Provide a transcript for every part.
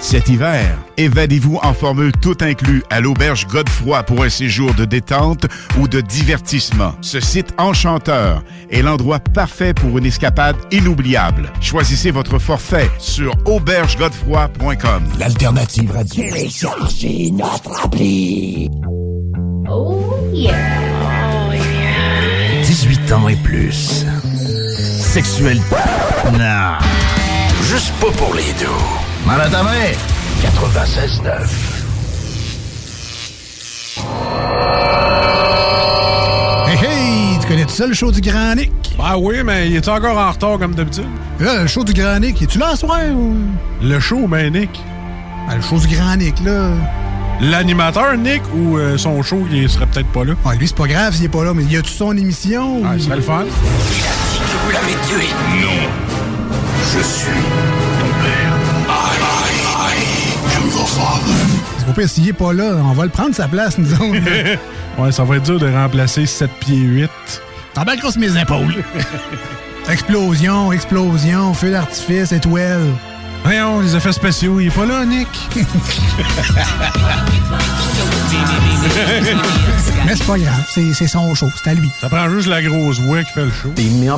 Cet hiver, évadez-vous en formule tout inclus à l'auberge Godefroy pour un séjour de détente ou de divertissement. Ce site enchanteur est l'endroit parfait pour une escapade inoubliable. Choisissez votre forfait sur aubergegodefroy.com. L'alternative radio. Téléchargez notre appli. Oh yeah. Oh yeah. 18 ans et plus. Sexuel. Non. Juste pas pour les deux. Mal à ta main. 96.9. Hey hey, tu connais tout ça le show du Grand Nick? Ben oui, mais il est encore en retard comme d'habitude? Là, le show du Grand Nick, es-tu là ce soir ou... Le show, ben Nick. Ben, le show du Grand Nick, là. L'animateur, Nick, ou euh, son show, il serait peut-être pas là? Ah, lui, c'est pas grave s'il est pas là, mais y a-tu son émission? Ah, ou- ce serait le fun. Que vous l'avez tué. Non. Je suis C'est pire, s'il est pas là, on va le prendre sa place, nous autres. Ouais, ça va être dur de remplacer 7 pieds 8. T'embarqueras sur mes épaules. explosion, explosion, feu d'artifice, étoile. Voyons, les effets spéciaux, il est pas là, Nick. Mais c'est pas grave, c'est son show, c'est à lui. Ça prend juste la grosse voix qui fait le show. Beam me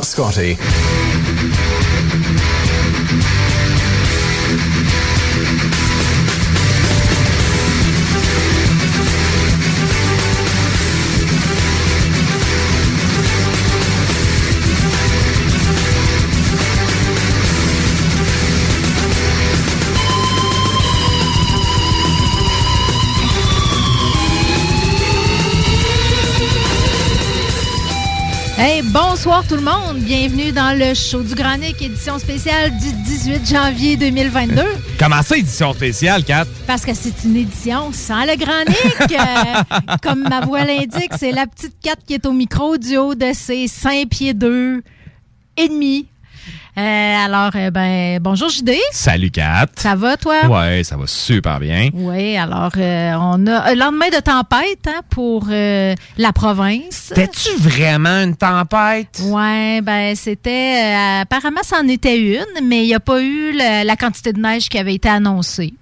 bonsoir tout le monde. Bienvenue dans le show du Granic, édition spéciale du 18 janvier 2022. Comment ça, édition spéciale, Kat? Parce que c'est une édition sans le Granic. Euh, comme ma voix l'indique, c'est la petite 4 qui est au micro du haut de ses 5 pieds 2 et demi. Euh, alors, euh, ben, bonjour JD. Salut, Kat. Ça va, toi? Ouais, ça va super bien. Oui, alors, euh, on a un lendemain de tempête hein, pour la province. T'es-tu vraiment une tempête? Ouais, ben c'était apparemment c'en était une, mais il n'y a pas eu la, la quantité de neige qui avait été annoncée.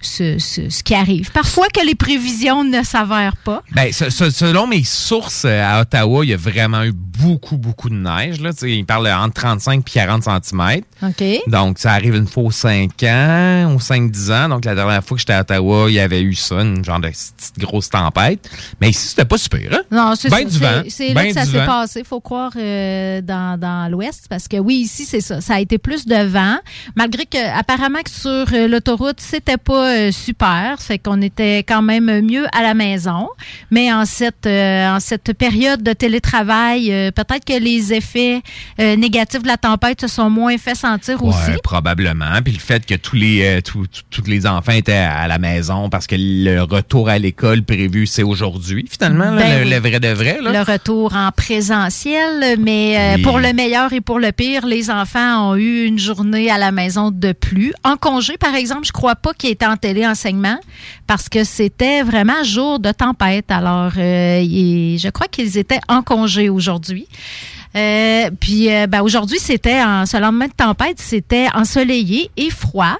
Ce, ce- ce qui arrive. Parfois que les prévisions ne s'avèrent pas. Ben, se- selon mes sources euh, à Ottawa, il y a vraiment eu beaucoup, beaucoup de neige. Là. Ils parlent entre 35 et 40 cm. OK. Donc, ça arrive une fois aux 5 ans, aux 5-10 ans. Donc, la dernière fois que j'étais à Ottawa, il y avait eu ça, une genre de petite grosse tempête. Mais ici, c'était pas super, hein? Non, c'est Ben du C'est- vent. C'est là Ben que ça s'est passé, faut croire, euh, dans, dans l'Ouest. Parce que oui, ici, c'est ça. Ça a été plus de vent. Malgré que, apparemment, que sur euh, l'autoroute, c'était pas euh, super. Fait qu'on était quand même mieux à la maison. Mais en cette, euh, en cette période de télétravail, euh, peut-être que les effets négatifs de la tempête se sont moins fait sentir aussi. Ouais, probablement. Puis le fait que tous les tous tous- les enfants étaient à la maison parce que le retour à l'école prévu c'est aujourd'hui finalement là, Ben le, vrai de vrai là. Le retour en présentiel, mais Oui. pour le meilleur et pour le pire, les enfants ont eu une journée à la maison de plus. En congé, par exemple, je crois pas qu'il était en téléenseignement parce que c'était vraiment jour de tempête. Alors, euh, je crois qu'ils étaient en congé aujourd'hui. Euh, puis euh, ben, aujourd'hui, c'était en ce lendemain de tempête, c'était ensoleillé et froid.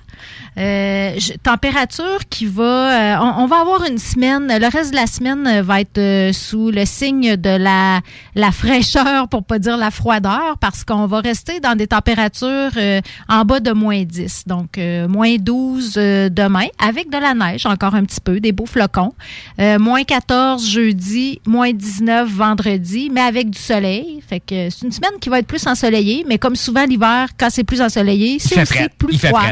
Euh, je- température qui va, euh, on, on va avoir une semaine. Le reste de la semaine euh, va être euh, sous le signe de la la fraîcheur, pour pas dire la froideur, parce qu'on va rester dans des températures euh, en bas de moins 10. Donc euh, moins 12 euh, demain, avec de la neige encore un petit peu, des beaux flocons. Euh, moins 14 jeudi, moins 19 vendredi, mais avec du soleil. Fait que c'est une semaine qui va être plus ensoleillée, mais comme souvent l'hiver, quand c'est plus ensoleillé, c'est aussi plus Il fait froid.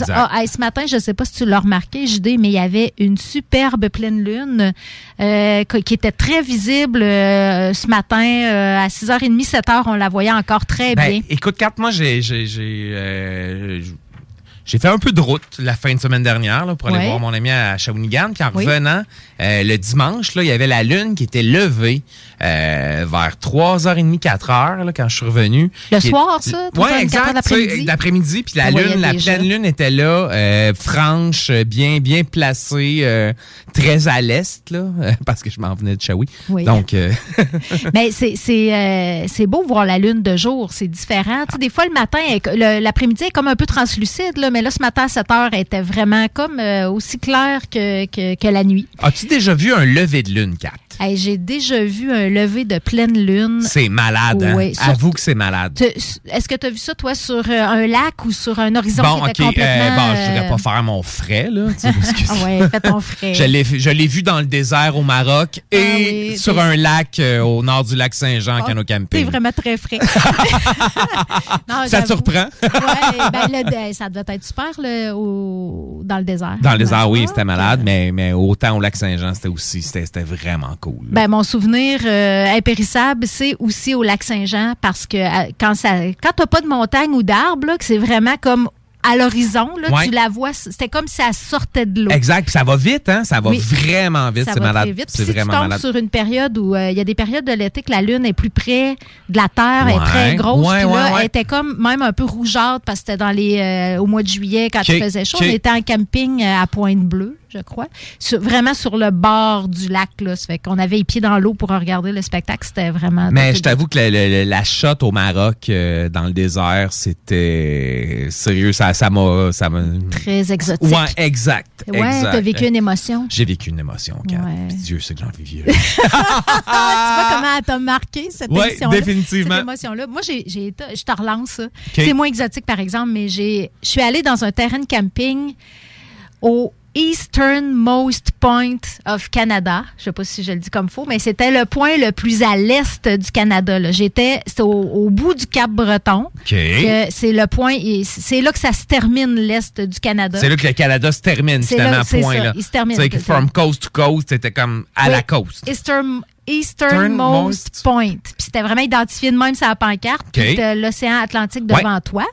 Exact. Ah, hey, ce matin, je ne sais pas si tu l'as remarqué, JD, mais il y avait une superbe pleine lune euh, qui qui était très visible euh, ce matin. euh, à 6h30, 7h, on la voyait encore très Ben, bien. écoute, Kat, moi, j'ai, j'ai, fait un peu de route la fin de semaine dernière là, pour aller Ouais. voir mon ami à Shawinigan. Puis en Oui. revenant, euh, le dimanche, là, il y avait la lune qui était levée euh, vers 3h30, 4h là, quand je suis revenu. Le Qui- soir, ça? 3h30, Ouais, 4h exact. l'après-midi? Puis la lune, la pleine lune était là, euh, franche, bien, bien placée, très à l'est, là, parce que je m'en venais de Shawi. Oui. Donc, Mais c'est beau voir la lune de jour, c'est différent. Des fois le matin, l'après-midi est comme un peu translucide, là, mais là ce matin à 7 heures, elle était vraiment comme euh, aussi claire que, que, que la nuit. as-tu déjà vu un lever de lune, Kat? Hey, J'ai déjà vu un lever de pleine lune. C'est malade, hein? Oui, sur- Avoue que c'est malade. Est-ce que tu as vu ça, toi, sur euh, un lac ou sur un horizon Bon, qui était OK. complètement... euh, bon, je euh, voudrais pas faire mon frais, là. Ah ouais, fais ton frais. Je l'ai, vu dans le désert au Maroc et Ah oui, sur un lac euh, au nord du lac Saint-Jean, Ah, Cano Camping. vraiment très frais. Non, Ça te surprend? ouais, ben, le ça devait être super là, au- dans le désert. Dans le désert, oui, c'était malade, mais, mais autant au lac Saint-Jean, c'était aussi, c'était vraiment cool. Là. Ben, mon souvenir euh, impérissable, c'est aussi au lac Saint-Jean parce que euh, quand ça, quand t'as pas de montagne ou d'arbre, là, que c'est vraiment comme à l'horizon, Ouais. tu la vois, c'était comme si ça sortait de l'eau. Exact, puis ça va vite, hein? Ça va Oui. vraiment vite, Ça c'est va malade. très vite. Puis si tu vraiment tombes malade. sur une période où euh, il y a des périodes de l'été que la lune est plus près de la Terre, elle est Ouais. très grosse. Ouais, puis là, ouais, ouais. elle était comme même un peu rougeâtre parce que c'était dans les euh, au mois de juillet quand il faisait chaud. On était en camping à Pointe-Bleue, je crois, Sur- vraiment sur le bord du lac. Là. Ça fait qu'on avait les pieds dans l'eau pour regarder le spectacle. C'était vraiment. Mais je t'avoue que le- la shot au Maroc, euh, dans le désert, c'était sérieux, ça, ça m'a, très exotique. Ouais, exact. Ouais, t'as vécu une émotion? J'ai vécu une émotion. Ouais. Puis Dieu sait que j'en vis vieux. Tu vois comment elle t'a marqué cette Ouais, émotion-là? définitivement. Cette émotion-là. Moi, j'ai, je te relance. C'est moins exotique, par exemple, mais j'ai, je suis allée dans un terrain de camping au Easternmost Point of Canada. Je sais pas si je le dis comme faux, mais c'était le point le plus à l'est du Canada. J'étais c'était au, au bout du Cap Breton. OK. que C'est le point, c'est là que ça se termine l'est du Canada. C'est là que le Canada se termine, finalement, là- point. ça, Là. il se termine. From coast to coast, c'était comme à Oui. la coast. Eastern, Easternmost Point. Puis c'était vraiment identifié de même sur la pancarte. Puis OK. t'as l'océan Atlantique devant toi.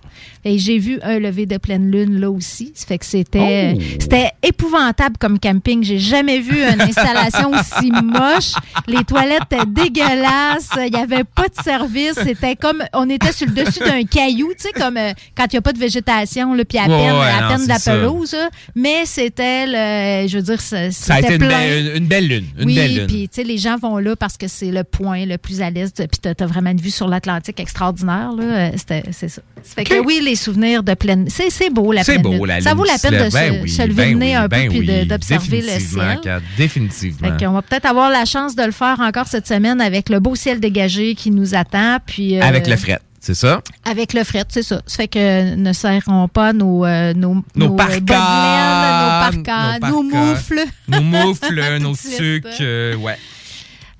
Et j'ai vu un lever de pleine lune là aussi. Ça fait que c'était Oh. c'était épouvantable comme camping. J'ai jamais vu une installation aussi moche. Les toilettes étaient dégueulasses. Il n'y avait pas de service. C'était comme on était sur le dessus d'un caillou, tu sais, comme euh, quand il n'y a pas de végétation, là, puis à peine, ouais, à non, peine de la ça. pelouse. Mais c'était le, je veux dire, ça- Ça a c'était été une belle, une belle lune. Une oui, belle lune. puis tu sais, les gens vont là parce que c'est le point le plus à l'est, puis t'as as vraiment une vue sur l'Atlantique extraordinaire. Là. Euh, c'était- C'est ça. Ça fait que oui, les des souvenirs de pleine. C'est c'est beau la pleine beau, lune. la Ça lune vaut la peine de se, Ben oui, se lever ben le nez oui, un peu ben puis de- oui. d'observer le ciel. Définitivement. Qu'on va peut-être avoir la chance de le faire encore cette semaine avec le beau ciel dégagé qui nous attend. Puis, euh, Avec le fret, c'est ça? Avec le fret, c'est ça. Ça fait que ne serrons pas nos, euh, nos, Nos euh, parkas, nos parkas, nos moufles. Nos moufles, nos sucres, euh, ouais.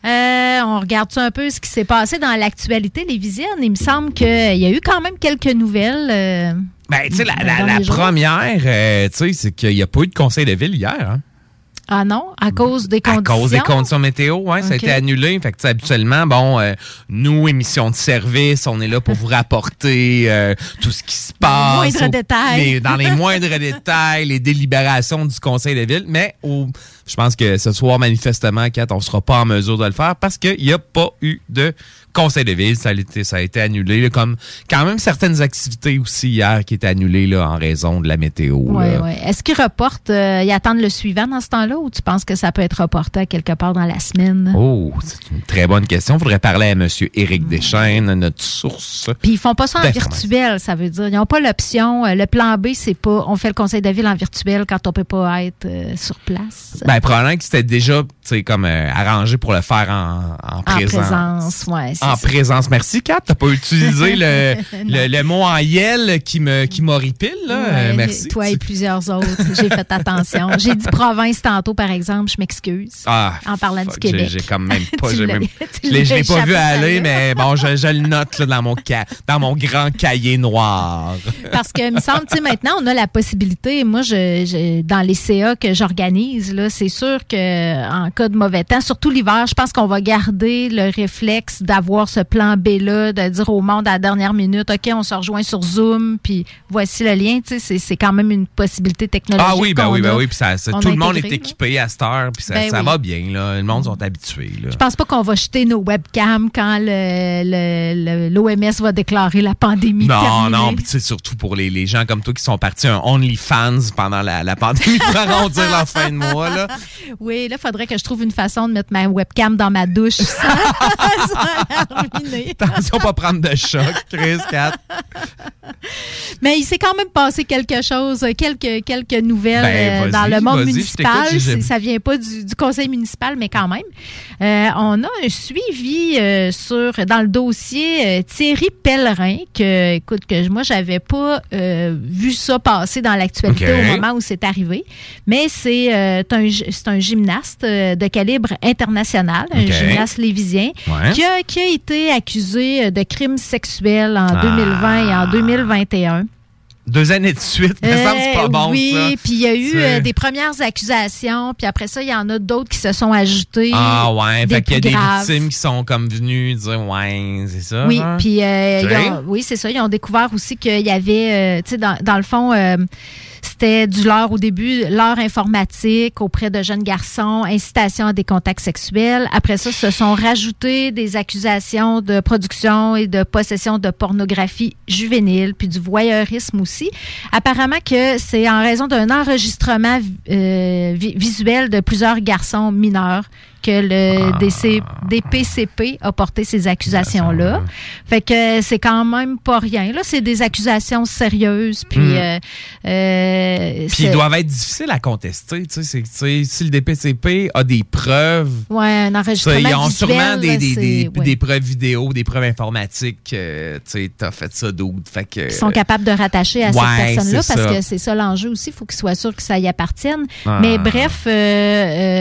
Euh, on regarde un peu ce qui s'est passé dans l'actualité lévisienne. Il me semble qu'il y a eu quand même quelques nouvelles. euh, Ben, tu sais, la, les première, euh, tu sais, c'est qu'il n'y a pas eu de conseil de ville hier. Hein? Ah non, à cause des À conditions. cause des conditions? météo, ouais, ça a été annulé. Fait que, habituellement, bon, euh, nous, émission de service, on est là pour vous rapporter euh, tout ce qui se passe. moindres au- détails. les- dans les moindres détails, les délibérations du conseil de ville. Mais au- je pense que ce soir, manifestement, Kat, on sera pas en mesure de le faire parce qu'il n'y a pas eu de conseil de ville. Ça a été, ça a été annulé. là, comme quand même certaines activités aussi hier qui étaient annulées là, en raison de la météo. Ouais, ouais. Est-ce qu'ils reportent, euh, ils attendent le suivant dans ce temps-là ou tu penses que ça peut être reporté à quelque part dans la semaine? Oh, c'est une très bonne question. Il faudrait parler à M. Éric Deschaines, notre source. Puis ils font pas ça en virtuel, ça veut dire. Ils n'ont pas l'option. euh, le plan B, c'est pas on fait le conseil de ville en virtuel quand on peut pas être euh, sur place. Ben, probablement que c'était déjà, tu sais, comme euh, arrangé pour le faire en, en en présence. présence, ouais. En présence. Merci, Kat. T'as pas utilisé le, le, le mot en yel qui me qui m'horripile. Ouais, Euh, merci. Toi et plusieurs autres. J'ai fait attention. J'ai dit province tantôt, par exemple. Je m'excuse. Ah, en parlant fuck, du Québec. J'ai comme même pas. Même- je l'ai- pas vu aller, mais bon, je, je le note là, dans, mon ca- dans mon grand cahier noir. Parce que, me semble, tu maintenant, on a la possibilité. Moi, je, je- dans les CA que j'organise, c'est sûr que en cas de mauvais temps, surtout l'hiver, je pense qu'on va garder le réflexe d'avoir ce plan B-là, de dire au monde à la dernière minute, OK, on se rejoint sur Zoom, puis voici le lien. Tu sais, c'est- quand même une possibilité technologique. Ah oui, ben oui, ben oui. Puis ça, tout le monde est là. équipé à cette heure, puis ça, Ben ça oui. va bien, là. Le monde sont habitués, là. Je pense pas qu'on va jeter nos webcams quand l'OMS va déclarer la pandémie Non, terminée. non, puis surtout pour les, les gens comme toi qui sont partis un OnlyFans pendant la, la pandémie pour arrondir leur fin de mois, là. Oui, là, il faudrait que je trouve une façon de mettre ma webcam dans ma douche sans, sans Attention, pas prendre de choc, Chris, Kat. Mais il s'est quand même passé quelque chose, quelques, quelques nouvelles Ben, euh, dans le monde municipal. Ça vient pas du, du conseil municipal, mais quand même. Euh, on a un suivi euh, sur dans le dossier Thierry Pellerin, que, écoute, que moi, j'avais pas vu ça passer dans l'actualité au moment où c'est arrivé. Mais c'est un, un gymnaste de calibre international, un gymnaste lévisien, Ouais. qui, a, qui a été accusé de crimes sexuels en Ah. 2020 et en 2021. Deux années de suite, mais ça semble que c'est pas Euh, bon, oui, ça. puis il y a eu euh, des premières accusations, puis après ça, il y en a d'autres qui se sont ajoutées. Ah ouais, des fait qu'il y a des graves. victimes qui sont comme venues dire ouais, c'est ça. Oui, hein? puis euh, Ok. ils ont- oui, c'est ça. Ils ont découvert aussi qu'il y avait, euh, tu sais, dans, dans le fond, euh, c'était du leurre au début, leurre informatique auprès de jeunes garçons, incitation à des contacts sexuels. Après ça, se sont rajoutées des accusations de production et de possession de pornographie juvénile, puis du voyeurisme aussi. Apparemment que c'est en raison d'un enregistrement euh, vi- visuel de plusieurs garçons mineurs que le DC, DPCP a porté ces accusations-là. Fait que c'est quand même pas rien. Là, c'est des accusations sérieuses. Puis, Hmm. euh, euh, Puis ils doivent être difficiles à contester. Tu sais, c'est- tu sais, si le DPCP a des preuves, Ouais, un tu sais, enregistrement ils ont visuel, sûrement des, des, c'est- des, ouais. des preuves vidéo, des preuves informatiques. euh, tu sais, t'as fait ça d'autres. Fait que. qui sont capables de rattacher à Ouais, cette personne-là parce ça. que c'est ça l'enjeu aussi. Il faut qu'ils soient sûrs que ça y appartienne. Ah. Mais bref, euh,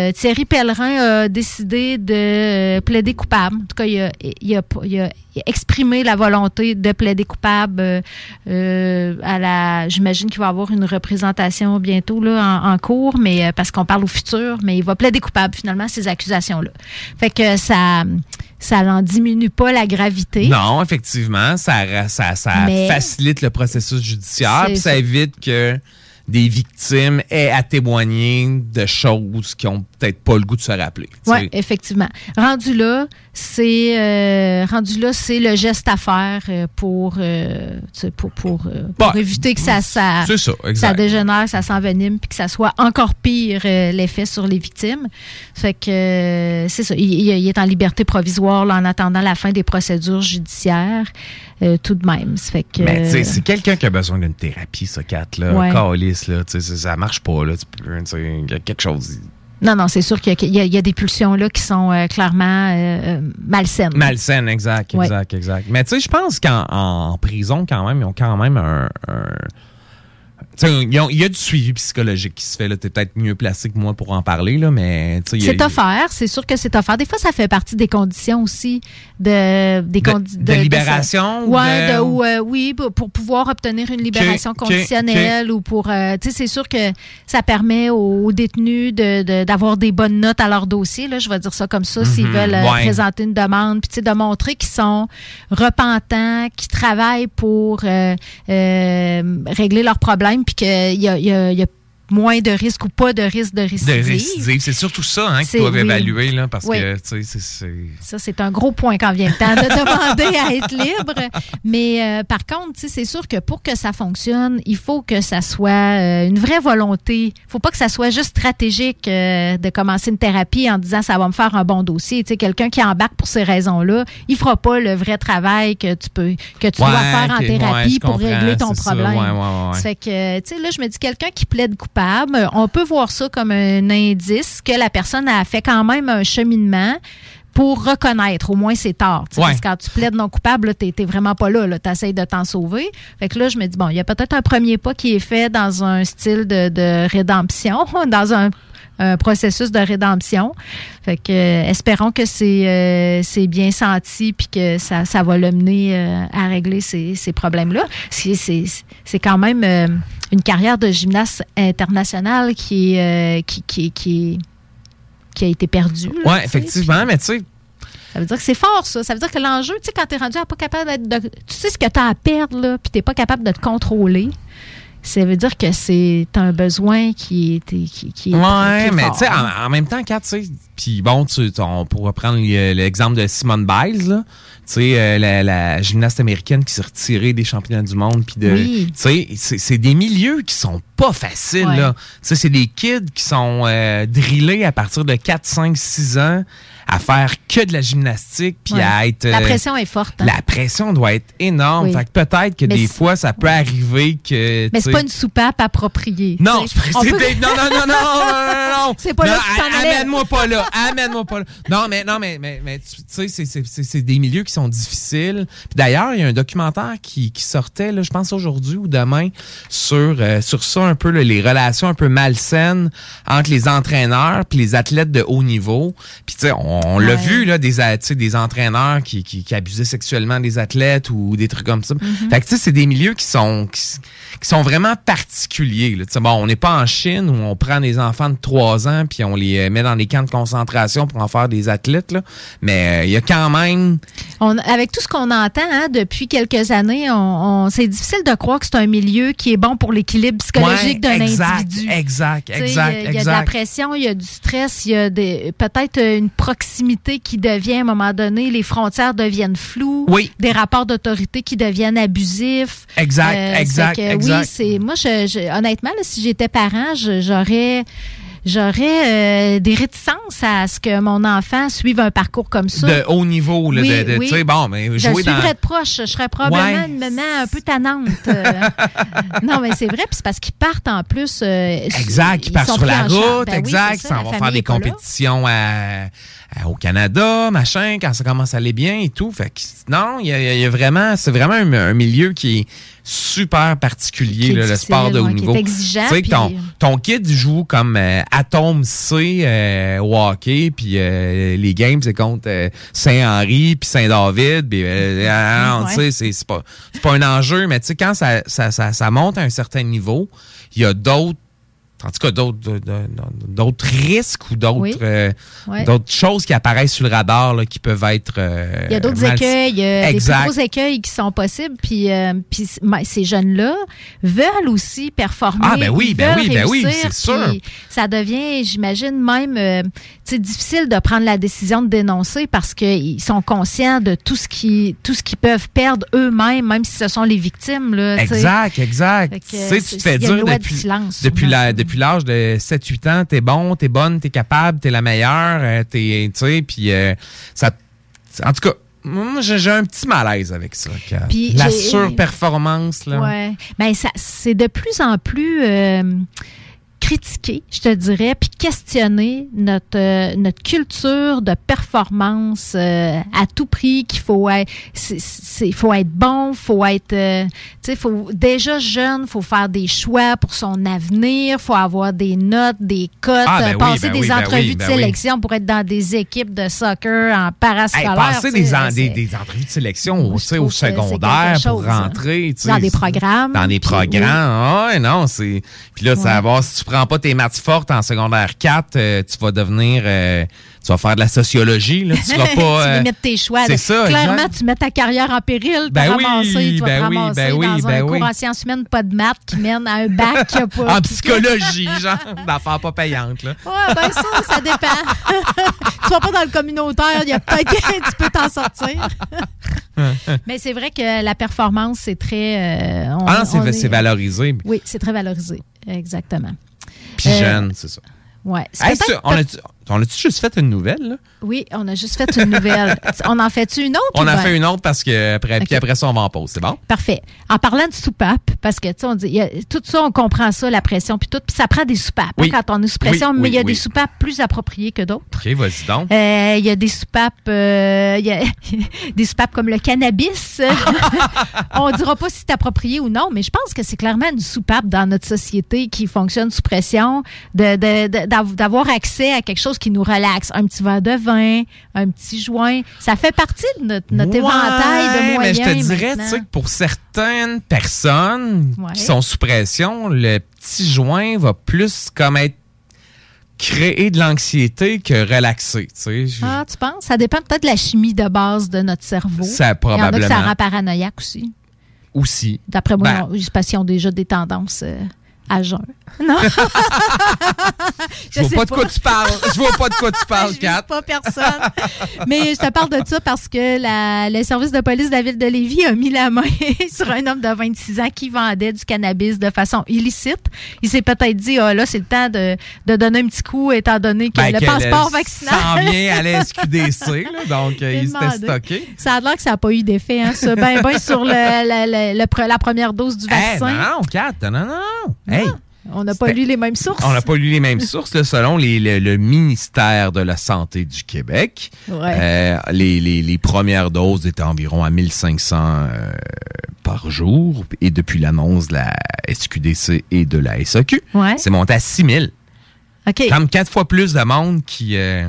euh, Thierry Pellerin a décidé de euh, plaider coupable. En tout cas, il a, il a- il a exprimé la volonté de plaider coupable euh, euh, à la. J'imagine qu'il va avoir une représentation bientôt là, en, en cours, mais parce qu'on parle au futur, mais il va plaider coupable finalement à ces accusations-là. Fait que ça, ça n'en diminue pas la gravité. Non, effectivement, ça, ça, facilite le processus judiciaire, puis ça ça. évite que des victimes aient à témoigner de choses qui ont peut-être pas le goût de se rappeler. Oui, effectivement. Rendu là, c'est euh, rendu là, c'est le geste à faire euh, pour, euh, pour, pour, pour Bah, éviter que ça, ça, ça, dégénère, ça s'envenime, puis que ça soit encore pire euh, l'effet sur les victimes. Fait que c'est ça. Il, il- il est en liberté provisoire là, en attendant la fin des procédures judiciaires, euh, tout de même. Ça fait que, Mais tu sais, c'est quelqu'un qui a besoin d'une thérapie, ça, Kat, là. Ouais. Calice, là. Ça- marche pas, là. Il y a quelque chose. Non, non, c'est sûr qu'il y a- y, y des pulsions là qui sont euh, clairement euh, malsaines. Malsaine, exact, Ouais. exact, exact. Mais tu sais, je pense qu'en en prison, quand même, ils ont quand même un. un- tu sais, ils ont- il y a du suivi psychologique qui se fait. là. T'es peut-être mieux placé que moi pour en parler, là, mais tu a- C'est offert, c'est sûr que c'est offert. Des fois, ça fait partie des conditions aussi de des De- condi- de libération ou Ouais, euh, oui, pour, pouvoir obtenir une libération conditionnelle ou pour, euh, tu sais, c'est sûr que ça permet aux, aux détenus d'avoir des bonnes notes à leur dossier. Là, je vais dire ça comme ça, s'ils Mhm, veulent euh, ouais. présenter une demande, puis tu sais, de montrer qu'ils sont repentants, qu'ils travaillent pour euh, euh, régler leurs problèmes, puis qu'il y a, y a- y a moins de risques ou pas de risque de de récidive. récidive. C'est surtout ça hein, qu'ils doivent oui. évaluer, là, parce Oui. que, tu sais, c'est-. Ça, c'est un gros point quand vient le temps de demander à être libre. Mais euh, par contre, tu sais, c'est sûr que pour que ça fonctionne, il faut que ça soit euh, une vraie volonté. Il faut pas que ça soit juste stratégique euh, de commencer une thérapie en disant ça va me faire un bon dossier. Tu sais, quelqu'un qui embarque pour ces raisons-là, il fera pas le vrai travail que tu peux que tu dois faire en thérapie ouais, pour régler ton c'est ça. problème. Ouais. Ça fait que, tu sais, là, je me dis, quelqu'un qui plaide coupable, on peut voir ça comme un indice que la personne a fait quand même un cheminement pour reconnaître au moins ses Ouais. Parce que quand tu plaides non coupable, tu n'es vraiment pas là. Tu essaies de t'en sauver. Fait que là, je me dis, bon, il y a peut-être un premier pas qui est fait dans un style de, de rédemption, dans un, un processus de rédemption. Fait que euh, espérons que c'est euh, c'est bien senti puis que ça, ça va le mener euh, à régler ces, ces problèmes-là. C'est- quand même une carrière de gymnaste internationale qui, est, euh, qui, qui, qui, qui a été perdue. sais. effectivement, mais tu sais, Ça veut dire que c'est fort, ça. Ça veut dire que l'enjeu, tu sais, quand tu es rendu à pas capable d'être. de- tu sais ce que tu as à perdre, là, puis tu pas capable de te contrôler. Ça veut dire que c'est un besoin qui est, qui, qui est Ouais, mais tu sais, en, en même temps, Kat, tu sais, puis bon, tu, on pourrait prendre le- l'exemple de Simone Biles, là. Tu sais, euh, la, la gymnaste américaine qui s'est retirée des championnats du monde, puis de, Oui. tu sais, c'est- des milieux qui sont pas faciles, Ouais. là. Tu sais, c'est des kids qui sont euh, drillés à partir de 4, 5, 6 ans à faire que de la gymnastique, puis Ouais. à être... La euh, pression est forte. hein. La pression doit être énorme. Oui. Fait que peut-être que Mais des fois, ça peut arriver que... Mais c'est pas une soupape appropriée. non, peut- des- non, non, non, non, non, non, non. C'est pas là Non. Amène-moi pas là. Amène-moi pas là. Non, mais, non, mais, mais, mais tu sais, c'est des milieux qui sont difficiles. Puis d'ailleurs, il y a un documentaire qui, qui sortait, là, je pense aujourd'hui ou demain, sur, euh, sur ça un peu, là, les relations un peu malsaines entre les entraîneurs puis les athlètes de haut niveau. Puis tu sais, on, on l'a vu, là, des, des entraîneurs qui, qui, qui abusaient sexuellement des athlètes ou des trucs comme ça. Mm-hmm. Fait que tu sais, c'est des milieux qui sont, qui, sont vraiment particuliers. là. Bon, on n'est pas en Chine où on prend des enfants de 3 ans puis on les euh, met dans des camps de concentration pour en faire des athlètes. Là. Mais euh, il y a quand même... On- avec tout ce qu'on entend hein, depuis quelques années, on, on- c'est difficile de croire que c'est un milieu qui est bon pour l'équilibre psychologique Ouais, d'un individu. Exact, exact, Il y, a- il y a de la pression, il y a du stress, il y a des- peut-être une proximité qui devient, à un moment donné, les frontières deviennent floues, Oui. des rapports d'autorité qui deviennent abusifs. Exact, Euh, exact, que, exact. Oui, c'est moi, je, je- honnêtement, là, si j'étais parent, j'aurais j'aurais euh, des réticences à ce que mon enfant suive un parcours comme ça. De haut niveau, là, Oui, de, de- oui. tu sais, bon, mais Je jouer dans... suivrais de proche. Je serais probablement Ouais. une maman un peu tannante. euh. non, mais c'est vrai. Puis c'est parce qu'ils partent en plus. euh, Exact, ils part sont sur la route, Ben oui, exact, c'est ça, on va faire des là. compétitions à- au Canada, machin, quand ça commence à aller bien et tout. Fait que, non, il y a, il y a vraiment, c'est vraiment un, un milieu qui est super particulier, Qui est là, le sport de haut ouais, niveau. exigeant, Tu sais que ton, puis- ton kid joue comme euh, Atome C euh, au hockey, puis euh, les games, c'est contre euh, Saint-Henri, puis Saint-David, puis euh, tu sais, c'est c'est pas, c'est pas un enjeu, mais tu sais, quand ça, ça, ça, ça monte à un certain niveau, il y a d'autres en tout cas, d'autres d'autres risques ou d'autres Oui. euh, Ouais. d'autres choses qui apparaissent sur le radar là, qui peuvent être. euh, Il y a d'autres mal- écueils, euh, des plus Exact. gros écueils qui sont possibles. Puis, euh, puis ces jeunes-là veulent aussi performer. Ah, ben oui, ben oui, ben oui, c'est sûr. Ça devient, j'imagine, même euh, difficile de prendre la décision de dénoncer parce qu'ils sont conscients de tout ce qui, tout ce qu'ils peuvent perdre eux-mêmes, même si ce sont les victimes. Là. Exact, exact. Fait que, Tu sais, tu c'est- te fais dire depuis, silence, depuis, souvent. la, depuis l'âge de 7-8 ans, t'es bon, t'es bonne, t'es capable, t'es la meilleure, euh, t'es, tu sais, puis euh, ça, en tout cas, j'ai un petit malaise avec ça. Puis la surperformance, là. Ouais. Ben, ça, c'est de plus en plus euh, critiqué, je te dirais, puis questionner notre, euh, notre culture de performance euh, à tout prix, qu'il faut être, c'est, faut être bon, faut être, euh, tu sais, faut déjà jeune, faut faire des choix pour son avenir, faut avoir des notes, des cotes, Ah, ben oui, passer ben des oui, ben entrevues de oui. sélection pour être dans des équipes de soccer en Hey, parascolaire. passer tu sais, des, en- des, des entrevues de sélection Moi, au c'est secondaire quelque pour chose, hein. rentrer. Dans des programmes, Dans des programmes. Ah non, c'est. Puis là, ça va voir si tu prends pas tes maths fortes en secondaire 4, euh, tu vas devenir. euh, tu vas faire de la sociologie, là. Tu seras pas. tu euh, limites tes choix. c'est ça, Clairement, exact. tu mets ta carrière en péril, tu Ben oui, ramasser, tu vas ben te oui, ramasser ben oui, dans ben un oui. cours en sciences humaines, pas de maths, qui mène à un bac qui a pas... en psychologie, genre, d'affaires pas payantes, là. Ouais, ben ça, ça dépend. tu vas pas dans le communautaire, il y a peut-être tu peux t'en sortir. Mais c'est vrai que la performance, c'est très... euh, on- Ah est- c'est valorisé. Oui, c'est très valorisé. Exactement. Puis Euh, jeune, c'est ça. Ouais. C'est Hey, ça, on a-tu on a-tu juste fait une nouvelle, là? Oui, on a juste fait une nouvelle. on en fait-tu une autre? On ben- fait une autre parce que après, puis après ça, on va en pause. C'est bon? Parfait. En parlant de soupape, parce que, tu sais, on dit, il y a- tout ça, on comprend ça, la pression, puis tout, puis ça prend des soupapes hein, Oui. quand on est sous pression, Oui, mais il y a des soupapes plus appropriées que d'autres. OK, vas-y donc. Euh, Il y a des soupapes, euh, il y a des soupapes comme le cannabis. On dira pas si c'est approprié ou non, mais je pense que c'est clairement une soupape dans notre société qui fonctionne sous pression, de- de- de- d'av- d'avoir accès à quelque chose qui nous relaxe. Un petit verre de vin, un petit joint. Ça fait partie de notre, notre Ouais, éventail de moyens. Mais je te dirais, tu sais, que pour certaines personnes Ouais. qui sont sous pression, le petit joint va plus comme être créer de l'anxiété que relaxer. Tu sais. Je- Ah, tu penses? Ça dépend peut-être de la chimie de base de notre cerveau. Ça, Il y en a que ça probablement. rend paranoïaque aussi. Aussi. D'après moi, Ben. non, c'est parce qu'ils ont déjà des tendances euh, à jeun. Non. Je vois sais pas de quoi tu parles. Je vois pas de quoi tu parles, Je Kat. pas personne. Mais je te parle de ça parce que la- le service de police de la ville de Lévis a mis la main sur un homme de 26 ans qui vendait du cannabis de façon illicite. Il s'est peut-être dit, ah là, c'est le temps de, de donner un petit coup étant donné que Ben, le qu'elle passeport s'en vaccinal... vient à la SQDC, là, donc euh, il s'était stocké. Ça a l'air que ça n'a pas eu d'effet, hein, ça. Ben, ben sur le, le- le- le pre- la première dose du Hey, vaccin. non, non, Kat, non, non, Hey, On n'a pas lu les mêmes sources. on n'a pas lu les mêmes sources. là, selon les- le, le ministère de la Santé du Québec, Ouais. euh, les, les- les premières doses étaient environ à 1500 euh, par jour. Et depuis l'annonce de la SQDC et de la SAQ, Ouais. c'est monté à 6000. OK. Comme quatre fois plus de monde qui, euh,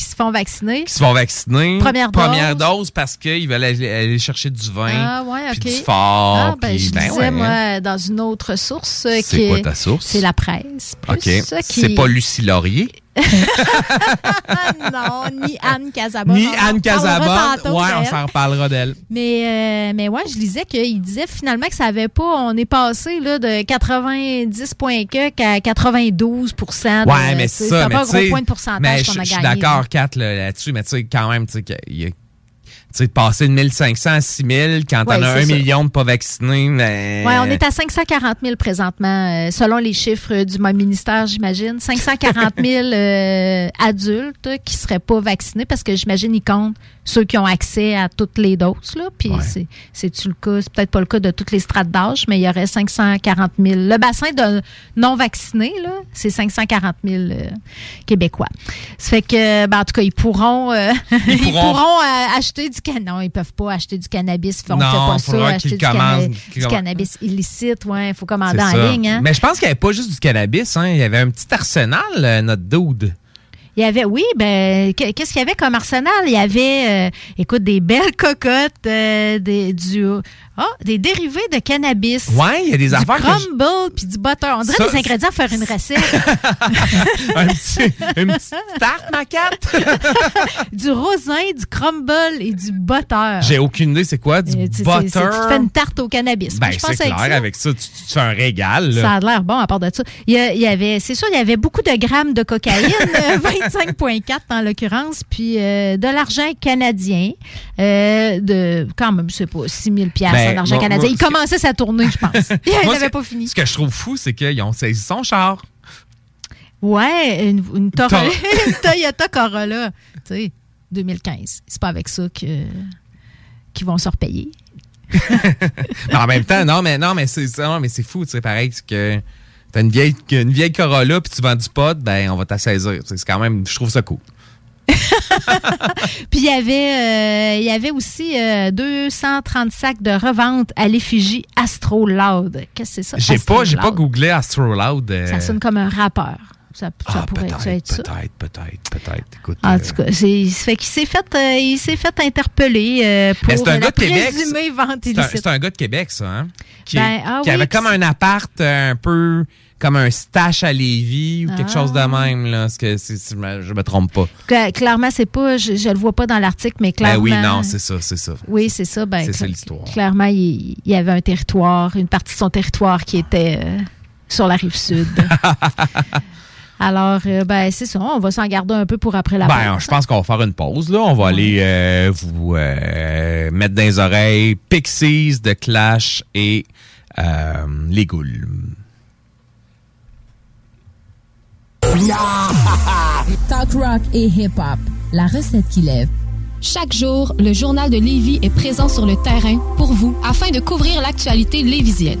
Qui se font vacciner. qui se font vacciner. Première dose. dose parce qu'ils veulent aller, aller chercher du vin. Ah, ouais, du fort. Ah, ben, puis- je ben disais, ouais, hein. moi, dans une autre source. euh, C'est quoi ta source? C'est la presse. plus, OK. qui- C'est pas Lucie Laurier? Non, ni Anne Casabon. Ni Anne Casabonne. Ouais, on s'en reparlera d'elle. Mais, euh, mais ouais, je lisais qu'il disait finalement que ça avait pas. On est passé là, de 90 points que à 92 de- Ouais, mais tu c'est ça. pas mais un gros point de pourcentage mais qu'on je suis d'accord, Kat, là, là-dessus, mais tu sais, quand même, tu sais, qu'il y a- sais, de passer de 1500 à 6000 quand Ouais, t'en as c'est un ça. million de pas vaccinés, mais... Ouais, on est à 540 000 présentement, euh, selon les chiffres du même ministère, j'imagine. 540 000 euh, adultes qui seraient pas vaccinés parce que j'imagine ils comptent ceux qui ont accès à toutes les doses. Là. Puis c'est, c'est-tu le cas? C'est peut-être pas le cas de toutes les strates d'âge, mais il y aurait 540 000. Le bassin de non-vaccinés, là, c'est 540 000 euh, Québécois. Ça fait que, ben, en tout cas, ils pourront, euh, ils pourront- pourront, euh, acheter du cannabis. Non, ils peuvent pas acheter du cannabis. On Non, fait pas ça, acheter du, cannabis illicite. Ouais, il faut commander en ça. ligne. Hein? Mais je pense qu'il n'y avait pas juste du cannabis, hein. Il y avait un petit arsenal, euh, notre dude. Il y avait, oui, ben, que- qu'est-ce qu'il y avait comme arsenal? Il y avait, euh, écoute, des belles cocottes, euh, des, du, Ah, des dérivés de cannabis. Ouais, il y a des du affaires je- crumble puis du butter. On dirait Ça, des ingrédients pour faire une recette. un petit, une petite tarte, ma carte. du rosin, du crumble et du butter. J'ai aucune idée c'est quoi, du Euh, tu butter? Tu fais une tarte au cannabis. Ben, je c'est clair, avec ça, avec ça, tu, tu fais un régal. là. Ça a l'air bon à part de ça. Il y, avait, c'est sûr, il y avait beaucoup de grammes de cocaïne, euh, 25,4 en l'occurrence, puis euh, de l'argent canadien, euh, de quand même, je sais pas, 6 000 piastres Ben, en argent moi- canadien. moi, Il commençait sa tournée, je pense. Il n'avait pas fini. Ce que je trouve fou, c'est qu'ils ont saisi son char. Ouais, une, une, Tor- Tor- une Toyota Corolla, tu sais, 2015. C'est pas avec ça que qu'ils vont se repayer. Mais en même temps, non, mais non, mais c'est mais c'est fou, tu sais, pareil, c'est que t'as une vieille, une vieille Corolla puis tu vends du pot, ben on va t'assaisir. C'est quand même, je trouve ça cool. Puis il y avait, euh, il y avait aussi euh, 230 sacs de revente à l'effigie Astro Loud. Qu'est-ce que c'est ça? J'ai pas, j'ai pas googlé Astro Loud. euh, Ça sonne comme un rappeur. Ça, ça ah, pourrait peut-être, être ça. peut-être, peut-être, peut-être. En euh, tout cas, c'est, il se fait qu'il s'est fait, euh, il s'est fait interpeller pour c'est un la gars présumée vente c'est un, illicite. c'est un gars de Québec, ça, hein? Qui, Ben, ah qui oui, avait comme un appart un peu comme un stash à Lévis ou quelque Ah. chose de même, là. Parce que si je, me, trompe pas. Cla- Clairement, c'est pas, je, je le vois pas dans l'article, mais Ben clairement. oui, non, c'est ça, c'est ça. Oui, c'est ça. Ben, C'est l'histoire. Clairement, il, y avait un territoire, une partie de son territoire qui était euh, sur la rive sud. Alors, euh, ben, c'est ça. On va s'en garder un peu pour après la Ben, pause. je pense qu'on va faire une pause, là. On va aller euh, vous euh, mettre dans les oreilles Pixies de Clash et Les Goules. Talk rock et hip-hop. La recette qui lève. Chaque jour, le journal de Lévis est présent sur le terrain pour vous afin de couvrir l'actualité lévisienne.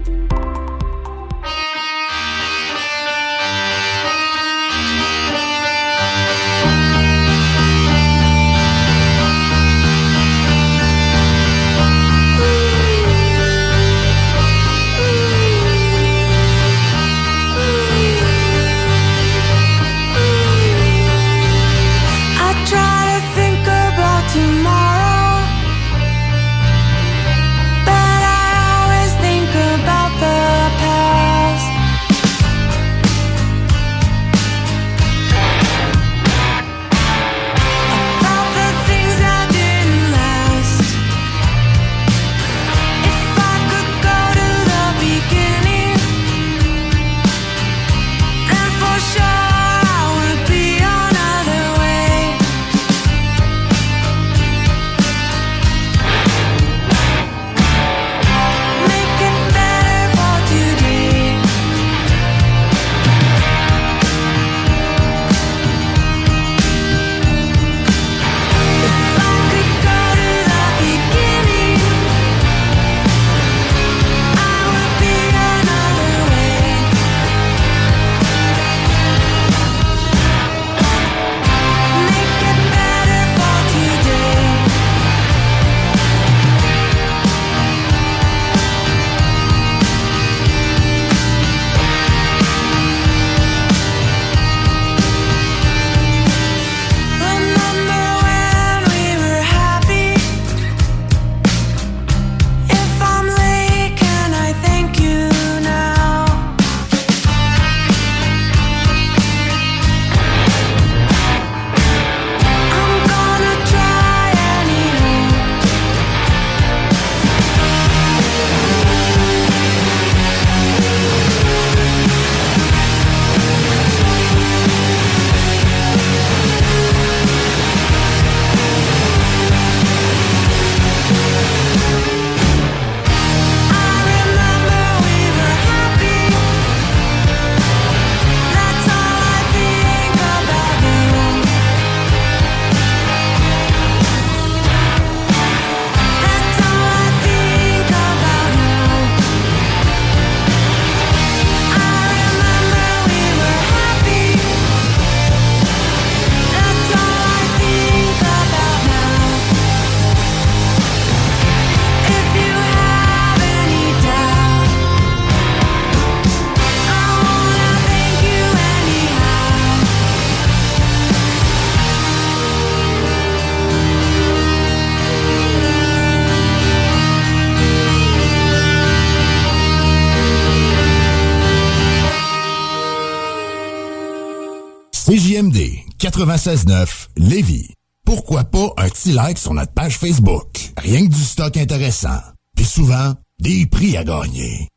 969 Lévis. Pourquoi pas un petit like sur notre page Facebook? Rien que du stock intéressant. Puis souvent, des prix à gagner.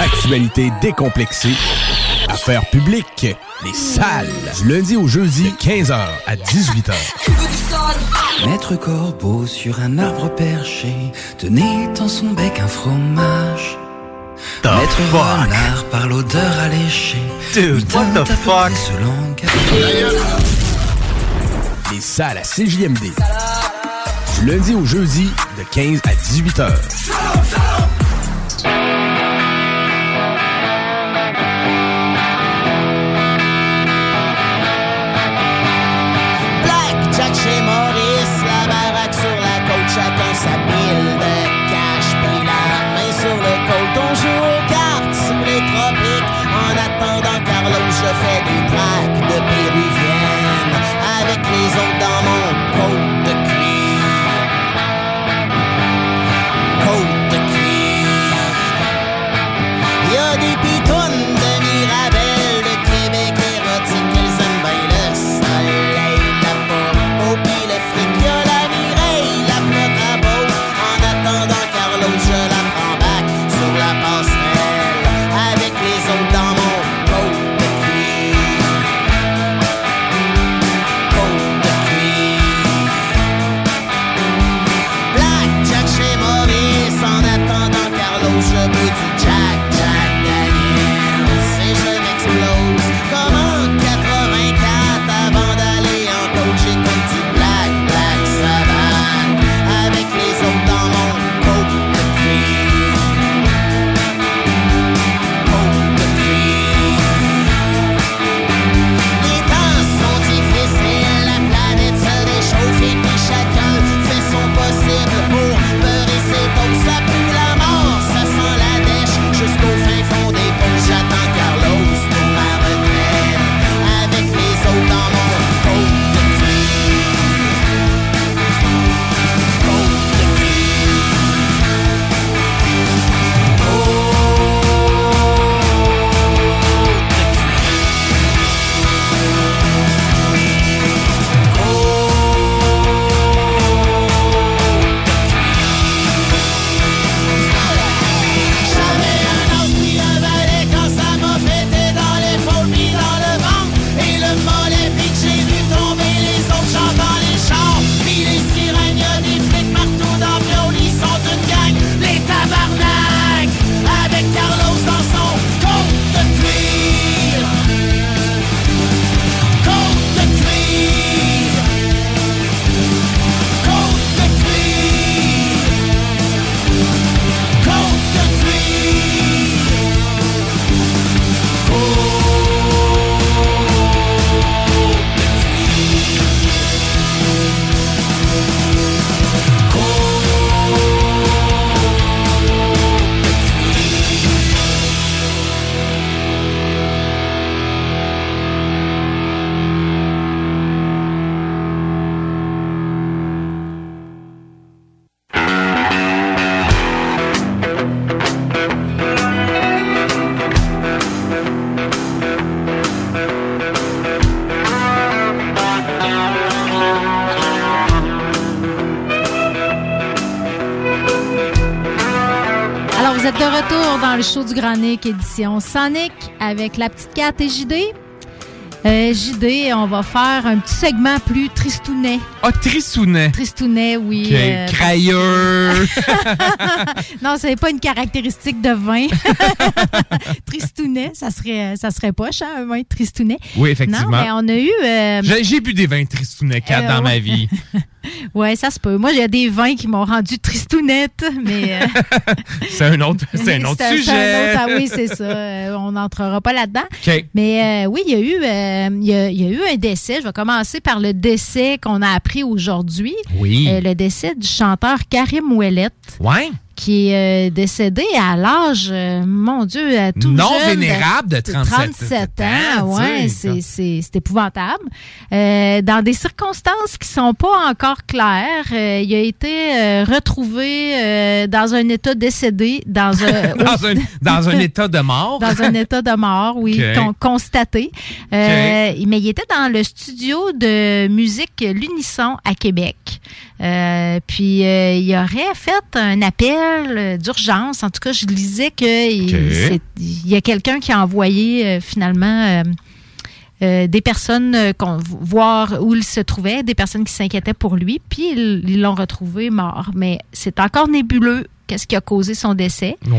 Actualité décomplexée. Affaires publiques. Les salles. Lundi au jeudi, 15h à 18h. Maître Corbeau sur un arbre perché tenait dans son bec un fromage. The Maître fuck? Par l'odeur alléchée. What the fuck? Les salles à CJMD. Lundi au jeudi, de 15 à 18h. Nick, édition Sonic, avec la petite carte et JD. Euh, JD, on va faire un petit segment plus tristounet. Ah, tristounet. Tristounet, oui. OK. euh, Crailleux. non, c'est pas une caractéristique de vin. tristounet, ça serait, ça serait poche, hein, un vin tristounet. Oui, effectivement. Non, mais on a eu... euh, J'ai bu des vins tristounets 4 Euh, dans ma vie. ouais, ça se peut. Moi, j'ai des vins qui m'ont rendu tristounette, mais... euh, C'est un autre, c'est un autre sujet. un autre- ah oui, c'est ça. Euh, on n'entrera pas là-dedans. Mais euh, oui, il y, a eu, il, y y a eu un décès. Je vais commencer par le décès qu'on a appris aujourd'hui. Oui. Le décès du chanteur Karim Ouellet. Ouais. Qui est euh, décédé à l'âge, euh, mon Dieu, à tout Non jeune vénérable de 37 37 ans. ans, Ouais, c'est- c'est c'est épouvantable. Euh, dans des circonstances qui sont pas encore claires, euh, il a été euh, retrouvé euh, dans un état décédé, dans un, dans, un, dans un état de mort. dans un état de mort, oui, con- constaté. Euh, Mais il était dans le studio de musique L'Unisson à Québec. Euh, puis euh, il aurait fait un appel d'urgence. En tout cas, je lisais qu'il Ok. il y a quelqu'un qui a envoyé euh, finalement euh, euh, des personnes qu'on- voir où il se trouvait, des personnes qui s'inquiétaient pour lui, puis ils l'ont retrouvé mort. Mais c'est encore nébuleux. Qu'est-ce qui a causé son décès? Ouais,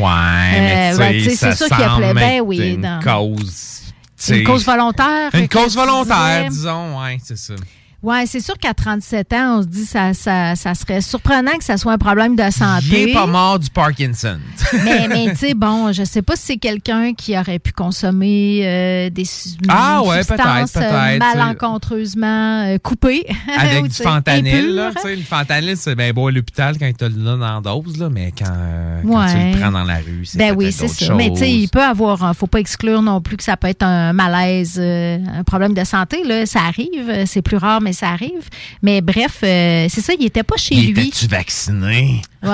Euh, c'est ça qu'il appelait- ben oui, une dans- cause. Une cause volontaire. Une cause volontaire, disons, ouais, c'est ça. Ouais, c'est sûr qu'à 37 ans, on se dit ça, ça, ça serait surprenant que ça soit un problème de Il santé. est pas mort du Parkinson. mais mais tu sais, bon, je sais pas si c'est quelqu'un qui aurait pu consommer euh, des Ah ouais, substances peut-être, euh, peut-être. malencontreusement euh, coupées. Avec du fentanyl, là. Tu sais, le fentanyl, c'est bien beau à l'hôpital quand tu l'as dans la dose, là, mais quand, euh, quand tu le prends dans la rue, c'est Ben oui, c'est ça. Mais tu sais, il peut avoir, un- faut pas exclure non plus que ça peut être un malaise, euh, un problème de santé. Là, ça arrive, c'est plus rare, mais ça arrive. Mais bref, euh, c'est ça, il était pas chez Il lui. était-tu vacciné? Ouais,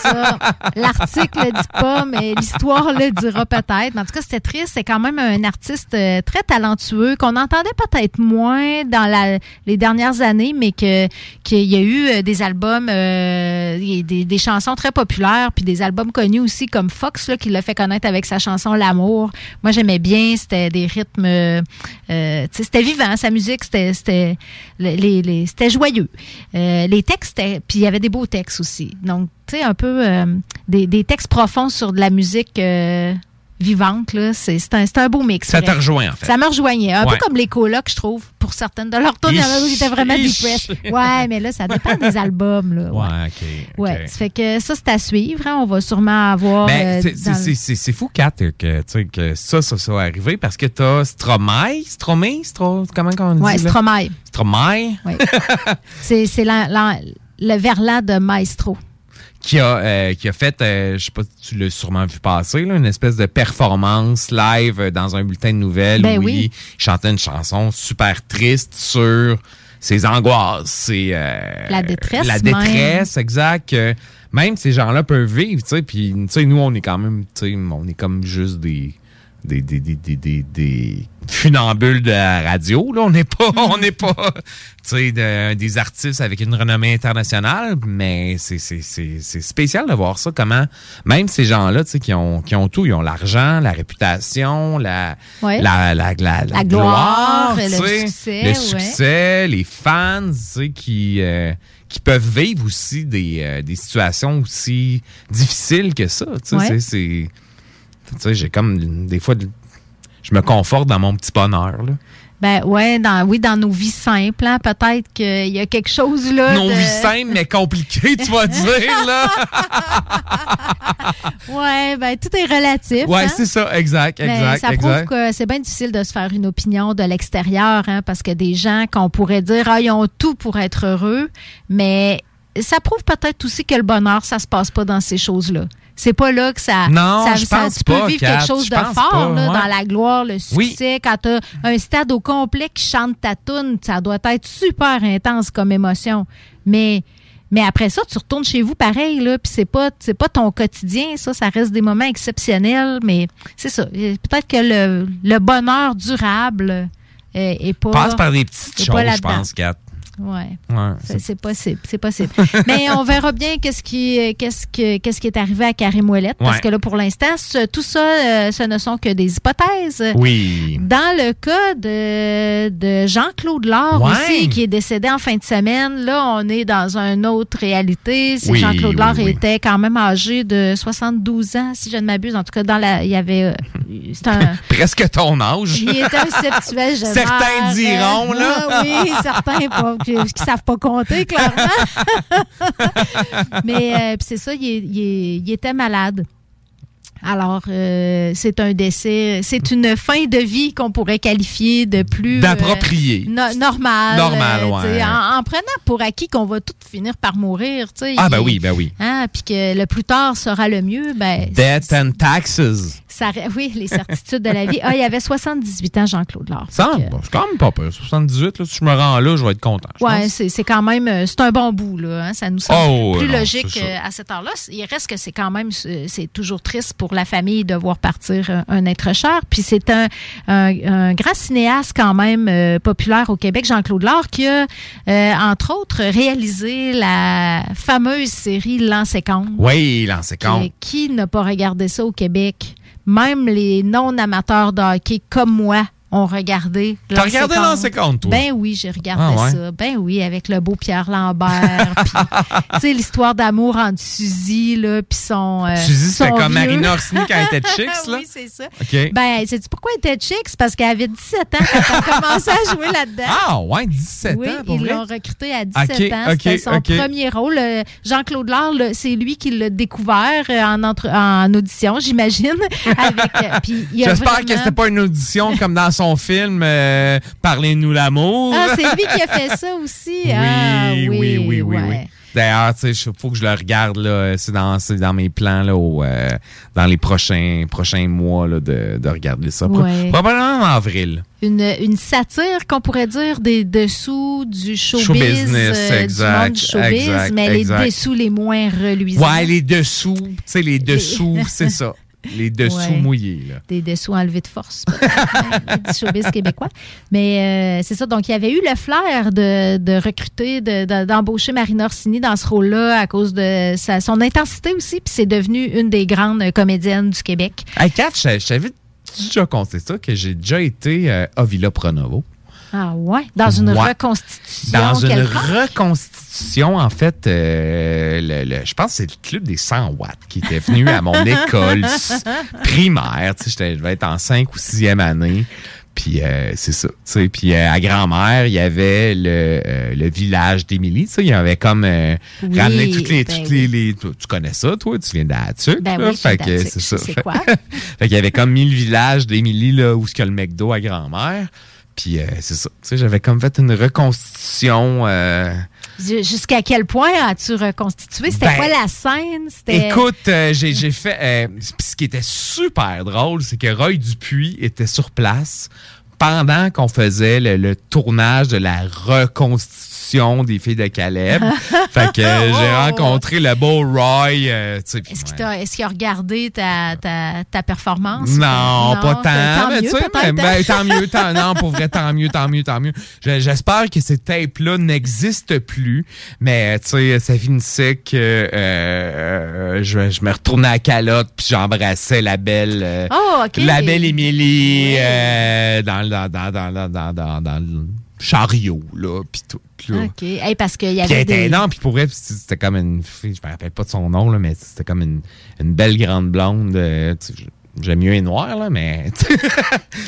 ça. L'article le dit pas, mais l'histoire le dira peut-être. Mais En tout cas, c'était triste. C'est quand même un artiste euh, très talentueux qu'on entendait peut-être moins dans la- les dernières années, mais que qu'il y a eu euh, des albums, euh, des, des chansons très populaires, puis des albums connus aussi comme Fox là, qui l'a fait connaître avec sa chanson L'amour. Moi, j'aimais bien. C'était des rythmes, euh, c'était vivant. Sa musique, c'était les, les- c'était joyeux. Euh, les textes, puis il y avait des beaux textes aussi. Donc, tu sais, un peu euh, des, des textes profonds sur de la musique euh, vivante, là. C'est c'est un, c'est un beau mix. Ça te rejoint, en fait. Ça me rejoignait. Un Ouais. peu comme les colocs, je trouve, pour certaines de leurs tunes. Il y en vraiment depressed. Ouais, mais là, ça dépend des albums, là. Ouais. Ouais, OK. Ouais, ça fait que ça, c'est à suivre. hein. On va sûrement avoir. Ben, euh, c'est- c'est- fou, Kat, que, tu que ça, ça soit arrivé parce que t'as Stromae, Stromae, Stro, comment on dit? Ouais? Stromae. Stromae, Ouais. c'est c'est la- la- le verlan de Maestro. Qui a, euh, qui a fait, euh, je sais pas si tu l'as sûrement vu passer, là, une espèce de performance live dans un bulletin de nouvelles Ben où oui. il chantait une chanson super triste sur ses angoisses, ses, euh, La détresse La même. détresse, exact. que même ces gens-là peuvent vivre, tu sais, puis tu sais, nous, on est quand même, tu sais, on est comme juste des des, des, des, des, des, funambules de la radio. Là. On n'est pas, on n'est pas de- des artistes avec une renommée internationale, mais c'est, spécial de voir ça, comment même ces gens-là qui ont, qui ont tout, ils ont l'argent, la réputation, la, Ouais. la, la, la, La gloire, le succès, ouais. les fans qui, euh, qui peuvent vivre aussi des, euh, des situations aussi difficiles que ça. Ouais. c'est- sais, j'ai comme des fois, je me conforte dans mon petit bonheur. Là. Ben ouais, dans, oui, dans nos vies simples, hein, peut-être qu'il y a quelque chose là. Nos de- vies simples, mais compliquées, tu vas dire, là. Ouais, ben tout est relatif. Ouais, hein. c'est ça, exact, exact, ça prouve que c'est bien difficile de se faire une opinion de l'extérieur, hein, parce que des gens qu'on pourrait dire, ah, ils ont tout pour être heureux, mais ça prouve peut-être aussi que le bonheur, ça se passe pas dans ces choses-là. C'est pas là que ça. Non, ça, je ça- pense tu peux pas, vivre Kat, quelque chose de fort, pas, là, ouais. dans la gloire, le succès. Quand tu un stade au complet qui chante ta tune, ça doit être super intense comme émotion. Mais. Mais après ça, tu retournes chez vous pareil, là, puis c'est pas, c'est pas ton quotidien, ça, ça reste des moments exceptionnels, mais c'est ça. Peut-être que le, le bonheur durable euh, est pas. Passe par des petites est choses, je pense, Kat. Ouais. Ouais, C'est- possible, c'est possible. Mais on verra bien qu'est-ce qui, qu'est-ce que, qu'est-ce qui est arrivé à Karim Ouellet, parce Ouais. que là, pour l'instant, tout ça, euh, ce ne sont que des hypothèses. Oui. Dans le cas de, de Jean-Claude Laure Ouais. aussi, qui est décédé en fin de semaine, là, on est dans une autre réalité. Oui, Jean-Claude Laure oui. était quand même âgé de 72 ans, si je ne m'abuse. En tout cas, dans la, il y avait, euh, c'est un, Presque ton âge. il était un septuagénaire. Certains diront, là. Oui, certains pas, qui ne savent pas compter, clairement. Mais euh, puis c'est ça, il, était malade. Alors, euh, c'est un décès, c'est une fin de vie qu'on pourrait qualifier de plus... euh, D'approprié. no- normal. Normal, euh, ouais. En, en prenant pour acquis qu'on va tout finir par mourir. tu sais, Ah, ben oui, ben oui. Hein, puis que le plus tard sera le mieux, ben, Debt and taxes. Ça, oui, les certitudes de la vie. Ah, il avait 78 ans, Jean-Claude Laure. Ça, Fait que- bon, je suis quand même pas peur. 78, là, si je me rends là, je vais être content. pense. c'est quand même, euh, c'est un bon bout, là. hein. Ça nous semble Oh, plus non, logique euh, à cette heure-là. Il reste que c'est quand même, c'est toujours triste pour la famille de voir partir euh, un être cher. Puis c'est un, un, un grand cinéaste quand même euh, populaire au Québec, Jean-Claude Laure, qui a, euh, entre autres, réalisé la fameuse série L'An 50. Oui, compte. Qui, qui n'a pas regardé ça au Québec? Même les non-amateurs de hockey comme moi ont regardé. T'as regardé L'An 50, toi? Ben oui, j'ai regardé Ah ouais? ça. Ben oui, avec le beau Pierre Lambert. tu sais, l'histoire d'amour entre Suzy, là, puis son. euh, Suzy, c'était son comme. Marina Orsini quand elle était chicks, là? oui, c'est ça. OK. Ben, sais-tu pourquoi elle était chic? C'est parce qu'elle avait 17 ans quand elle a commencé à jouer là-dedans. Ah, ouais, 17 Oui, ans, pour ils l'ont recruté à 17 Ok, ans. C'était son ok. premier rôle. Euh, Jean-Claude là, c'est lui qui l'a découvert euh, en, entre- en audition, j'imagine. Avec, euh, J'espère que vraiment- c'était pas une audition comme dans son film euh, Parlez-nous l'amour. Ah, c'est lui qui a fait ça aussi. Oui, ah, oui, oui, oui, oui. ouais. D'ailleurs, tu sais, il faut que je le regarde, là. C'est dans, c'est dans mes plans, là, au, euh, dans les prochains, prochains mois, là, de, de regarder ça. Ouais. Probablement en avril. Une, une satire qu'on pourrait dire des dessous du showbiz, Show business, euh, exact, du monde du showbiz, exact, mais exact. les dessous les moins reluisants. Ouais, les dessous, tu sais, les dessous, c'est ça. Les dessous Ouais. mouillés, là. Des dessous enlevés de force, du showbiz québécois. Mais euh, c'est ça, donc il y avait eu le flair de, de recruter, de- de- d'embaucher Marina Orsini dans ce rôle-là à cause de sa- son intensité aussi, puis c'est devenu une des grandes comédiennes du Québec. Hey, Kat, je je t'avais déjà compté ça, que j'ai déjà été euh, à Villa Pronovo. Ah ouais, dans une Ouais. reconstitution Dans une reconstitution, en fait, euh, le- le- je pense que c'est le club des 100 watts qui était venu à mon école primaire. Tu sais, je devais être en 5 ou 6e année. Puis euh, c'est ça. tu sais. Puis euh, à grand-mère, il y avait le, euh, le village d'Émilie. tu sais, Il y avait comme Oui, ramené toutes les... ben toutes les, les- tu tu connais ça, toi? Tu viens d'Atuc. Ben oui, fait que c'est ça. quoi? fait qu'il y avait comme mis le village d'Émilie, là, où il y a le McDo à grand-mère. Puis euh, c'est ça. Tu sais, j'avais comme fait une reconstitution... euh, Jusqu'à quel point as-tu reconstitué? C'était Ben, quoi la scène? Écoute, euh, j'ai fait. puis ce qui était super drôle, c'est que Roy Dupuis était sur place pendant qu'on faisait le, le tournage de la reconstitution des filles de Caleb. fait que euh, j'ai Oh. rencontré le beau Roy. euh, Est-ce qu'il t'a- est-ce qu'il a regardé ta, ta, ta performance? Non, pas tant. Tant mais mieux, mais- hein? ben, tant mieux, tant, non, pour vrai, tant mieux, tant mieux, tant mieux. Je- J'espère que ces tapes-là n'existent plus, mais tu sais, ça finissait que euh, euh, je, je me retournais à la calotte puis j'embrassais la belle, euh, Oh, la belle Émilie euh, dans, dans, dans, dans, dans, dans, dans, dans le chariot, là, puis tout. Là. OK. Hey, parce qu'il y Puis elle avait était des... énorme, puis pour puis c'était comme une fille, je me rappelle pas de son nom, là, mais c'était comme une, une belle grande blonde. euh, tu sais, J'aime mieux les noirs, là, mais.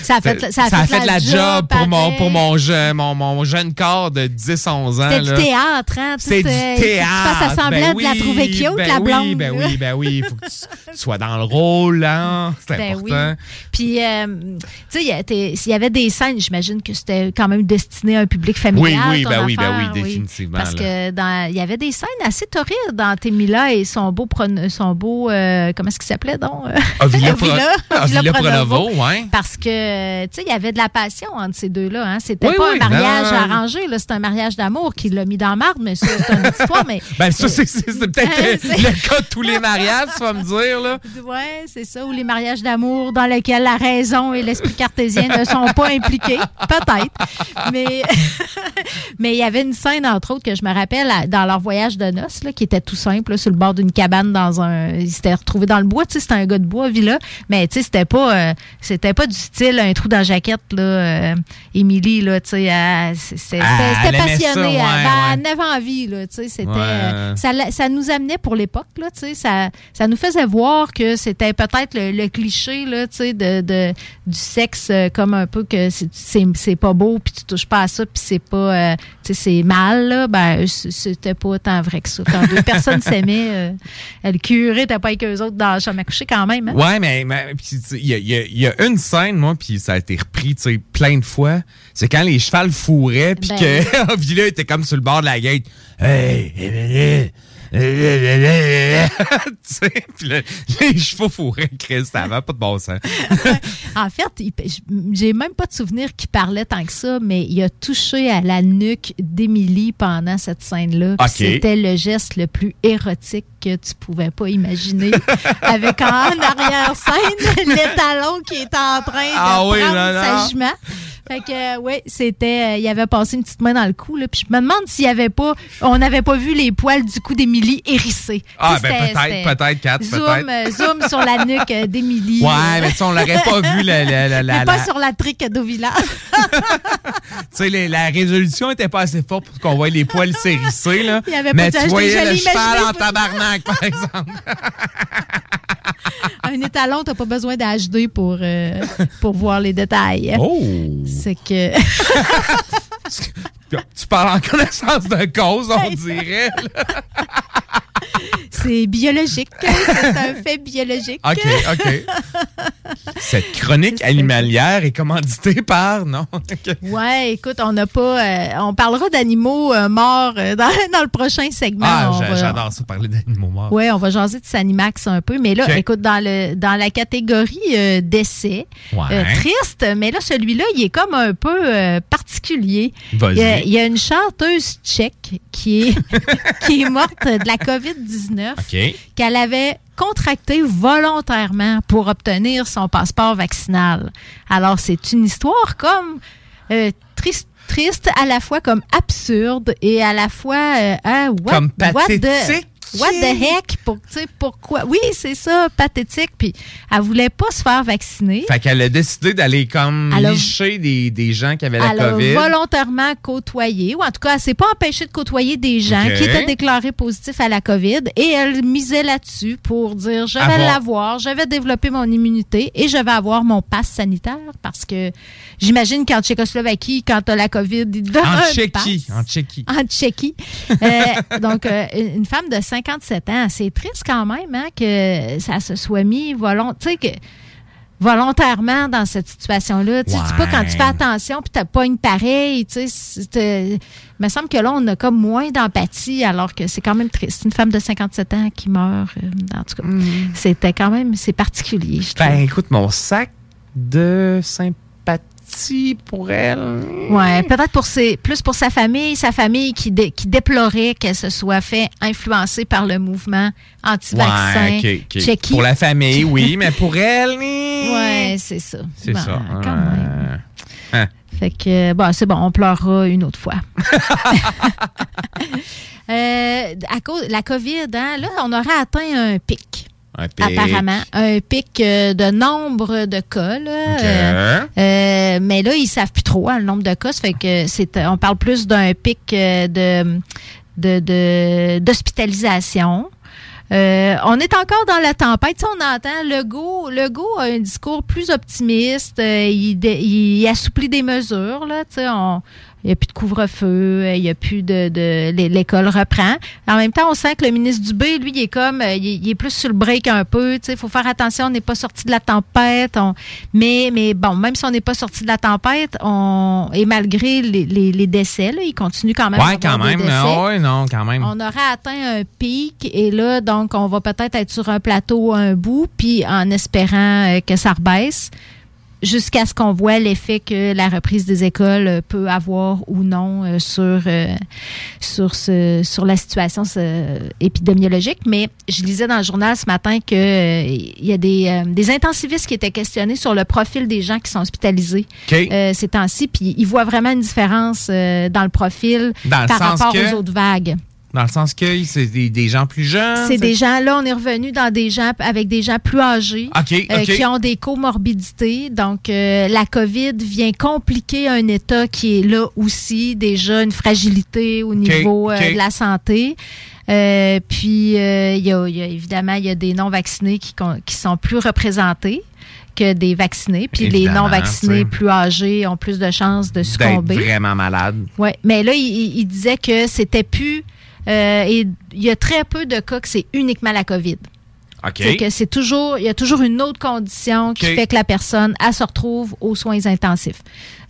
Ça a fait, ça a fait, la, job pour, mon, pour mon, je- mon, mon jeune corps de 10-11 ans. C'était du théâtre, hein? Tu C'est du Tu théâtre. fasses semblant ben de la oui, trouver cute, ben la oui, blonde. Ben là. oui, ben oui. Il faut que tu, tu sois dans le rôle, là. C'est Ben important. oui. Puis, euh, tu sais, s'il y avait des scènes, j'imagine que c'était quand même destiné à un public familial. Oui, oui, ben oui, ben oui, définitivement, Parce là. que dans, il y avait des scènes assez torrides dans Témila et son beau, son beau, euh, comment est-ce qu'il s'appelait donc? Ah, Villa Villa Villa. Villa Pronovo, ouais. Parce que, tu sais, il y avait de la passion entre ces deux-là. Hein. C'était Oui, pas oui, un mariage non, arrangé, là. C'était un mariage d'amour qui l'a mis dans marde, mais ça, c'est une histoire. Mais, Ben, ça, c'est c'est- c'est peut-être euh, c'est- le cas de tous les mariages, tu vas me dire, là. Ouais, c'est ça, ou les mariages d'amour dans lesquels la raison et l'esprit cartésien ne sont pas impliqués, peut-être. Mais mais il y avait une scène entre autres que je me rappelle dans leur voyage de noces là, qui était tout simple là, sur le bord d'une cabane dans un ils s'étaient retrouvés dans le bois, tu sais, c'était un gars de bois Villa, mais tu sais c'était pas euh, c'était pas du style un trou dans la jaquette là euh, Émilie là, tu sais, c'était passionné, ouais, elle, ben, ouais. avait envie là, tu sais, c'était Ouais. euh, ça, ça nous amenait pour l'époque, là, tu sais, ça, ça nous faisait voir que c'était peut-être le, le cliché, là, tu sais, de, de- du sexe euh, comme un peu que c'est- c'est pas beau, puis tu touches pas à ça, puis c'est pas, euh, tu sais, c'est mal, là. Ben, c'était pas tant vrai que ça. Quand deux personnes s'aimaient, euh, le curé était pas avec eux autres dans la chambre à coucher quand même, hein? Ouais, mais mais, il y a, y y une scène, moi, puis ça a été repris, tu sais, plein de fois. C'est quand les chevals fourraient, puis Ben. que Villa était comme sur le bord de la gate. Hey, sais, puis là, les chevaux fourraient, Chris, ça avait pas de bon sens. En fait, j'ai même pas de souvenir qu'il parlait tant que ça, mais il a touché à la nuque d'Émilie pendant cette scène-là. C'était le geste le plus érotique que tu pouvais pas imaginer. Avec en arrière-scène l'étalon qui est en train de Ah oui, prendre là, là. sa jument. Fait que, euh, oui, c'était. euh, il avait passé une petite main dans le cou, là. Puis je me demande s'il y avait pas. On n'avait pas vu les poils du cou d'Émilie hérissés. Ah, Tu sais, ben peut-être, peut-être, Kat, Zoom, euh, zoom sur la nuque euh, d'Émilie. Ouais, mais ça, on l'aurait pas vu, la, la, la, Mais pas sur la trique d'Ovila. tu sais, la résolution était pas assez forte pour qu'on voie les poils s'hérisser, là. Il avait pas mais de- tu voyais le cheval en pas- tabarnak, par exemple. un étalon, t'as pas besoin d'HD pour, euh, pour voir les détails. Oh! C'est que. Tu parles en connaissance de cause, on dirait. C'est biologique. C'est un fait biologique. OK, OK. Cette chronique animalière est commanditée par... Non? OK. Ouais, écoute, on n'a pas. euh, on parlera d'animaux euh, morts euh, dans, dans le prochain segment. Ah, j'adore ça, parler d'animaux morts. Ouais, on va jaser de Sanimax un peu. Mais là, écoute, dans, le, dans la catégorie décès, Ouais. triste, mais là, celui-là, il est comme un peu particulier. Il y, a, il y a une chanteuse tchèque qui est, qui est morte de la COVID-19 OK. qu'elle avait contracté volontairement pour obtenir son passeport vaccinal. Alors, c'est une histoire comme euh, triste triste, à la fois comme absurde et à la fois euh, ah, what, Comme what the- pathétique. What the heck? Pour, pourquoi? Oui, c'est ça, pathétique. Puis elle voulait pas se faire vacciner. Fait qu'elle a décidé d'aller comme Elle a- licher des, des gens qui avaient la Elle a COVID. volontairement côtoyé, ou en tout cas, elle s'est pas empêchée de côtoyer des gens OK. qui étaient déclarés positifs à la COVID et elle misait là-dessus pour dire je vais Avoir- l'avoir, je vais développer mon immunité et je vais avoir mon pass sanitaire parce que j'imagine qu'en Tchécoslovaquie, quand tu as la COVID, ils te donnent En Tchéquie. En Tchéquie. En Tchéquie. Euh, donc, euh, une femme de 57 ans, c'est triste quand même hein, que ça se soit mis volont, tu sais, que volontairement dans cette situation-là. Tu sais, pas quand tu fais attention puis t'as pas une pareille, tu sais, il me semble que là, on a comme moins d'empathie alors que c'est quand même triste. Une femme de 57 ans qui meurt, euh, en tout cas, c'était quand même, c'est particulier, je trouve. Ben, écoute, mon sac de pour elle. Ouais, peut-être pour ses, plus pour sa famille, sa famille qui, dé- qui déplorait qu'elle se soit fait influencer par le mouvement anti-vaccin. Ouais. Pour la famille, oui, mais pour elle, Ouais, c'est ça. c'est Bon, ça. quand même. Hein. Fait que, bon, c'est bon, on pleurera une autre fois. Euh, à cause la COVID, hein, là, on aurait atteint un pic. Un pic. Apparemment, un pic euh, de nombre de cas. là. Euh, euh, mais là, ils savent plus trop hein, le nombre de cas. Ça fait que c'est, on parle plus d'un pic de, de, de- d'hospitalisation. Euh, on est encore dans la tempête. Tu sais, on entend Legault, Legault a un discours plus optimiste. euh, il, assouplit des mesures. Là, tu sais, on, Il n'y a plus de couvre-feu, euh, il n'y a plus de, de l'é- l'école reprend. En même temps, on sent que le ministre Dubé, lui, il est comme, euh, il, est- il est plus sur le break un peu. Tu sais, il faut faire attention, on n'est pas sorti de la tempête. on- mais, mais bon, même si on n'est pas sorti de la tempête, on et malgré les, les- les décès, là, il continue quand même. avoir quand des même. décès. Ouais, non, quand même. On aurait atteint un pic et là, donc, on va peut-être être sur un plateau un bout, puis en espérant euh, que ça rebaisse jusqu'à ce qu'on voit l'effet que la reprise des écoles euh, peut avoir ou non euh, sur euh, sur ce sur la situation épidémiologique. Mais je lisais dans le journal ce matin que il y a des, des intensivistes qui étaient questionnés sur le profil des gens qui sont hospitalisés OK. euh, ces temps-ci, puis ils voient vraiment une différence dans le profil Dans le par rapport que- aux autres vagues. Dans le sens que c'est des, des gens plus jeunes. C'est des gens, là, on est revenu dans des gens avec des gens plus âgés euh, qui ont des comorbidités. Donc, euh, la COVID vient compliquer un état qui est là aussi, déjà une fragilité au niveau euh, de la santé. Puis, il y, a, il y a évidemment, il y a des non-vaccinés qui, sont plus représentés que des vaccinés. Puis les non-vaccinés plus âgés ont plus de chances de succomber. vraiment malade. Oui, mais là, il- il disait que c'était plus. Euh, et il y a très peu de cas que c'est uniquement la COVID. OK. C'est que c'est toujours, il y a toujours une autre condition qui fait que la personne, elle se retrouve aux soins intensifs.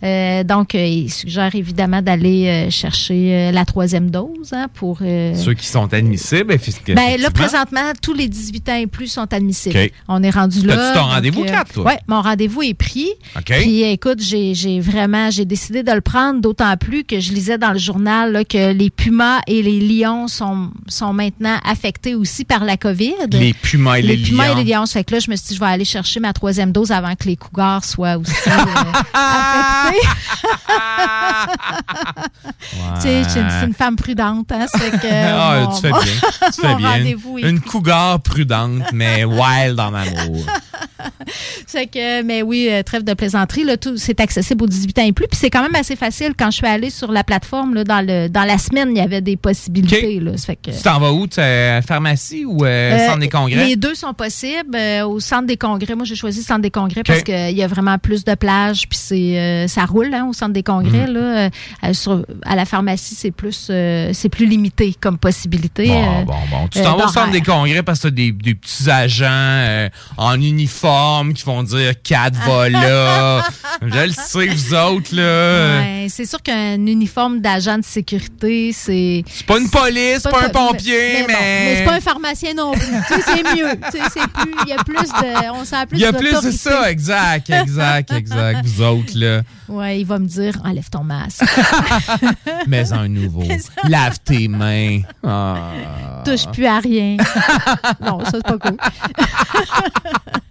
Euh, donc, euh, il suggère évidemment d'aller euh, chercher la troisième dose hein, pour. Ceux qui sont admissibles, effic- ben là, effectivement. présentement, tous les 18 ans et plus sont admissibles. On est rendu là. T'as-tu ton rendez-vous, euh, Kat, toi? Ouais, mon rendez-vous est pris. Puis écoute, j'ai j'ai vraiment, j'ai décidé de le prendre, d'autant plus que je lisais dans le journal là, que les pumas et les lions sont, sont maintenant affectés aussi par la COVID. Les pumas et les, pumas lions. et les lions. Fait que là, je me suis dit, je vais aller chercher ma troisième dose avant que les cougars soient aussi euh, affectés. Tu sais, je suis une- femme prudente, hein, fait que, ah, mon- tu fais bien. Tu fais bien. Une cougar prudente, mais wild en amour. C'est que, mais oui, euh, trêve de plaisanterie, là, tout, c'est accessible aux 18 ans et plus. Puis c'est quand même assez facile. Quand je suis allée sur la plateforme, là, dans, le, dans la semaine, il y avait des possibilités. Là, fait que, Tu t'en vas où? Tu es à la pharmacie ou euh, Euh, centre des congrès? Les deux sont possibles. Euh, au centre des congrès, moi j'ai choisi le centre des congrès parce qu'il y a vraiment plus de plages, puis c'est euh, ça roule hein, au centre des congrès. Mm. Là, Euh, euh, sur- à la pharmacie, c'est plus euh, c'est plus limité comme possibilité. Bon, euh, bon, bon. Tu euh, t'en vas au centre des congrès parce que t'as des, des petits agents euh, en uniforme qui vont dire 4 va là. Je le sais, vous autres, là. Ouais, c'est sûr qu'un uniforme d'agent de sécurité, c'est. C'est pas une police, c'est pas un pompier, mais. mais c'est pas un pharmacien non plus. Tu sais, c'est mieux. Tu sais, c'est plus. Il y a plus de. On sent plus Il y a plus de ça, exact, exact, exact. Vous autres, là. Ouais, il va me dire enlève ton masque. Mais un nouveau. Lave tes mains. Ah. Touche plus à rien. non, ça, c'est pas cool.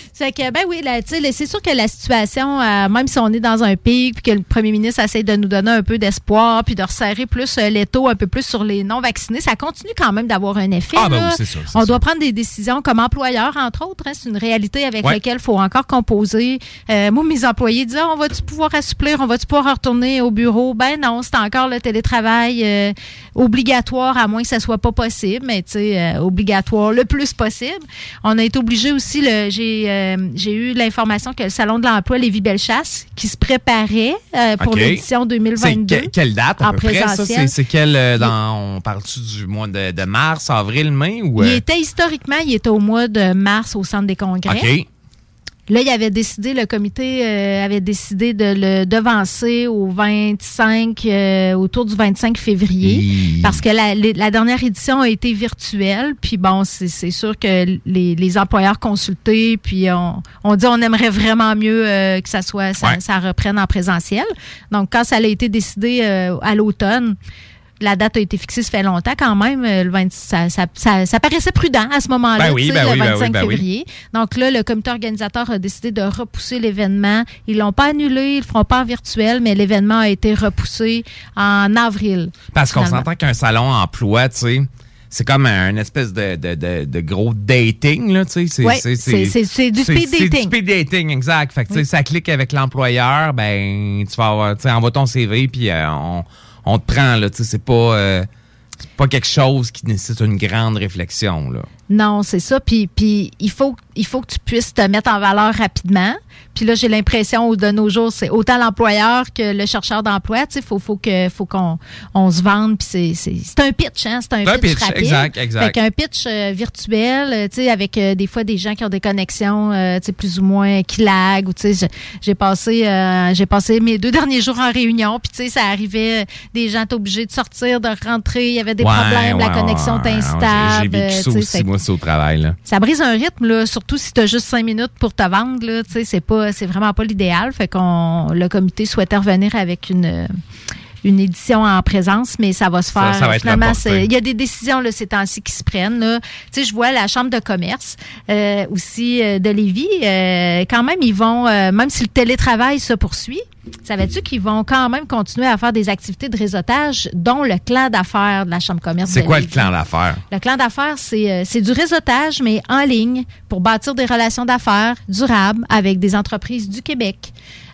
C'est que, ben oui, c'est sûr que la situation, euh, même si on est dans un pic, puis que le premier ministre essaie de nous donner un peu d'espoir, puis de resserrer plus euh, l'étau un peu plus sur les non-vaccinés, ça continue quand même d'avoir un effet. Ah, ben là. oui, c'est sûr, on doit prendre des décisions comme employeur, entre autres. hein, c'est une réalité avec Ouais. laquelle il faut encore composer. Euh, moi, mes employés disaient, Ah, on va-tu pouvoir assouplir, on va-tu pouvoir retourner au bureau? Ben non, c'est encore le télétravail obligatoire, à moins que ça soit pas possible, mais tu sais, obligatoire le plus possible. On a été obligé aussi, le, j'ai, euh, j'ai eu l'information que le Salon de l'emploi Lévis-Bellechasse, qui se préparait euh, pour l'édition 2022. C'est que- quelle date à en peu près, ça? présentiel. C'est quel, euh, dans, on parle-tu du mois de, de mars, avril, mai ou... Il était historiquement, il était au mois de mars au centre des congrès. OK. Là, il avait décidé, le comité euh, avait décidé de le devancer au 25, euh, autour du 25 février, parce que la, les- la dernière édition a été virtuelle. Puis bon, c'est sûr que les, les employeurs consultés, puis on, on dit on aimerait vraiment mieux euh, que ça soit, ça, Ouais. ça reprenne en présentiel. Donc, quand ça a été décidé euh, à l'automne, la date a été fixée, ça fait longtemps quand même. euh, Le 20 ça, ça, ça, ça paraissait prudent à ce moment-là, Ben oui, ben le oui, ben 25 oui, ben oui. février. Donc là, le comité organisateur a décidé de repousser l'événement. Ils l'ont pas annulé, ils le feront pas en virtuel, mais l'événement a été repoussé en avril. Parce qu'on s'entend qu'un salon emploi, tu sais, c'est comme un espèce de, de, de, de gros dating, là, tu sais. C'est du speed c'est du dating. speed dating, exact. Fait que, tu sais, Oui. ça clique avec l'employeur, ben, tu vas avoir, tu sais, envoie ton CV, puis euh, on, on te prend, là, c'est pas, euh, pas quelque chose qui nécessite une grande réflexion, là. Non, c'est ça. Puis, puis il, faut, il faut que tu puisses te mettre en valeur rapidement. Puis là, j'ai l'impression de nos jours, c'est autant l'employeur que le chercheur d'emploi. Tu sais, faut, faut que, faut qu'on on se vende. Puis c'est, c'est, c'est un pitch, hein? C'est un, Un pitch, pitch, rapide. exact, exact. Fait qu'un pitch euh, virtuel, euh, tu sais, avec euh, des fois des gens qui ont des connexions, euh, tu sais, plus ou moins qui laguent. Ou tu sais, j'ai passé, euh, j'ai passé mes deux derniers jours en réunion. Puis tu sais, ça arrivait, des gens étaient obligés de sortir, de rentrer. Il y avait des Ouais, problèmes, la connexion était ouais, J'ai instable. vécu ça aussi, moi, au travail. Là. ça brise un rythme, là, surtout si tu as juste cinq minutes pour te vendre. Là, tu sais, c'est pas, c'est vraiment pas l'idéal. Fait qu'on, le comité souhaitait revenir avec une, une édition en présence, mais ça va se Ça- faire. ça va être Finalement, reporté. c'est- il y a des décisions là, ces temps-ci qui se prennent. là. Tu sais, je vois la chambre de commerce euh, aussi euh, de Lévis. euh, quand même, ils vont, euh, même si le télétravail se poursuit. Savais-tu qu'ils vont quand même continuer à faire des activités de réseautage, dont le clan d'affaires de la Chambre de commerce C'est quoi le clan d'affaires? Le clan d'affaires, c'est euh, c'est du réseautage, mais en ligne, pour bâtir des relations d'affaires durables avec des entreprises du Québec.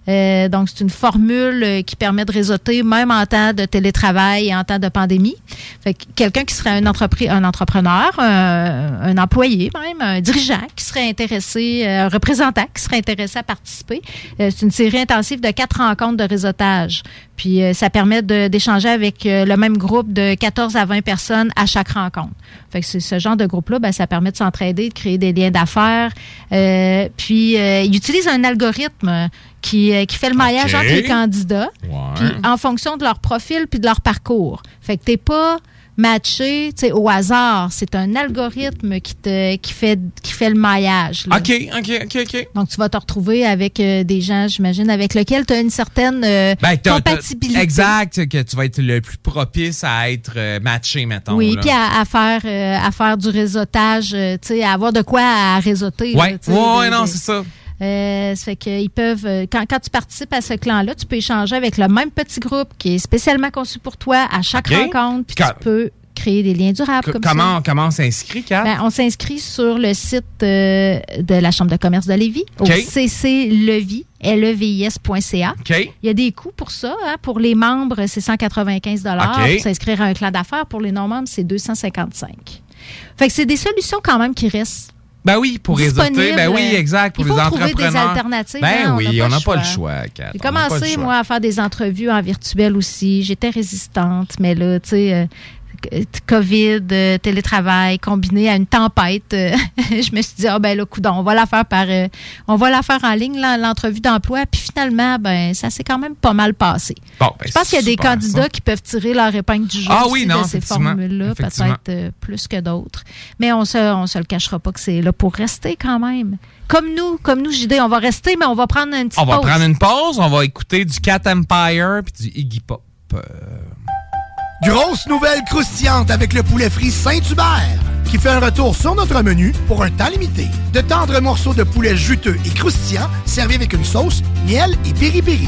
Euh, donc, c'est une formule euh, qui permet de réseauter même en temps de télétravail et en temps de pandémie. Fait que quelqu'un qui serait un, un entrepreneur, un, un employé même, un dirigeant qui serait intéressé, euh, un représentant qui serait intéressé à participer. Euh, c'est une série intensive de quatre rencontres de réseautage. Puis euh, ça permet d'échanger avec euh, le même groupe de 14 à 20 personnes à chaque rencontre. Fait que c'est ce genre de groupe-là, ben, ça permet de s'entraider, de créer des liens d'affaires. Euh, puis euh, il utilise un algorithme qui, euh, qui fait le maillage entre les candidats, Ouais. puis en fonction de leur profil puis de leur parcours. Fait que t'es pas matché tu sais, au hasard. C'est un algorithme qui te qui fait qui fait le maillage. là. OK, OK, OK, OK. Donc, tu vas te retrouver avec euh, des gens, j'imagine, avec lesquels tu as une certaine euh, Ben, t'as- t'as- compatibilité. Exact, que tu vas être le plus propice à être euh, matché, mettons. Oui, puis à, à faire à faire du réseautage, tu sais, à avoir de quoi à réseauter. là, Ouais, ouais, des- non, c'est ça. Euh, ça fait qu'ils peuvent, euh, quand, quand tu participes à ce clan-là, tu peux échanger avec le même petit groupe qui est spécialement conçu pour toi à chaque rencontre, puis Quand- tu peux créer des liens durables comme comment, ça. comment on s'inscrit, Kat? Ben, on s'inscrit sur le site euh, de la Chambre de commerce de Lévis, OK. au cclevis, E levis.ca. OK. Il y a des coûts pour ça. hein. Pour les membres, c'est 195 OK. Pour s'inscrire à un clan d'affaires. Pour les non-membres, c'est 255 Fait que c'est des solutions quand même qui restent. Ben oui, pour réseauter. Ben oui, exact. Pour Il faut les trouver des alternatives, Ben hein, oui, on pas n'a le pas le choix. Kat. J'ai pas commencé, moi, à faire des entrevues en virtuel aussi. J'étais résistante, mais là, tu sais, euh, COVID, euh, télétravail, combiné à une tempête, euh, je me suis dit, ah ben là, coudon, on va la faire par, euh, on va la faire en ligne, l'entrevue d'emploi. Puis finalement, ben, ça s'est quand même pas mal passé. Bon, ben, Je pense qu'il y a des candidats ça. qui peuvent tirer leur épingle du jeu Ah oui, non, de ces formules-là, peut-être plus que d'autres. Mais on se, on se le cachera pas que c'est là pour rester quand même. Comme nous, comme nous, JD, on va rester, mais on va prendre une petite On va pause. prendre une pause, on va écouter du Cat Empire puis du Iggy Pop. Grosse nouvelle croustillante avec le poulet frit Saint-Hubert qui fait un retour sur notre menu pour un temps limité. De tendres morceaux de poulet juteux et croustillants servis avec une sauce, miel et piri-piri.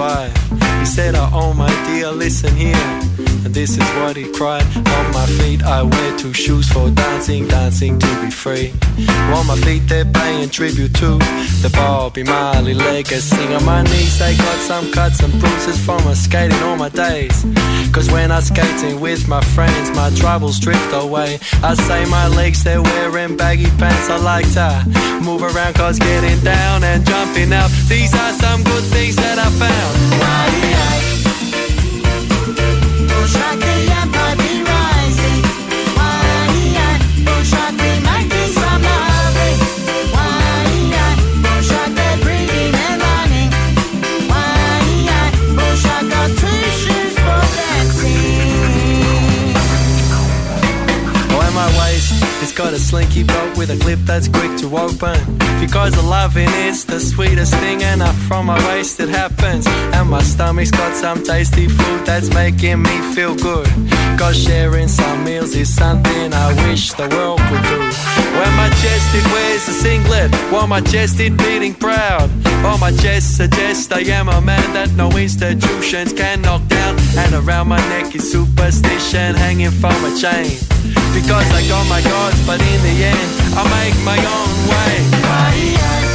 vibe said, I own my dear listen here. And this is what he cried. On my feet, I wear two shoes for dancing, dancing to be free. On my feet, they're paying tribute to the Bobby Marley legacy. On my knees, they got some cuts and bruises from a skating all my days. Cause when I'm skating with my friends, my troubles drift away. I say my legs, they're wearing baggy pants. I like to move around, cause getting down and jumping out. These are some good things that I found track that it's got a slinky belt with a clip that's quick to open. Because the loving is the sweetest thing, and up from my waist it happens. And my stomach's got some tasty food that's making me feel good. Cause sharing some meals is something I wish the world could do. It wears a singlet, while my chest it beating proud. While my chest suggests I am a man that no institutions can knock down. And around my neck is superstition hanging from a chain. Because I got my gods, but in the end, I make my own way.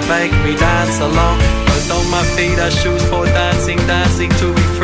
That make me dance along. Cause on my feet are shoes for dancing, dancing to be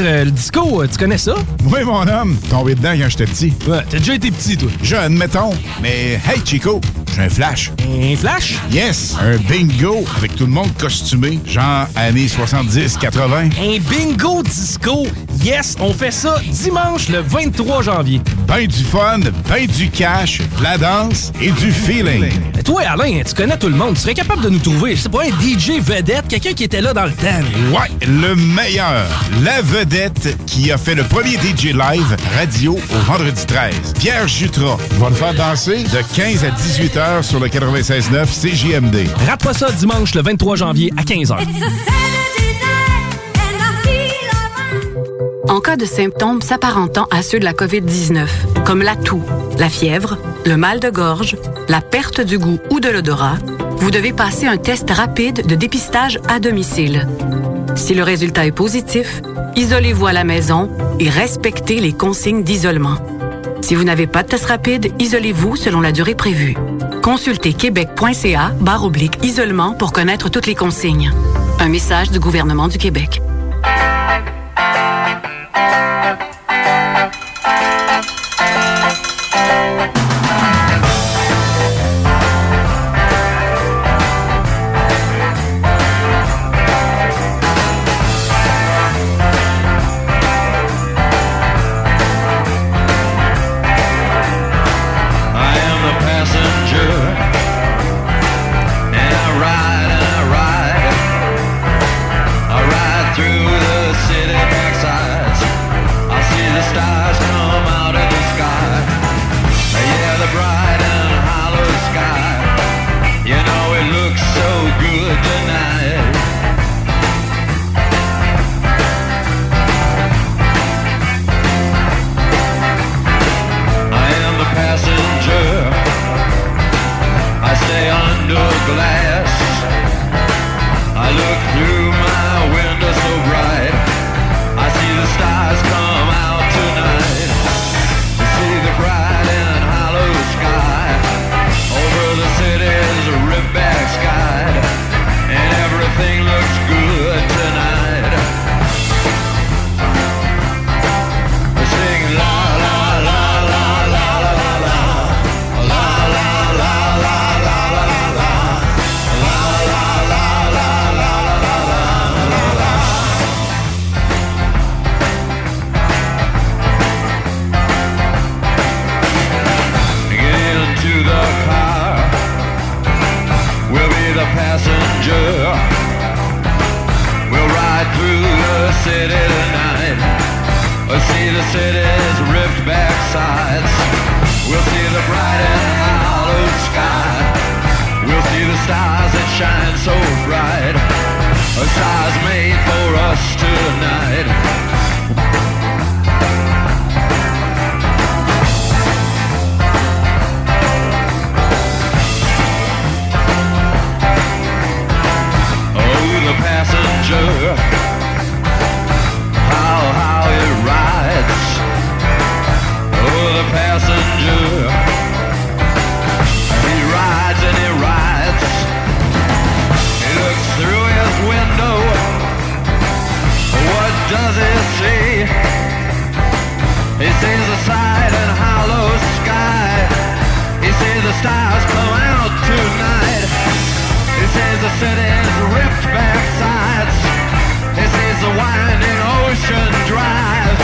Euh, le disco, euh, tu connais ça? Oui, mon homme, tombé dedans quand j'étais petit. Ouais, t'as déjà été petit, toi. Jeune, mettons. Mais hey, Chico, J'ai un flash. Un flash? Yes, un bingo avec tout le monde costumé, genre années 70-80. Un bingo disco. Yes, on fait ça dimanche le 23 janvier. Ben du fun, ben du cash, de la danse et du feeling. Mais toi, Alain, tu connais tout le monde. Tu serais capable de nous trouver, c'est pas un DJ vedette, quelqu'un qui était là dans le temps. Ouais, le meilleur. La vedette qui a fait le premier DJ live radio au vendredi 13. Pierre Jutras va le faire danser de 15 à 18 heures sur le 96.9 CJMD. Rate pas ça dimanche le 23 janvier à 15h. En cas de symptômes s'apparentant à ceux de la COVID-19, comme la toux, la fièvre, le mal de gorge, la perte du goût ou de l'odorat, vous devez passer un test rapide de dépistage à domicile. Si le résultat est positif, isolez-vous à la maison et respectez les consignes d'isolement. Si vous n'avez pas de test rapide, isolez-vous selon la durée prévue. Consultez québec.ca barre oblique isolement pour connaître toutes les consignes. Un message du gouvernement du Québec. Sees the city's ripped back sides. He sees the winding ocean drive.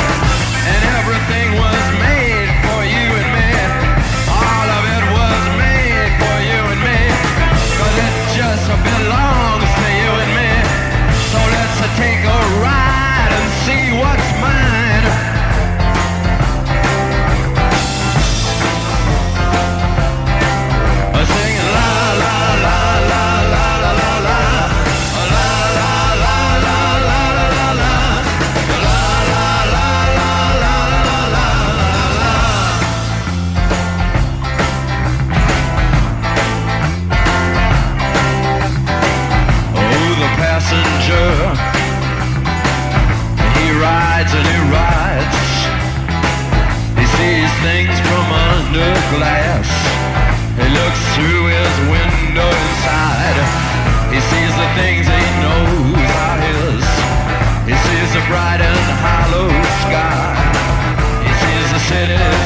Things from under glass. He looks through his window inside. He sees the things he knows are his. He sees the bright and hollow sky. He sees the city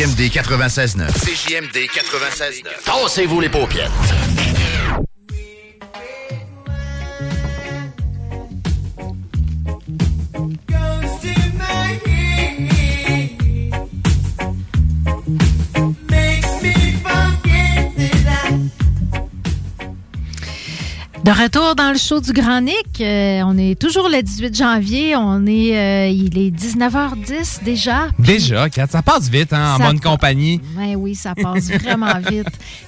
CJMD 96.9. CJMD 96.9. Tassez-vous les paupières. De retour dans le show du Grand Nick, euh, on est toujours le 18 janvier, on est, euh, il est 19h10 déjà. Déjà, ça passe vite, hein, en bonne pa- compagnie. Ouais, oui, ça passe vraiment vite.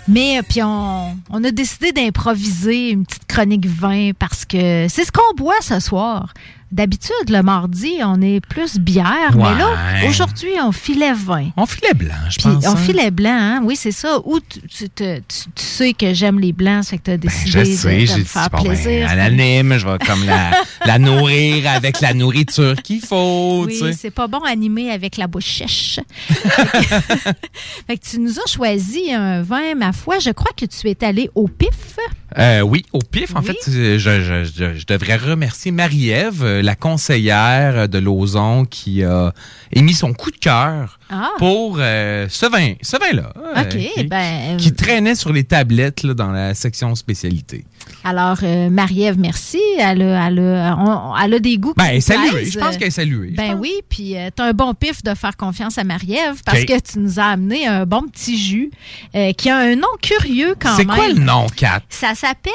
Mais euh, puis on, on a décidé d'improviser une petite chronique vin parce que c'est ce qu'on boit ce soir. D'habitude, le mardi, on est plus bière, mais là, aujourd'hui, on filet vin. On filet blanc, je Puis pense. on hein. filet blanc, hein? oui, c'est ça. Ou tu, tu te- tu- tu sais que j'aime les blancs, fait que tu as décidé Ben, Je sais, de, dit, faire bon, ben, plaisir. à l'anime, je vais comme la, la nourrir avec la nourriture qu'il faut, Oui, c'est pas bon animé avec la bouche sèche. fait que tu nous as choisi un vin, ma foi. Je crois que tu es allé au pif. Euh, oui, au pif, en Oui. fait, je, je- je- je devrais remercier Marie-Ève, euh, la conseillère de Lauson, qui a émis son coup de cœur Ah. pour euh, ce vin, ce vin-là. euh, qui, ben, qui traînait sur les tablettes là, dans la section spécialité. Alors, euh, Marie-Ève, merci. Elle a, elle, a, on- elle a des goûts Ben, saluée. Je pense qu'elle est saluée. Ben oui, puis euh, t'as un bon pif de faire confiance à Marie-Ève parce que tu nous as amené un bon petit jus euh, qui a un nom curieux quand C'est même. quoi le nom, Kat? Ça s'appelle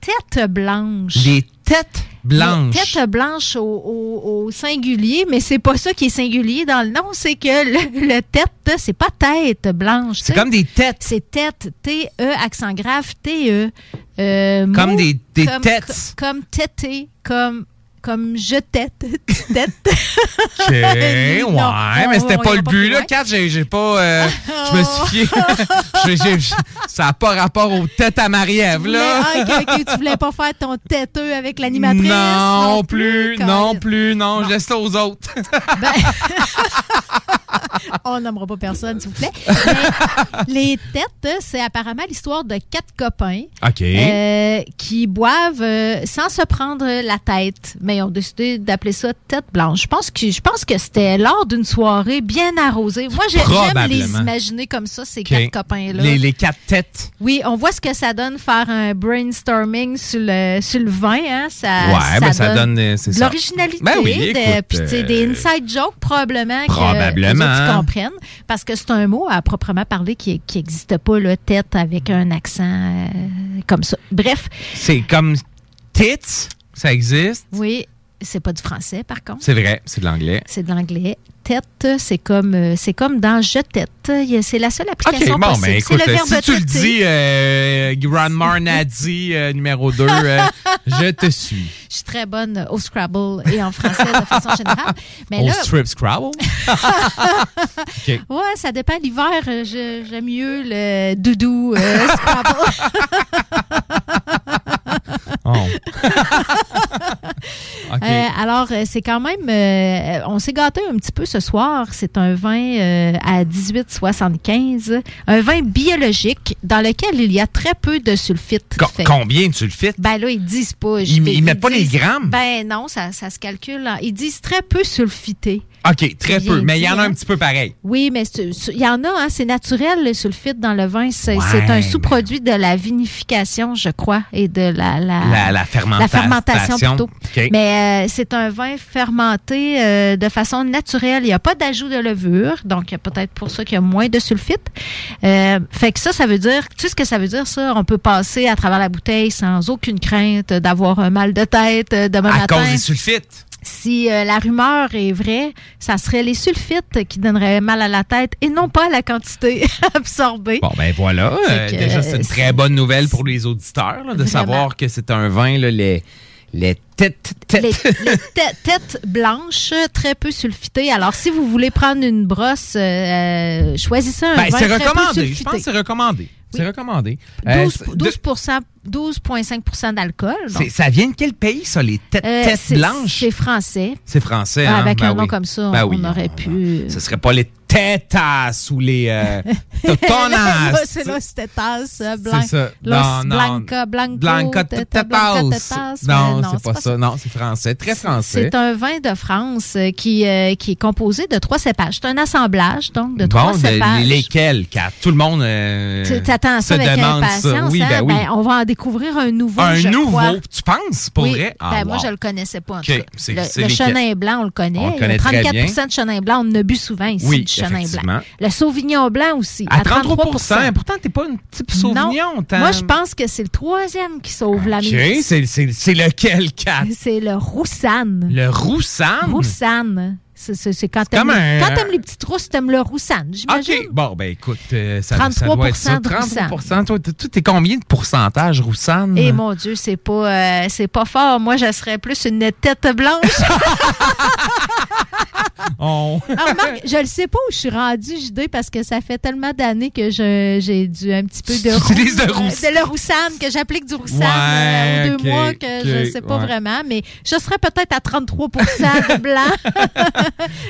tête blanche. Les têtes tête blanche au, au- au singulier, mais c'est pas ça qui est singulier dans le nom, c'est que le, le tête, c'est pas tête blanche. C'est comme des têtes. C'est tête, T-E, accent grave, T-E. Euh, Comme mot, des- des comme- têtes. co- Comme tété, comme, comme je tête. tête. OK, ouais, Non, mais c'était pas le but, là. Kat. J'ai pas. euh, je me suis fié. Ça n'a pas rapport aux têtes à Marie-Ève, là. Ah, ok, ok, tu voulais pas faire ton têteux avec l'animatrice? Non, plus, non plus, non, je laisse ça aux autres. On nommera pas personne, s'il vous plaît. Mais les têtes, c'est apparemment l'histoire de quatre copains euh, qui boivent euh, sans se prendre la tête. Mais ils ont décidé d'appeler ça tête blanche. Je pense que, je pense que c'était lors d'une soirée bien arrosée. Moi, j'ai- j'aime les imaginer comme ça, ces quatre copains-là. Les, les quatre têtes. Oui, on voit ce que ça donne faire un brainstorming sur le, sur le vin. Hein? Ça, Ouais, ben, ça donne, euh, l'originalité. Ben oui, de- euh, des inside jokes probablement, Probablement. que les autres comprennent. Parce que c'est un mot à proprement parler qui n'existe pas, le tête avec un accent euh, comme ça. Bref, C'est comme tits, ça existe. oui, c'est pas du français par contre. C'est vrai, c'est de l'anglais. C'est de l'anglais. Tête, c'est comme, euh, c'est comme dans je tête. C'est la seule application bon, possible. ben c'est écoute, le euh, verbe si tu le dis, euh, Grandma Nadi, euh, numéro 2, je te suis. Je suis très bonne au Scrabble et en français de façon générale. Mais Au là, strip Scrabble? OK. ouais, ça dépend. L'hiver, euh, j'aime mieux le doudou euh, Scrabble. Oh. Euh, alors, euh, c'est quand même. euh, on s'est gâté un petit peu ce soir. C'est un vin euh, à 18,75. Un vin biologique dans lequel il y a très peu de sulfite. Co- Fait- combien le fais? Ben là, ils disent pas. Ils- ils mettent pas les grammes? Ben non, ça, ça se calcule. Ils disent très peu sulfité. OK, très peu, mais il y en a un petit peu pareil. Oui, mais il y en a, hein, c'est naturel, le sulfite dans le vin. C'est Ouais, un mais- sous-produit de la vinification, je crois, et de la, la, La- fermentation. la fermentation plutôt. Mais euh, c'est un vin fermenté euh, de façon naturelle. Il n'y a pas d'ajout de levure, donc il y a peut-être pour ça qu'il y a moins de sulfite. Euh, fait que ça, ça veut dire, tu sais ce que ça veut dire, ça? On peut passer à travers la bouteille sans aucune crainte d'avoir un mal de tête demain À matin. cause des sulfites. Si euh, la rumeur est vraie, ça serait les sulfites qui donneraient mal à la tête et non pas la quantité absorbée. Bon, ben voilà. euh, que, déjà, c'est une euh, très bonne nouvelle pour les auditeurs là, de Vraiment. savoir que c'est un vin, là, les, les têtes. têtes. Les, les tê- têtes blanches, très peu sulfitées. Alors, si vous voulez prendre une brosse, euh, choisissez un Ben, vin c'est très peu recommandé. Je sulfité. pense que c'est recommandé. C'est recommandé. Euh, 12, c'est- 12 12,5% d'alcool. ça vient de quel pays, ça, les têtes, Euh, têtes blanches? C'est français. C'est français, Ah, hein? Avec Ben un nom oui. comme ça, Ben on oui, aurait pu. Ce serait pas les tétas ou les euh, totonas. c'est euh, blanc. C'est ça. Los Non, non. Blanca, Blanco, Blanca teta- tetas. Tetas. Non, Mais c'est pas ça. Non, c'est français. Très français. C'est un vin de France euh, qui, euh, qui est composé de trois cépages. C'est un assemblage, donc, de trois de- cépages. lesquels, Kat? Tout le monde euh, Tu t'attends ça avec impatience. Oui, hein? ben oui. Ben, on va en découvrir un nouveau, un je nouveau, crois. tu penses, pour oui. vrai? Ah, Ben, Moi, je le connaissais pas, en tout cas. Le, chenin blanc, on le connaît. On le connaît très 34 bien. de chenin blanc, on en a bu souvent ici, Oui, chenin effectivement. blanc. Le sauvignon blanc aussi, À à, 33 33 Pourtant, t'es pas une type sauvignon. Non. Moi, je pense que c'est le troisième qui sauve la OK, mise. c'est- lequel, Kat? C'est le roussanne. Le roussanne? Roussanne. C'est- quand t'aimes un- les petites rousses, t'aimes le roussanne, j'imagine. OK. Bon, ben écoute, euh, ça, 33 ça doit être ça. de roussanne. 33 Toi, t'es combien de pourcentage, roussanne? Et mon Dieu, c'est pas, euh, c'est pas fort. Moi, je serais plus une tête blanche. On- remarque, je le sais pas où je suis rendue, JD, parce que ça fait tellement d'années que je- j'ai dû un petit peu de roux- le euh, rousse- de le roussane, que j'applique du roussane Ouais, euh, aux deux mois, que je ok, sais pas ouais. vraiment, mais je serais peut-être à 33% de blanc,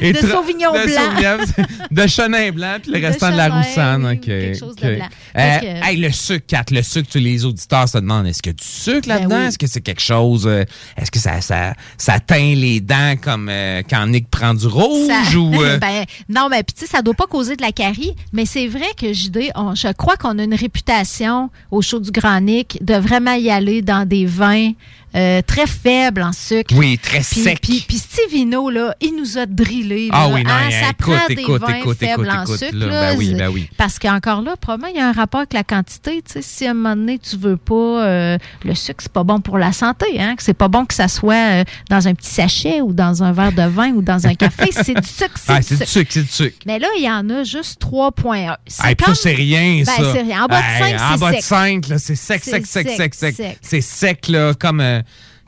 Et de sauvignon de blanc. de chenin blanc, puis le De restant de la OK. ou quelque chose de blanc. Euh, que- hey, le sucre, Kat, le sucre, les auditeurs se demandent, est-ce qu'il y a du sucre là-dedans? Ben oui. Est-ce que c'est quelque chose, euh, est-ce que ça, ça, ça teint les dents comme euh, quand Nick prend du rouge Ça- ou... euh, ben, non, mais puis tu sais, ça doit pas causer de la carie, mais c'est vrai que JD, on- je crois qu'on a une réputation au show du Grand Nick de vraiment y aller dans des vins euh, très faibles en sucre. Oui, très Puis- sec. Puis, puis Stevino, là, il nous a drillé. Ah là, oui, non, hein, hey, ça écoute, prend des écoute, vins écoute, faibles en sucre. là, là, ben oui, ben oui. Parce qu'encore là, probablement, il y a un rapport avec la quantité. Tu sais, si à un moment donné, tu veux pas... euh, le sucre, c'est pas bon pour la santé. Hein? C'est pas bon que ça soit euh, dans un petit sachet ou dans un verre de vin ou dans un café. c'est du sucre, c'est Ah, du c'est du sucre. c'est du sucre. Mais là, il y en a juste 3,1. C'est comme- ça, c'est rien, Ben, ça. c'est rien. En bas de Hey, 5, En c'est bas de sec. 5, là, c'est sec, sec, sec, sec, sec, sec. sec. C'est sec, là, comme, euh,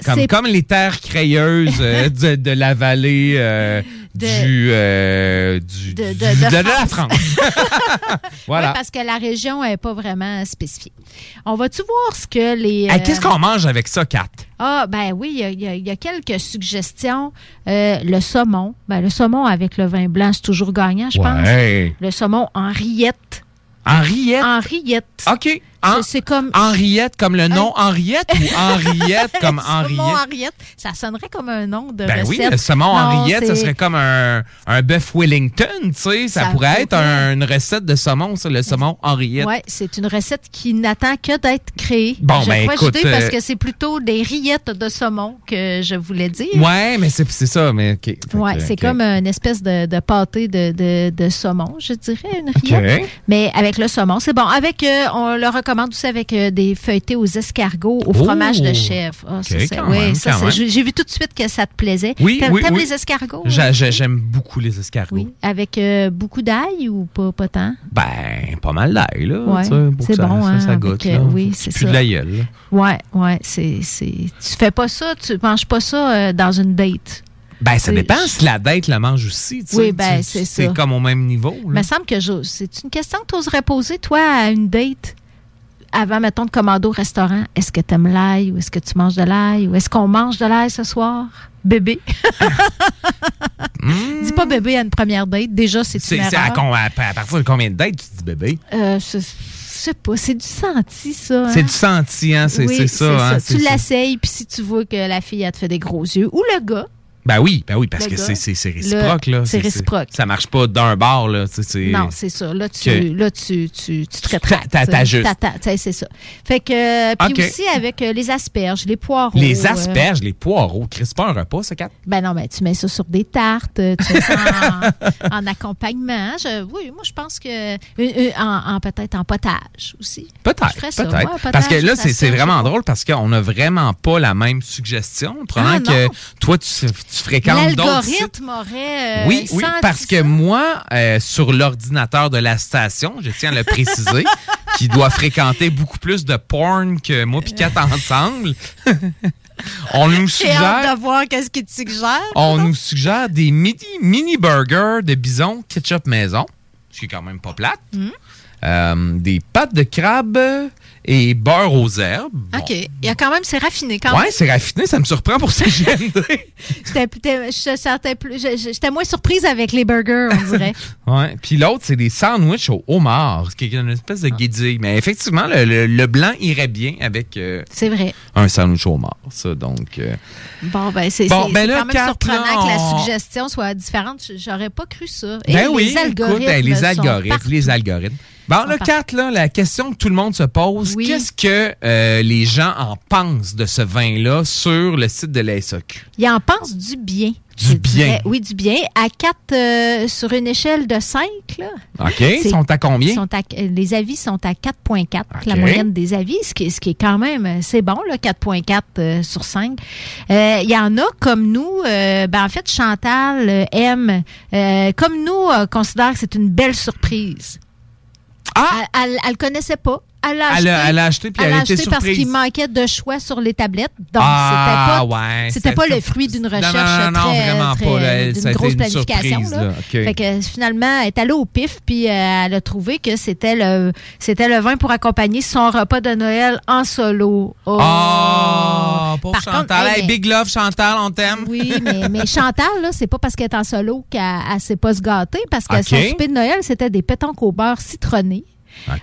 comme, comme les terres crayeuses euh, de, de la vallée euh, De- du, euh, du, de- la France. Voilà. Parce que la région n'est pas vraiment spécifiée. On va-tu voir ce que les... Hey, Qu'est-ce qu'on mange avec ça, Kat? Ah, ben oui, il y a- y, y quelques suggestions. Euh, le saumon. Ben, le saumon avec le vin blanc, c'est toujours gagnant, je Ouais. pense. Le saumon en rillette. Henriette. En rillette. OK. En- C'est comme... Henriette comme le nom Henriette ou Henriette comme Saumon Henriette? Henriette. Ça sonnerait comme un nom de Ben oui, le saumon Non, Henriette, ça serait comme un, un bœuf Wellington, tu sais. Ça, Ça pourrait être un- une recette de saumon, ça, le saumon Henriette. Oui, c'est une recette qui n'attend que d'être créée. Bon, je ben, écoute, parce euh, que c'est plutôt des rillettes de saumon que je voulais dire. Ouais, mais c'est c'est ça, mais Ouais, c'est comme une espèce de, de pâté de, de, de saumon, je dirais, une rillette. Mais avec le saumon, c'est bon. Avec, euh, on le recommande aussi avec euh, des feuilletés aux escargots, au Oh! fromage de chèvre. Ah, ça, OK, c'est- quand oui, même, ça, quand c'est- même. j'ai j'ai vu tout de suite que ça te plaisait. Oui, T'aimes oui, t'aimes oui. les escargots? J'a- j'a- J'aime beaucoup les escargots. Oui. Avec euh, beaucoup d'ail ou pas, pas tant? Ben, pas mal d'ail, là. Ouais, tu sais, pour c'est ça- bon, ça, hein, ça avec, goûte, euh, là. oui, c'est de ça. la gueule, là. Ouais, ouais, c'est, c'est. Tu fais pas ça, tu manges pas ça euh, dans une date. Ben, ça C'est- dépend si la date la mange aussi, tu sais. Oui, ben, Tu- c'est ça. comme au même niveau, Il me semble que je- c'est une question que tu oserais poser, toi, à une date, avant, mettons, de commander au restaurant. Est-ce que tu aimes l'ail ou est-ce que tu manges de l'ail ou est-ce qu'on mange de l'ail ce soir? Bébé. Dis pas bébé à une première date. Déjà, c'est une Hmm. C'est à, à- à partir de combien de dates tu dis bébé? Euh, je, je sais pas. C'est du senti, ça. hein? C'est du senti, hein? C'est Oui, ça, hein? c'est Tu ça. l'essayes, puis si tu vois que la fille, elle te fait des gros yeux, ou le gars, Ben oui, ben oui, parce Le que c'est- réciproque, là. c'est réciproque. Ça marche pas d'un bord, là. Non, c'est ça. Là, tu, que- là, tu, tu, tu te rétractes. t'ajustes. C'est ça. Fait que, puis OK. aussi avec euh, les asperges, les poireaux. Les euh, asperges, les poireaux, Chris, c'est pas un repas, ça, Kat? ben non, mais tu mets ça sur des tartes, euh, tu mets ça en, en accompagnement. Je- oui, moi, je pense que. euh, euh, en, en- peut-être en potage aussi. Peut-être, peut-être. parce que là, c'est vraiment drôle parce qu'on n'a vraiment pas la même suggestion. Prenant Ah, que toi, tu, d'autres sites? L'algorithme aurait. euh, Oui, oui, parce que moi, euh, sur l'ordinateur de la station, je tiens à le préciser, qui doit fréquenter beaucoup plus de porn que moi puis Kat ensemble, on nous J'ai hâte suggère, de voir qu'est-ce qu'il te suggère. on nous suggère des mini, mini burgers de bison ketchup maison, ce qui est quand même pas plate. Hmm. Euh, des pâtes de crabe et beurre aux herbes. OK. Il y a quand même, c'est raffiné quand Ouais, même. c'est raffiné, ça me surprend pour CGMD. J'étais- j'étais- moins surprise avec les burgers, on dirait. ouais. Puis l'autre, c'est des sandwichs au homard, ce qui est une espèce Ah. de guédille. Mais effectivement, le, le- le blanc irait bien avec euh, C'est vrai. un sandwich au homard, ça. Donc, euh, Bon, ben, c'est Bon, ben quand même surprenant que la on- suggestion soit différente. J'aurais pas cru ça. Et Ben oui, les algorithmes. écoute, ben, les algorithmes, les algorithmes. Bon, Sont le partout. 4, là, la question que tout le monde se pose, qu'est-ce que euh, les gens en pensent de ce vin-là sur le site de la? Ils en pensent du bien. Du bien. dirais. Oui, du bien. À 4, sur une échelle de 5, là. OK, ils sont à combien? sont à- euh, les avis sont à 4,4, la moyenne des avis, ce qui, est- ce qui est quand même, euh, c'est bon, là, 4,4 euh, sur 5. Euh, Il y en a comme nous, euh, ben, en fait, Chantal euh, aime, euh, comme nous, euh, considère que c'est une belle surprise. Elle, elle, elle le connaissait pas. Elle l'a acheté, elle acheté, puis elle a été acheté parce surprise. qu'il manquait de choix sur les tablettes. Donc, Ah, c'était pas, ouais, c'était c'est- pas le fruit d'une recherche non, non, non, très, vraiment très- pas, là. Elle- d'une grosse planification. surprise, là. là. OK. Fait que finalement, elle est allée au pif, puis euh, elle a trouvé que c'était le, c'était le vin pour accompagner son repas de Noël en solo. Oh. Ah, pauvre Par contre, Chantal. hey, Hey, mais- big love, Chantal, on t'aime. Oui, mais, mais Chantal, là, c'est pas parce qu'elle est en solo qu'elle elle s'est pas se gâter, parce que son souper de Noël, c'était des pétanques au beurre citronné.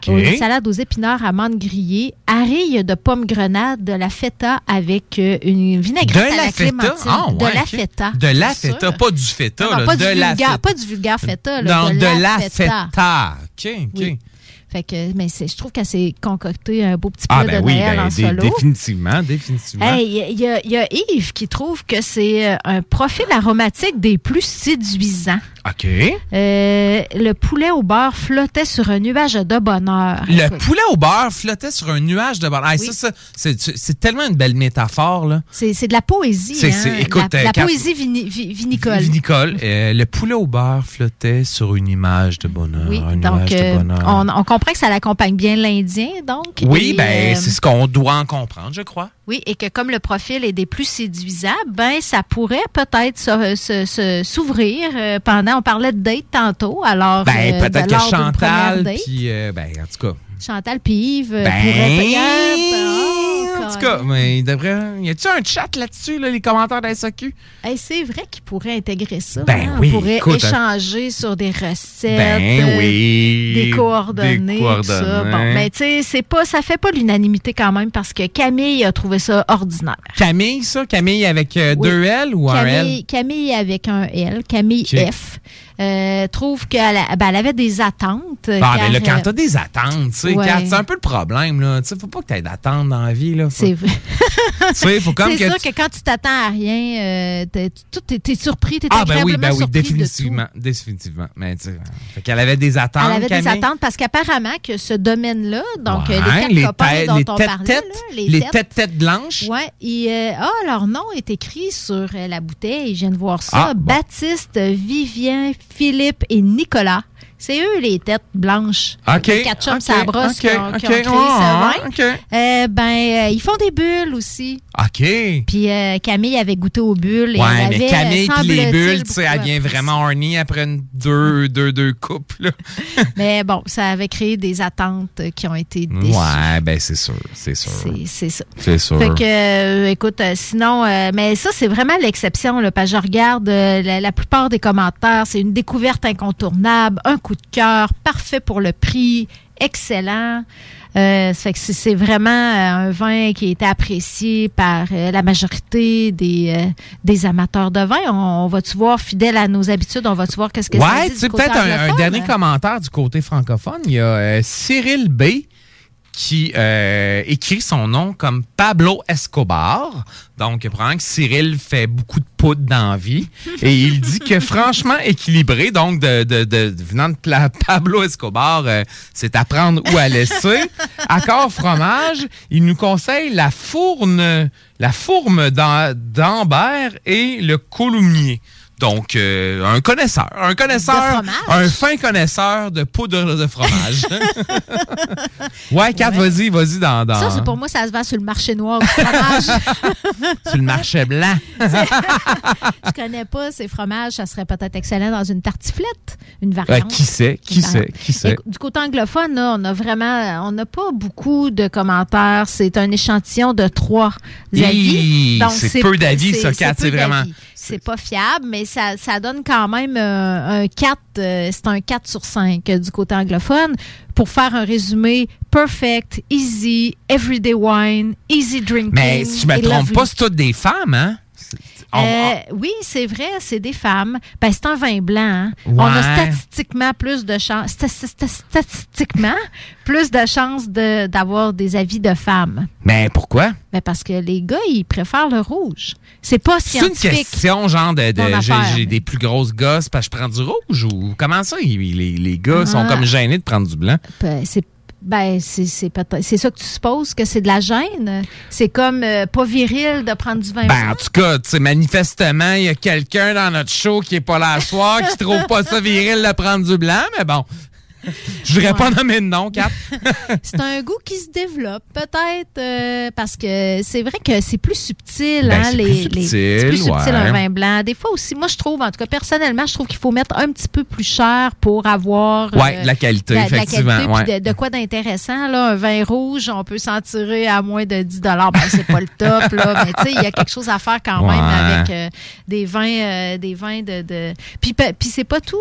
Une salade aux épinards, amandes grillées, arilles de pommes grenades, de la feta avec euh, une vinaigrette De à la la feta? clémentine. Ah, ouais, de la feta. De la feta, pas du feta, Non, pas, de du la vulgaire, feta. pas du vulgaire feta. Là, Non, de, la, feta. feta. OK, OK. Oui. Fait que, mais je trouve qu'elle s'est concocté un beau petit plat Ah, ben de oui, Noël ben, en solo. définitivement, définitivement. Hey, Il y, a- il y a Yves qui trouve que c'est euh, un profil aromatique des plus séduisants. OK. Euh, le poulet au beurre flottait sur un nuage de bonheur. Le Écoute, poulet au beurre flottait sur un nuage de beurre. Hey, ça, ça, c'est- tellement une belle métaphore, là. C'est de la poésie. C'est- hein? écoute, la, euh, la poésie vini- vi- vinicole. Nicole, euh, le poulet au beurre flottait sur une image de bonheur. Oui, un donc nuage euh, de bonheur. on, on comprend que ça l'accompagne bien l'Indien, donc. Oui, Et, ben, c'est ce qu'on doit en comprendre, je crois. Oui, et que comme le profil est des plus séduisants, ben ça pourrait peut-être s'ouvrir euh, On parlait de date tantôt, alors. Ben, euh, peut-être que Chantal, puis, euh, ben, en tout cas. Chantal puis Yves euh, Ben, pourraient payer. En tout cas, mais il devrait. Y a-tu un chat là-dessus, là, les commentaires de la SAQ? Hey, c'est vrai qu'ils pourraient intégrer ça. Ben hein. oui, On pourrait écoute, échanger sur des recettes. Ben euh, oui. Des coordonnées. Des tout ça. coordonnées. Bon, mais tu sais, c'est pas, ça fait pas l'unanimité quand même parce que Camille a trouvé ça ordinaire. Camille, ça? Camille avec euh, Oui. deux L ou un L? Camille, avec un L, Camille. F, euh, trouve qu'elle ben, avait des attentes. Bah, car, ben là, quand t'as des attentes, tu sais, ouais. C'est un peu le problème, là. Tu sais, faut pas que t'aies d'attentes dans la vie, là. C'est vrai. Tu C'est sûr tu- que quand tu t'attends à rien, euh, t'es- tu t'es surpris, t'es Ah, ben oui, ben oui, surpris de tout. définitivement. Définitivement. Mais, tu fait qu'elle avait des attentes. Elle avait des attentes parce qu'apparemment que ce domaine-là, donc euh, Ouais, les quatre copains dont les on têtes- parlait, têtes, là, les têtes têtes blanches. Ouais, et, euh, ah, leur nom est écrit sur euh, la bouteille. Je viens de voir ça. Ah, bon. Baptiste, Vivien, Philippe et Nicolas. C'est eux les têtes blanches. OK, Les sur la brosse qui ont, qui ont OK, créé ouais, ce vin. OK. Euh, ben, euh, ils font des bulles aussi. OK. Puis euh, Camille avait goûté aux bulles. et Ouais, elle mais avait, Camille puis les bulles, tu sais, elle vient vraiment horny après une deux, deux, deux coupes, là. Mais bon, ça avait créé des attentes qui ont été déçues. Ouais, ben c'est sûr, c'est sûr. C'est- C'est ça. C'est sûr. Fait que, écoute, sinon, mais ça, c'est vraiment l'exception. Là, parce que je regarde la, la plupart des commentaires. C'est une découverte incontournable, un coup de cœur, parfait pour le prix, excellent. Euh, ça fait que c'est- c'est vraiment euh, un vin qui a été apprécié par euh, la majorité des, euh, des amateurs de vin. On, on va-tu voir, fidèle à nos habitudes, on va-tu voir qu'est-ce que ça Ouais, dit du sais, côté peut-être un, dernier commentaire du côté francophone. Il y a euh, Cyril B qui euh, écrit son nom comme Pablo Escobar. Donc, probablement que Cyril fait beaucoup de poudre dans la vie. Et il dit que franchement équilibré, donc de, de, venant de Pablo Escobar, euh, c'est à prendre ou à laisser. Accord fromage, il nous conseille la fourne, la fourme d'Am- d'Ambert et le coulommier. Donc, euh, un connaisseur. Un connaisseur. Un fin connaisseur de poudre de fromage. ouais, Kat, vas-y, vas-y dans. dans Ça, c'est pour moi, ça se vend sur le marché noir du fromage. sur le marché blanc. Je connais pas ces fromages. Ça serait peut-être excellent dans une tartiflette, une Ouais, variante. qui sait? Qui sait? Qui sait? Du côté anglophone, là, on a vraiment, on n'a pas beaucoup de commentaires. C'est un échantillon de trois avis. c'est peu d'avis, ça, Kat, c'est vraiment-. C'est pas fiable, mais ça, ça donne quand même euh, un 4, euh, c'est un 4 sur 5 euh, du côté anglophone. Pour faire un résumé, perfect, easy, everyday wine, easy drinking. Mais si je me trompe lovely. pas, c'est toutes des femmes, hein? Euh, oui, c'est vrai, c'est des femmes. Ben, c'est un vin blanc. hein. On a statistiquement plus de chances, statistiquement plus de chances de- d'avoir des avis de femmes. Mais pourquoi? Ben, parce que les gars, ils préfèrent le rouge. C'est pas C'est une scientifique. question, genre, de, j'ai des plus grosses gosses parce que je prends du rouge ou comment ça? Les, les gars sont Ah. comme gênés de prendre du blanc? Ben, c'est ben, c'est c'est peut-être- c'est ça que tu supposes que c'est de la gêne? C'est comme euh, pas viril de prendre du vin Ben, blanc. en tout cas, tu sais, manifestement, il y a quelqu'un dans notre show qui est pas là ce soir, qui trouve pas ça viril de prendre du blanc, mais bon. Je voudrais pas nommer de nom, Kat. C'est un goût qui se développe, peut-être, euh, parce que c'est vrai que c'est plus subtil, Ben, hein, les, plus les- subtil, c'est plus subtil ouais. un vin blanc. Des fois aussi, moi je trouve, en tout cas personnellement, je trouve qu'il faut mettre un petit peu plus cher pour avoir euh, Ouais, de la qualité, la- de la effectivement, qualité, puis ouais. de, de quoi d'intéressant là, un vin rouge, on peut s'en tirer à moins de 10 dollars. Ben c'est pas le top là, mais tu sais, il y a quelque chose à faire quand même Ouais. avec euh, des vins, euh, des vins de, de... puis puis c'est pas tout.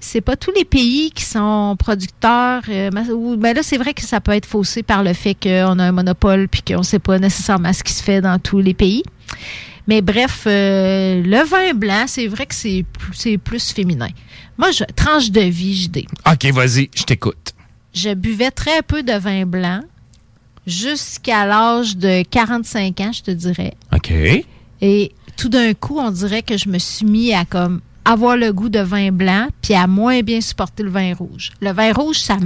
C'est pas tous les pays qui sont producteurs. euh, ou- ben là, c'est vrai que ça peut être faussé par le fait qu'on a un monopole puis qu'on sait pas nécessairement ce qui se fait dans tous les pays. Mais bref, euh, le vin blanc, c'est vrai que c'est plus, c'est plus féminin. Moi, je tranche de vie, JD. OK, vas-y, je t'écoute. Je buvais très peu de vin blanc jusqu'à l'âge de 45 ans, je te dirais. OK. Et tout d'un coup, on dirait que je me suis mis à comme avoir le goût de vin blanc puis à moins bien supporter le vin rouge. Le vin rouge, ça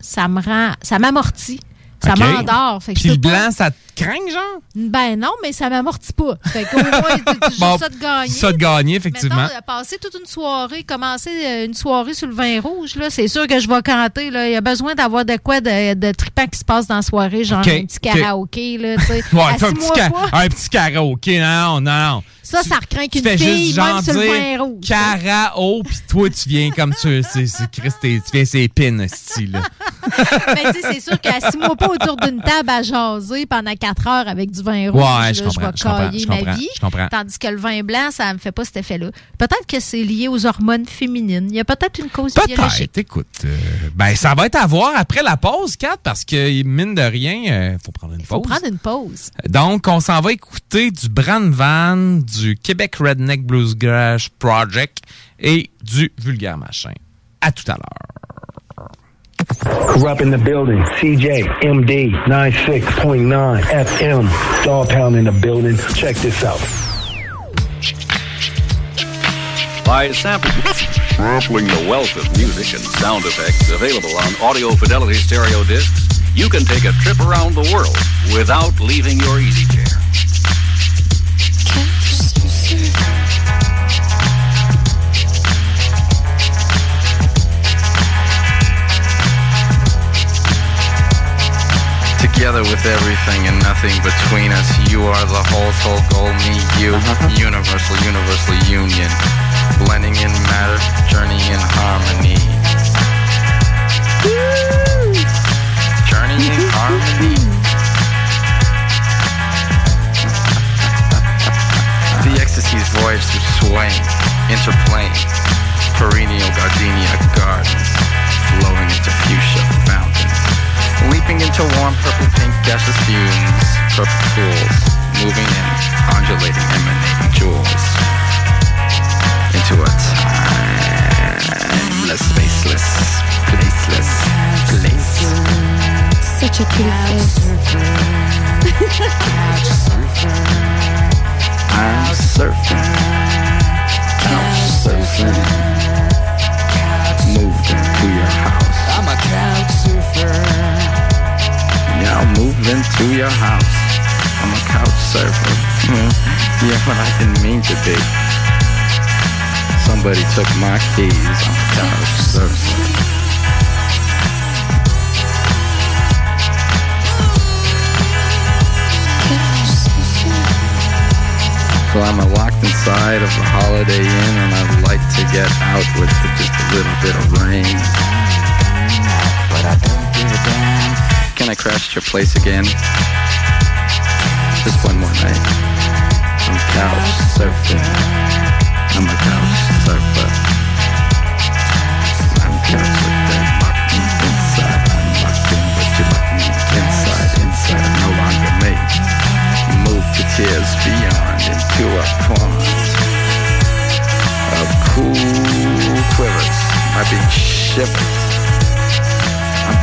ça me rend ça m'amortit. Ça m'endort. Puis le pas- blanc, ça te craint, genre? Ben non, mais ça m'amortit pas. Fait qu'au moins, tu- tu Bon, ça de gagner. ça de gagner, effectivement. Euh, passer toute une soirée, commencer euh, une soirée sur le vin rouge, là, c'est sûr que je vais canter. Là. Il y a besoin d'avoir de quoi de, de trippant qui se passe dans la soirée, genre un petit OK. karaoké. Là, tu sais. Ouais, un petit, ca- un petit karaoké, non, non, non. Ça, ça recraint Tu qu'une fille, juste même sur le vin rouge. karaoke, puis toi, tu viens comme tu... c'est- Christ, tu viens c'est pin, style. Mais tu sais, c'est sûr qu'assis-moi pas autour d'une table à jaser pendant quatre heures avec du vin rouge. Ouais, là, je vais je comprends, cailler je ma vie. je. Tandis que le vin blanc, ça me fait pas cet effet-là. Peut-être que c'est lié aux hormones féminines. Il y a peut-être une cause biologique. Peut-être, écoute. euh, ben, ça va être à voir après la pause, Kat, parce que, mine de rien, il faut prendre une Il faut pause. prendre une pause. Donc, on s'en va écouter du Brand Van, du Québec Redneck Bluesgrass Project et du Vulgaire Machin. À tout à l'heure. Corrupt in the building. CJ, MD, 96.9 FM. Dog Pound in the building. Check this out. By sampling, sampling the wealth of music and sound effects available on Audio Fidelity stereo discs, you can take a trip around the world without leaving your easy chair. Together with everything and nothing between us, you are the whole soul goal, me, you, universal, universal union, blending in matter, journey in harmony. Journey in harmony. the ecstasy's voyage through swaying, interplaying, perennial gardenia gardens, flowing into fuchsia leaping into warm purple pink gaseous fumes, purple pools, moving in, undulating, emanating jewels, into a timeless, spaceless, placeless place. Such a cute face. I'm surfing, couch surfing, moved into your house. I'm a couch surfer. I'll move into your house. I'm a couch surfer. yeah, but I didn't mean to be. Somebody took my keys. I'm a couch surfer. So I'm locked inside of the Holiday Inn and I'd like to get out with just a little bit of rain. But I don't give a damn. Can I crash your place again? Just one more night. I'm couch surfing. I'm a couch surfer. I'm couch surfing. Lock me inside. I'm locked in, but you lock me inside. Inside, I'm no longer me. Move to tears beyond into a pond of cool quivers. I being shivers.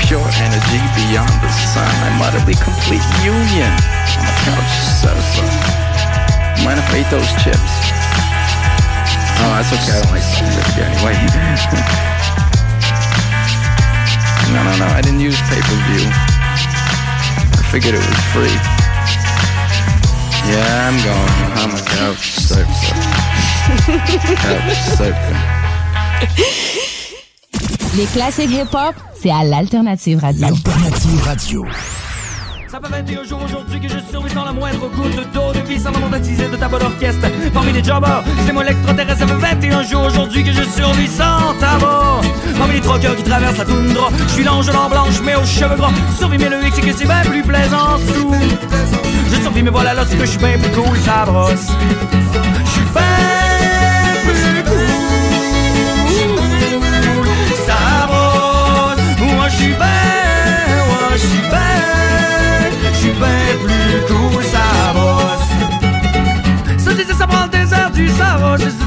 Pure energy beyond the sun. I'm utterly complete union. I'm a couch surfer. Mind if I eat those chips? Oh, that's okay. I don't like chips anyway. no, no, no. I didn't use pay-per-view. I figured it was free. Yeah, I'm going. I'm a couch surfer. couch surfer. Les classiques hip-hop, c'est à l'Alternative Radio. L'Alternative Radio. Ça fait 21 jours aujourd'hui que je survis sans la moindre goutte d'eau Depuis sans baptisé de ta bonne orchestre. Parmi les jobbers, c'est moi l'extraterrestre Ça fait 21 jours aujourd'hui que je survis sans tabac Parmi les troqueurs qui traversent la toundra Je suis l'ange en blanche mais aux cheveux gras. Survis mais le hic c'est que c'est bien plus plaisant sous. Je survis mais voilà là c'est que je suis bien plus cool ça brosse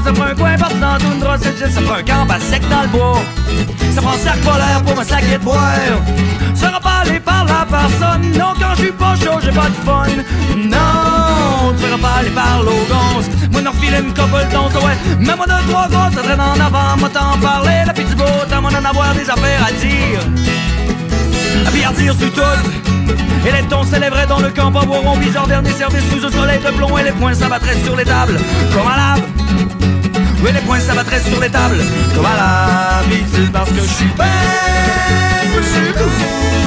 ça prend un coin partout dans toundra, ça dit ça prend un camp à sec dans le bois. Ça prend un sac polaire pour me saquer de boire. Pas allé par la personne, non quand je suis pas chaud, j'ai pas de fun. Non, tu pas aller par l'ogance. Moi n'en filer une couple d'once, ouais. Mais moi de trois gosses, ça traîne en avant, moi t'en parler, la du beau temps, moi d'en avoir des affaires à dire. À dire sur tout Et les tons s'élèveraient dans le camp en bizarre dernier service sous un soleil de plomb Et les poings s'abattraient sur les tables Comme à lave Oui les poings s'abattraient sur les tables. Comme à l'habitude Parce que je suis bien plus cool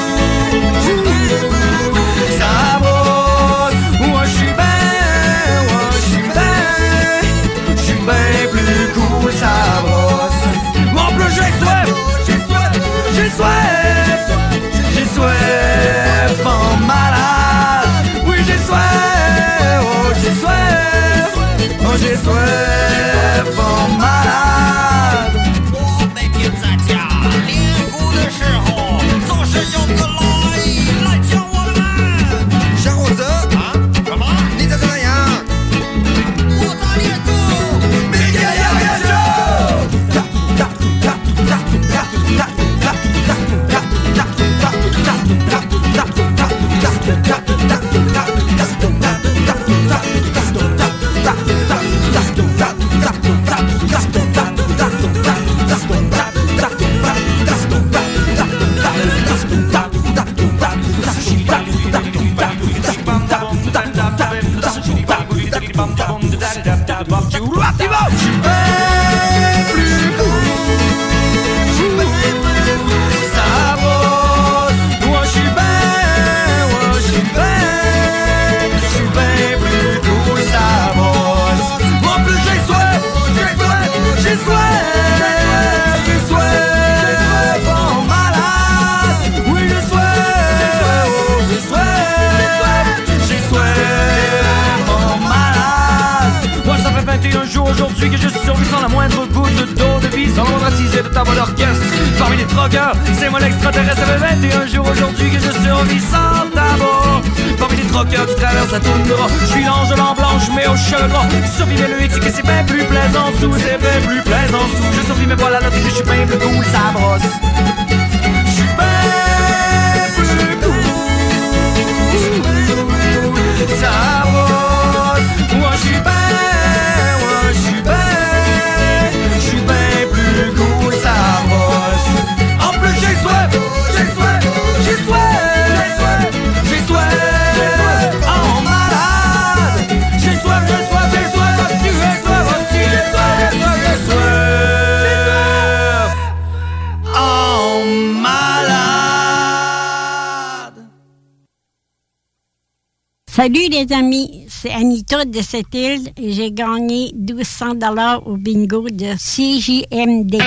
c'est bien plus plaisant. Je suis bien Salut les amis, c'est Anita de cette île et j'ai gagné 1200 dollars au bingo de CJMD.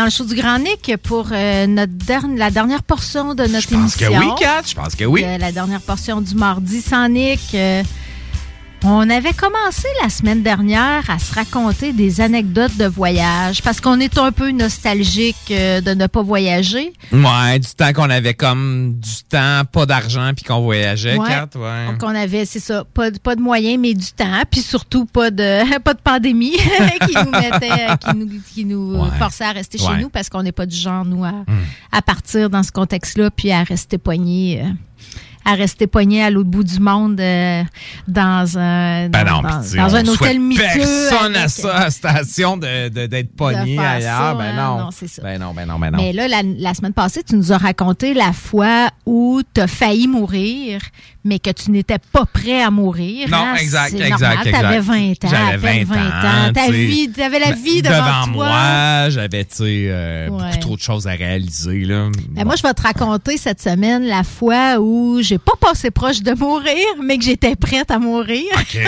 Dans le show du Grand Nick pour euh, notre dernière- la dernière portion de notre Je pense que émission. oui, Kat. Je pense que oui. Euh, la dernière portion du mardi sans Nick. Euh, on avait commencé la semaine dernière à se raconter des anecdotes de voyage parce qu'on est un peu nostalgique euh, de ne pas voyager. Ouais, du temps qu'on avait comme du temps, pas d'argent, puis qu'on voyageait, Ouais. Kat. Ouais. Donc, on avait, c'est ça, pas, de- pas de moyens, mais du temps, puis surtout pas de, pas de pandémie qui nous mettait, euh, qui nous, qui nous Ouais. forçait à rester chez nous parce qu'on n'est pas du genre, nous, à, à partir dans ce contexte-là, puis à rester poignés. À rester poigné à l'autre bout du monde euh, dans un Ben dans, non, dans- on un hôtel miteux personne à ça, à station de- de- d'être pogné ailleurs. ça, ben hein, non. non, ça. Ben non, ben non, ben non. Mais là, la, la semaine passée, tu nous as raconté la fois où tu as failli mourir, mais que tu n'étais pas prêt à mourir. Non, hein, exact, exact, normal. exact. T'avais 20 ans, J'avais peine 20 20 ans, ans. Ta vie, t'avais la vie Ben, devant, toi. moi, j'avais, tu sais, euh, Ouais. beaucoup trop de choses à réaliser, là. Ben, Moi, je vais te raconter cette semaine la fois où j'ai pas passé proche de mourir, mais que j'étais prête à mourir. OK,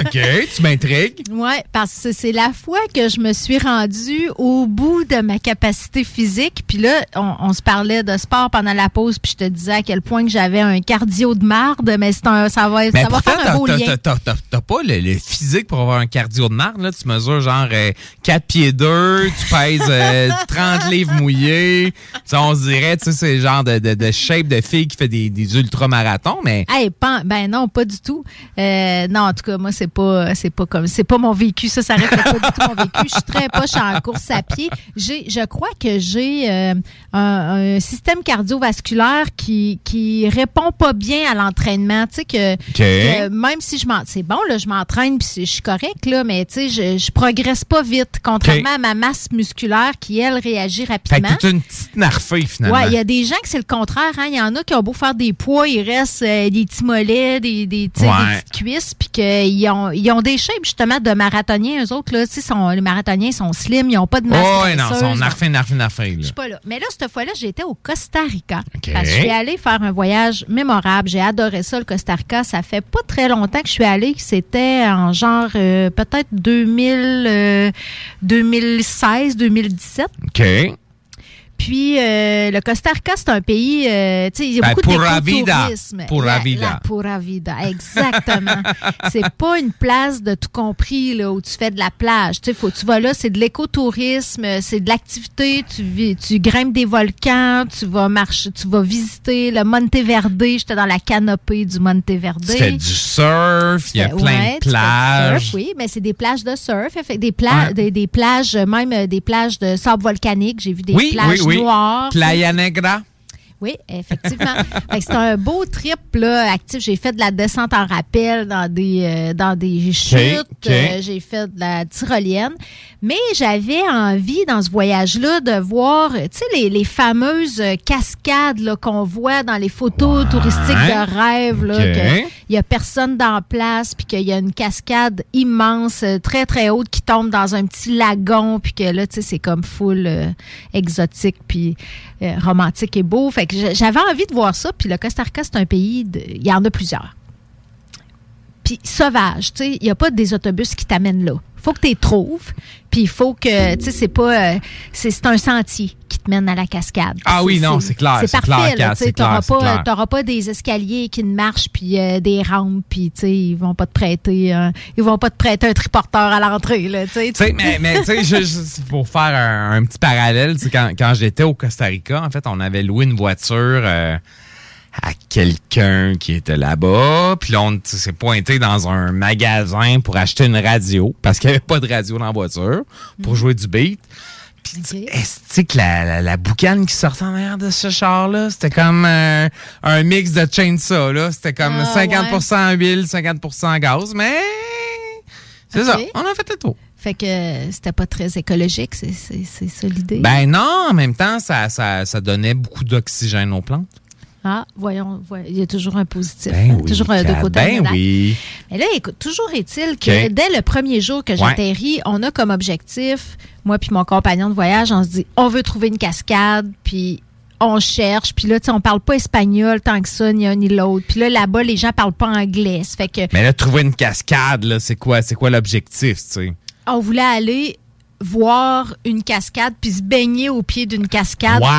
OK, tu m'intrigues. Ouais, parce que c'est la fois que je me suis rendue au bout de ma capacité physique. Puis là, on, on se parlait de sport pendant la pause, puis je te disais à quel point que j'avais un cardio de marde, mais c'est un, ça va, Mais ça va faire un beau lien. t'as- pas le, le physique pour avoir un cardio de marde, là. Tu mesures genre euh, 4 pieds 2, tu pèses euh, 30 livres mouillés. Ça, on se dirait, tu sais, c'est le genre de, de, de shape de fille qui fait des, des ultramarathons, mais... Hey, pan- ben non, pas du tout. Euh, non, en tout cas, moi, c'est pas, c'est pas comme, c'est pas mon vécu. Ça, ça reflète pas du tout mon vécu. Je suis très poche en course à pied. J'ai, je crois que j'ai euh, un, un système cardiovasculaire qui, qui répond pas bien à l'entraînement. Tu sais que, que même si je m'en, c'est bon là, je m'entraîne puis je suis correct là, mais tu sais, je, je progresse pas vite, contrairement à ma masse musculaire qui elle réagit Fait rapidement. que t'es une petite narfée, finalement. Ouais, il y a des gens que c'est le contraire. Hein. Il y en a qui ont beau faire des poids, il reste euh, des petits mollets, des, des, Ouais. petites cuisses, puis qu'ils ont, ils ont des shapes justement de marathoniens. Eux autres, là, tu sais, sont, les marathoniens sont slim, ils n'ont pas de masse Oh, ouais, non, graisseuse. son narfé, narfé, narfé, Je suis pas là. Mais là, cette fois-là, j'étais au Costa Rica. Parce que je suis allée faire un voyage mémorable. J'ai adoré ça, le Costa Rica. Ça fait pas très longtemps que je suis allée. C'était en genre euh, peut-être 2000, euh, 2016, 2017. OK. Puis euh, le Costa Rica, c'est un pays, euh, tu sais, il y a Ben, beaucoup vida. d'écotourisme. Pura La- vida. La pura vida, exactement. c'est pas une place de tout compris là où tu fais de la plage. Tu sais, faut tu vas là, c'est de l'écotourisme, c'est de l'activité. Tu vis, tu grimpes des volcans, tu vas marcher, tu vas visiter le Monteverde. J'étais dans la canopée du Monteverde. Tu fais du surf, il y a plein de plages. surf, oui, mais c'est des plages de surf, des, pla- Ouais. des, des plages, même euh, des plages de sable volcanique. J'ai vu des oui, plages oui, oui. Playa Negra. Oui, effectivement. C'était un beau trip là, actif. J'ai fait de la descente en rappel dans des euh, dans des chutes. Euh, j'ai fait de la tyrolienne. Mais j'avais envie dans ce voyage-là de voir, tu sais, les, les fameuses cascades qu'on voit dans les photos touristiques de rêve. Là, que il y a personne dans la place, puis qu'il y a une cascade immense, très très haute, qui tombe dans un petit lagon, puis que là, tu sais, c'est comme full euh, exotique, puis romantique et beau. Fait que j'a- j'avais envie de voir ça, puis le Costa Rica, c'est un pays, de- il y en a plusieurs. Puis sauvage, tu sais, il n'y a pas des autobus qui t'amènent là. faut que tu les trouves, puis il faut que, tu sais, c'est pas, euh, c'est un sentier qui te mène à la cascade. Ah oui, non, c'est clair, C'est parfait, tu c'est pas, pas des escaliers qui ne marchent, puis euh, des rampes, puis tu sais, ils vont pas te prêter, euh, ils vont pas te prêter un triporteur à l'entrée, là, tu sais. Mais, mais tu sais, pour faire un, un petit parallèle, quand, quand j'étais au Costa Rica, en fait, on avait loué une voiture euh, à quelqu'un qui était là-bas. Puis là, on s'est pointé dans un magasin pour acheter une radio, parce qu'il n'y avait pas de radio dans la voiture, pour jouer du beat. Puis, tu sais que la, la, la boucane qui sortait en arrière de ce char-là, c'était comme euh, un mix de chainsaw, là. C'était comme Ah, 50% huile, 50% gaz, mais... C'est ça, on a fait le tour. Fait que c'était pas très écologique, c'est ça l'idée. Ben non, en même temps, ça, ça, ça donnait beaucoup d'oxygène aux plantes. Ah, voyons, voy- il y a toujours un positif. Ben hein, oui, toujours un de côté. ben oui. Mais là, écoute, toujours est-il que dès le premier jour que Ouais. j'atterris, on a comme objectif, moi puis mon compagnon de voyage, on se dit, on veut trouver une cascade, puis on cherche, puis là, tu sais, on parle pas espagnol tant que ça, ni un ni l'autre. Puis là, là-bas, les gens parlent pas anglais. Ça fait que Mais là, trouver une cascade, là, c'est quoi, c'est quoi l'objectif, tu sais? on voulait aller voir une cascade puis se baigner au pied d'une cascade pour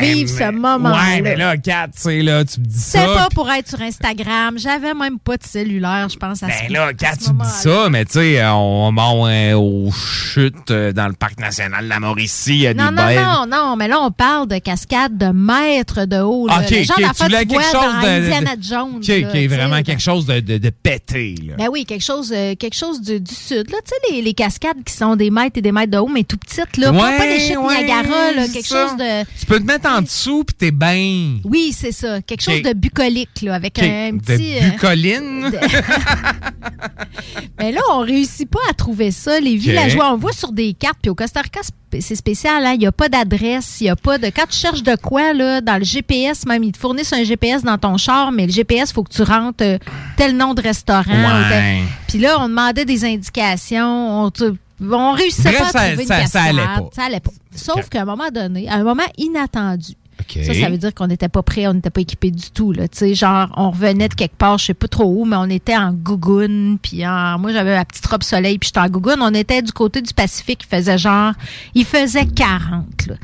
vivre ce moment-là. Ouais, mais là, Kat, tu sais, là, tu me dis ça. C'était pas pour être sur Instagram. J'avais même pas de cellulaire, je pense, à Ben ce là, Kat, tu me dis ça, mais tu sais, on va euh, aux chutes euh, dans le parc national de la Mauricie, il y a Non, des non, belles- non, non, mais là, on parle de cascade de mètres de haut. là. Ok, genre ok, d'affaire tu voulais quelque chose de- Indiana Jones. OK, là, vraiment quelque chose de, de, de pété, là. Ben oui, quelque chose, euh, quelque chose du, du sud. Là, tu sais, les, les cascades qui sont des mètres et des mètres de haut, mais tout petites, là. Pas- Ouais, pas les chutes ouais, Niagara, là. c'est Quelque ça. chose de. Tu peux te mettre en dessous, puis t'es bien. Oui, c'est ça. Quelque chose de bucolique, là, avec un de petit. euh, bucoline. Mais là, on réussit pas à trouver ça. Les villageois, on voit sur des cartes, puis au Costa Rica, c'est- spécial, hein? il n'y a pas d'adresse, il n'y a pas de... Quand tu cherches de quoi, là, dans le GPS, même, ils te fournissent un GPS dans ton char, mais le GPS, il faut que tu rentres euh, tel nom de restaurant. Ouais. Puis là, on demandait des indications, on, te- on réussissait Bref, pas à ça- trouver ça- une ça allait cascade. pas. Ça allait pas. Sauf qu'à un moment donné, à un moment inattendu, OK. ça, ça veut dire qu'on n'était pas prêt, on n'était pas équipé du tout. Là. Genre, on revenait de quelque part, je sais pas trop où, mais on était en gougoune. Puis en- moi, j'avais ma petite robe soleil, puis j'étais en gougoune. On était du côté du Pacifique, il faisait genre, il faisait 40. Là.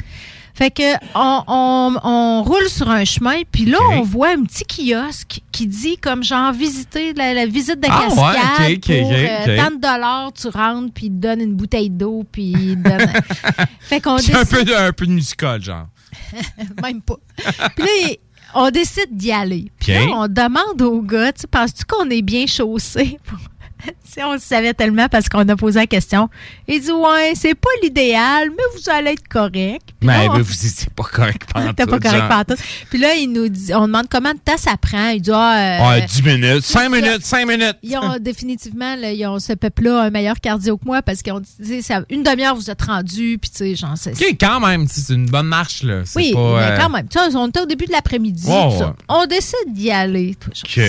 Fait que on, on, on roule sur un chemin, puis là, on voit un petit kiosque qui dit comme genre visiter la, la visite de Ah, ouais, cascade ok, pour euh, tant de dollars, tu rentres, puis il te donne une bouteille d'eau, puis il te donne... fait qu'on Puis un décide- peu, de, un peu de musical, genre. même pas. Puis là, on décide d'y aller. Puis là, on demande au gars, tu sais, penses-tu qu'on est bien chaussé? on le savait tellement parce qu'on a posé la question. Il dit, ouais, c'est pas l'idéal, mais vous allez être correct. Puis Mais là, on- ben, vous dites, c'est pas correct pantoute, T'es pas correct pantoute. Puis là, il nous dit, on demande combien de temps ça prend. Il dit, ah, euh, 10 minutes, 5 ça. minutes, 5 minutes. Ils ont définitivement, là, ils ont ce peuple-là un meilleur cardio que moi parce qu'ils ont dit, ça- une demi-heure, vous êtes rendu, puis tu sais, genre, c'est OK, quand même, c'est une bonne marche, là. Oui, pas, mais euh, quand même. Tu sais, on était au début de l'après-midi. Tout. On décide d'y aller. OK.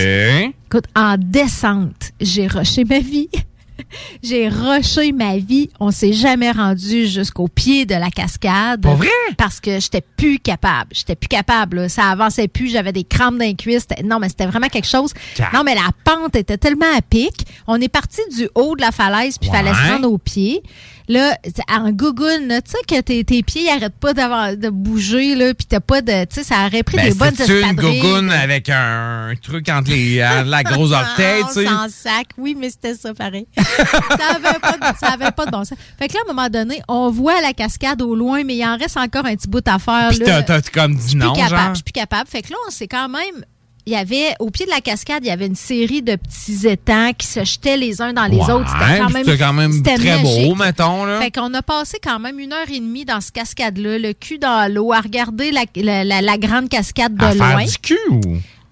Écoute, en descente, j'ai rushé ma vie. j'ai rushé ma vie. On s'est jamais rendu jusqu'au pied de la cascade. Pas vrai? Parce que j'étais plus capable. J'étais plus capable. là. Ça avançait plus. J'avais des crampes dans les cuisses. Non, mais c'était vraiment quelque chose. Car- Non, mais la pente était tellement à pic. On est parti du haut de la falaise, puis il fallait se Ouais. rendre aux pieds. Là, en gougoune, tu sais que tes, tes pieds n'arrêtent pas d'avoir- de bouger, là, puis t'as pas de. Tu sais, ça aurait pris Ben, des bonnes c'est-tu une espadrilles. gogoune avec un truc entre les, euh, la grosse orteil, tu sais? S'en sac, oui, mais c'était ça pareil. ça avait pas de, ça avait pas de bon sens. Fait que là, à un moment donné, on voit la cascade au loin, mais il en reste encore un petit bout à faire. Puis t'as comme dit non, capable, genre. je suis plus capable. Fait que là, on s'est quand même. Il y avait, au pied de la cascade, il y avait une série de petits étangs qui se jetaient les uns dans les Ouais, autres. C'était quand même, quand très magique. beau, mettons, là. Fait qu'on a passé quand même une heure et demie dans ce cascade-là, le cul dans l'eau, à regarder la, la- la- la grande cascade de À faire loin du cul ou?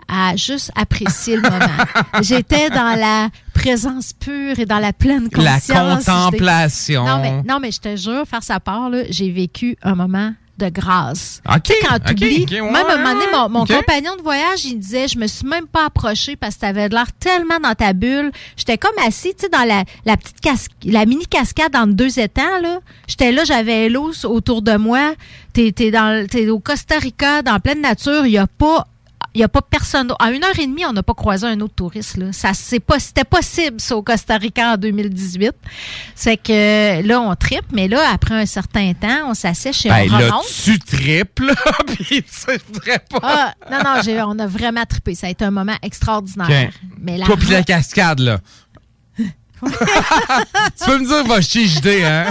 à juste apprécier le moment. J'étais dans la présence pure et dans la pleine La conscience. contemplation. J'étais- Non mais, non, mais je te jure, faire sa part, là, j'ai vécu un moment de grâce. OK, Tu sais, quand OK, t'oublies, OK, ouais, même à un moment donné, mon, compagnon de voyage, il disait, je me suis même pas approché parce que t'avais l'air tellement dans ta bulle. J'étais comme assis, tu sais, dans la, la petite cascade, la mini cascade entre deux étangs, là. J'étais là, j'avais l'eau autour de moi. T'es, t'es dans, t'es au Costa Rica, dans pleine nature. Il y a pas, il y a pas personne. En une heure et demie, on n'a pas croisé un autre touriste, là. Ça, c'est pas, c'était possible, ça, au Costa Rica en 2018. C'est que là, on tripe, mais là, après un certain temps, on s'assèche et Ben on là, remonte. tu triples, là, puis c'est vrai pas. Ah, non, non, on a vraiment trippé. Ça a été un moment extraordinaire. OK. Mais la Toi puis la cascade, là. tu peux me dire, va chier JD, hein?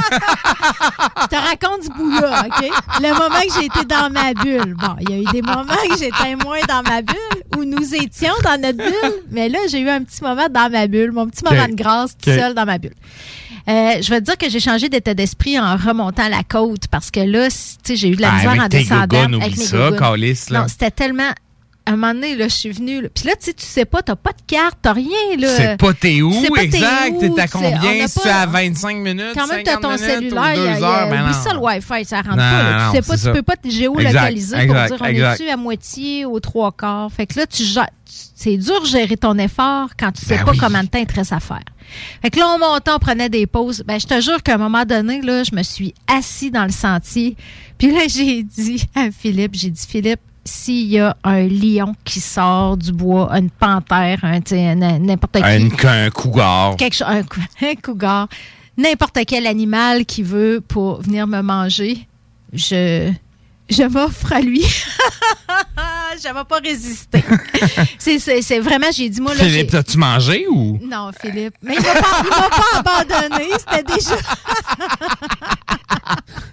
Je te raconte du bout là, OK? Le moment que j'ai été dans ma bulle. Bon, il y a eu des moments que j'étais moins dans ma bulle, où nous étions dans notre bulle, mais là, j'ai eu un petit moment dans ma bulle, mon petit moment de grâce, tout seul dans ma bulle. Euh, je vais te dire que j'ai changé d'état d'esprit en remontant la côte parce que là, tu sais, j'ai eu de la Ah, misère en descendant. avec mes ça, câlisse, là. Non, c'était tellement. À un moment donné, là, je suis venue. là. Puis là, tu sais, tu sais pas, t'as pas de carte, t'as rien. Là. Tu sais pas t'es où, pas exact? T'es à combien? Si tu es à 25 minutes, Quand même, t'as 50 ton minutes, cellulaire, ou il y a, y a- heures, ben ça le Wi-Fi, ça rentre Non, pas. là. non, tu sais c'est pas, tu ça. peux pas te géolocaliser Exact, pour exact, dire on exact. est-tu à moitié, aux trois quarts? Fait que là, tu c'est dur de gérer ton effort quand tu sais Ben pas oui. comment de temps il te reste à faire. Fait que là, on montait, on prenait des pauses. Ben, je te jure qu'à un moment donné, là, je me suis assis dans le sentier. Puis là, j'ai dit à Philippe, j'ai dit, Philippe, s'il y a un lion qui sort du bois, une panthère, un, n'importe qui. Un, un cougar. Quelque chose, un, cou- un cougar, n'importe quel animal qui veut pour venir me manger, je, je m'offre à lui. je ne vais pas résister. c'est, vraiment, j'ai dit, moi, là, Philippe, t'as-tu mangé ou? Non, Philippe. Mais il m'a pas, il m'a pas abandonné. C'était déjà.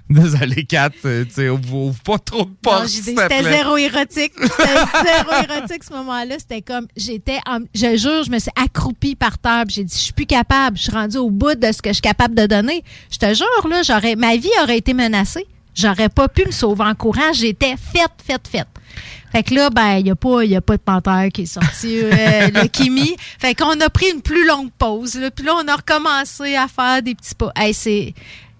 Désolé, Kat, euh, tu sais, ouvre, pas trop de portes, c'était zéro érotique. C'était zéro érotique ce moment-là. C'était comme, j'étais, je jure, je me suis accroupie par terre. J'ai dit, je suis plus capable. Je suis rendue au bout de ce que je suis capable de donner. Je te jure, là, j'aurais, ma vie aurait été menacée. J'aurais pas pu me sauver en courant. J'étais faite, faite, faite. Fait que là, ben, il n'y a, pas- y a pas de panthère qui est sorti, euh, le Kimi. Fait qu'on a pris une plus longue pause. Là, puis là, on a recommencé à faire des petits pas. Hey, c'est...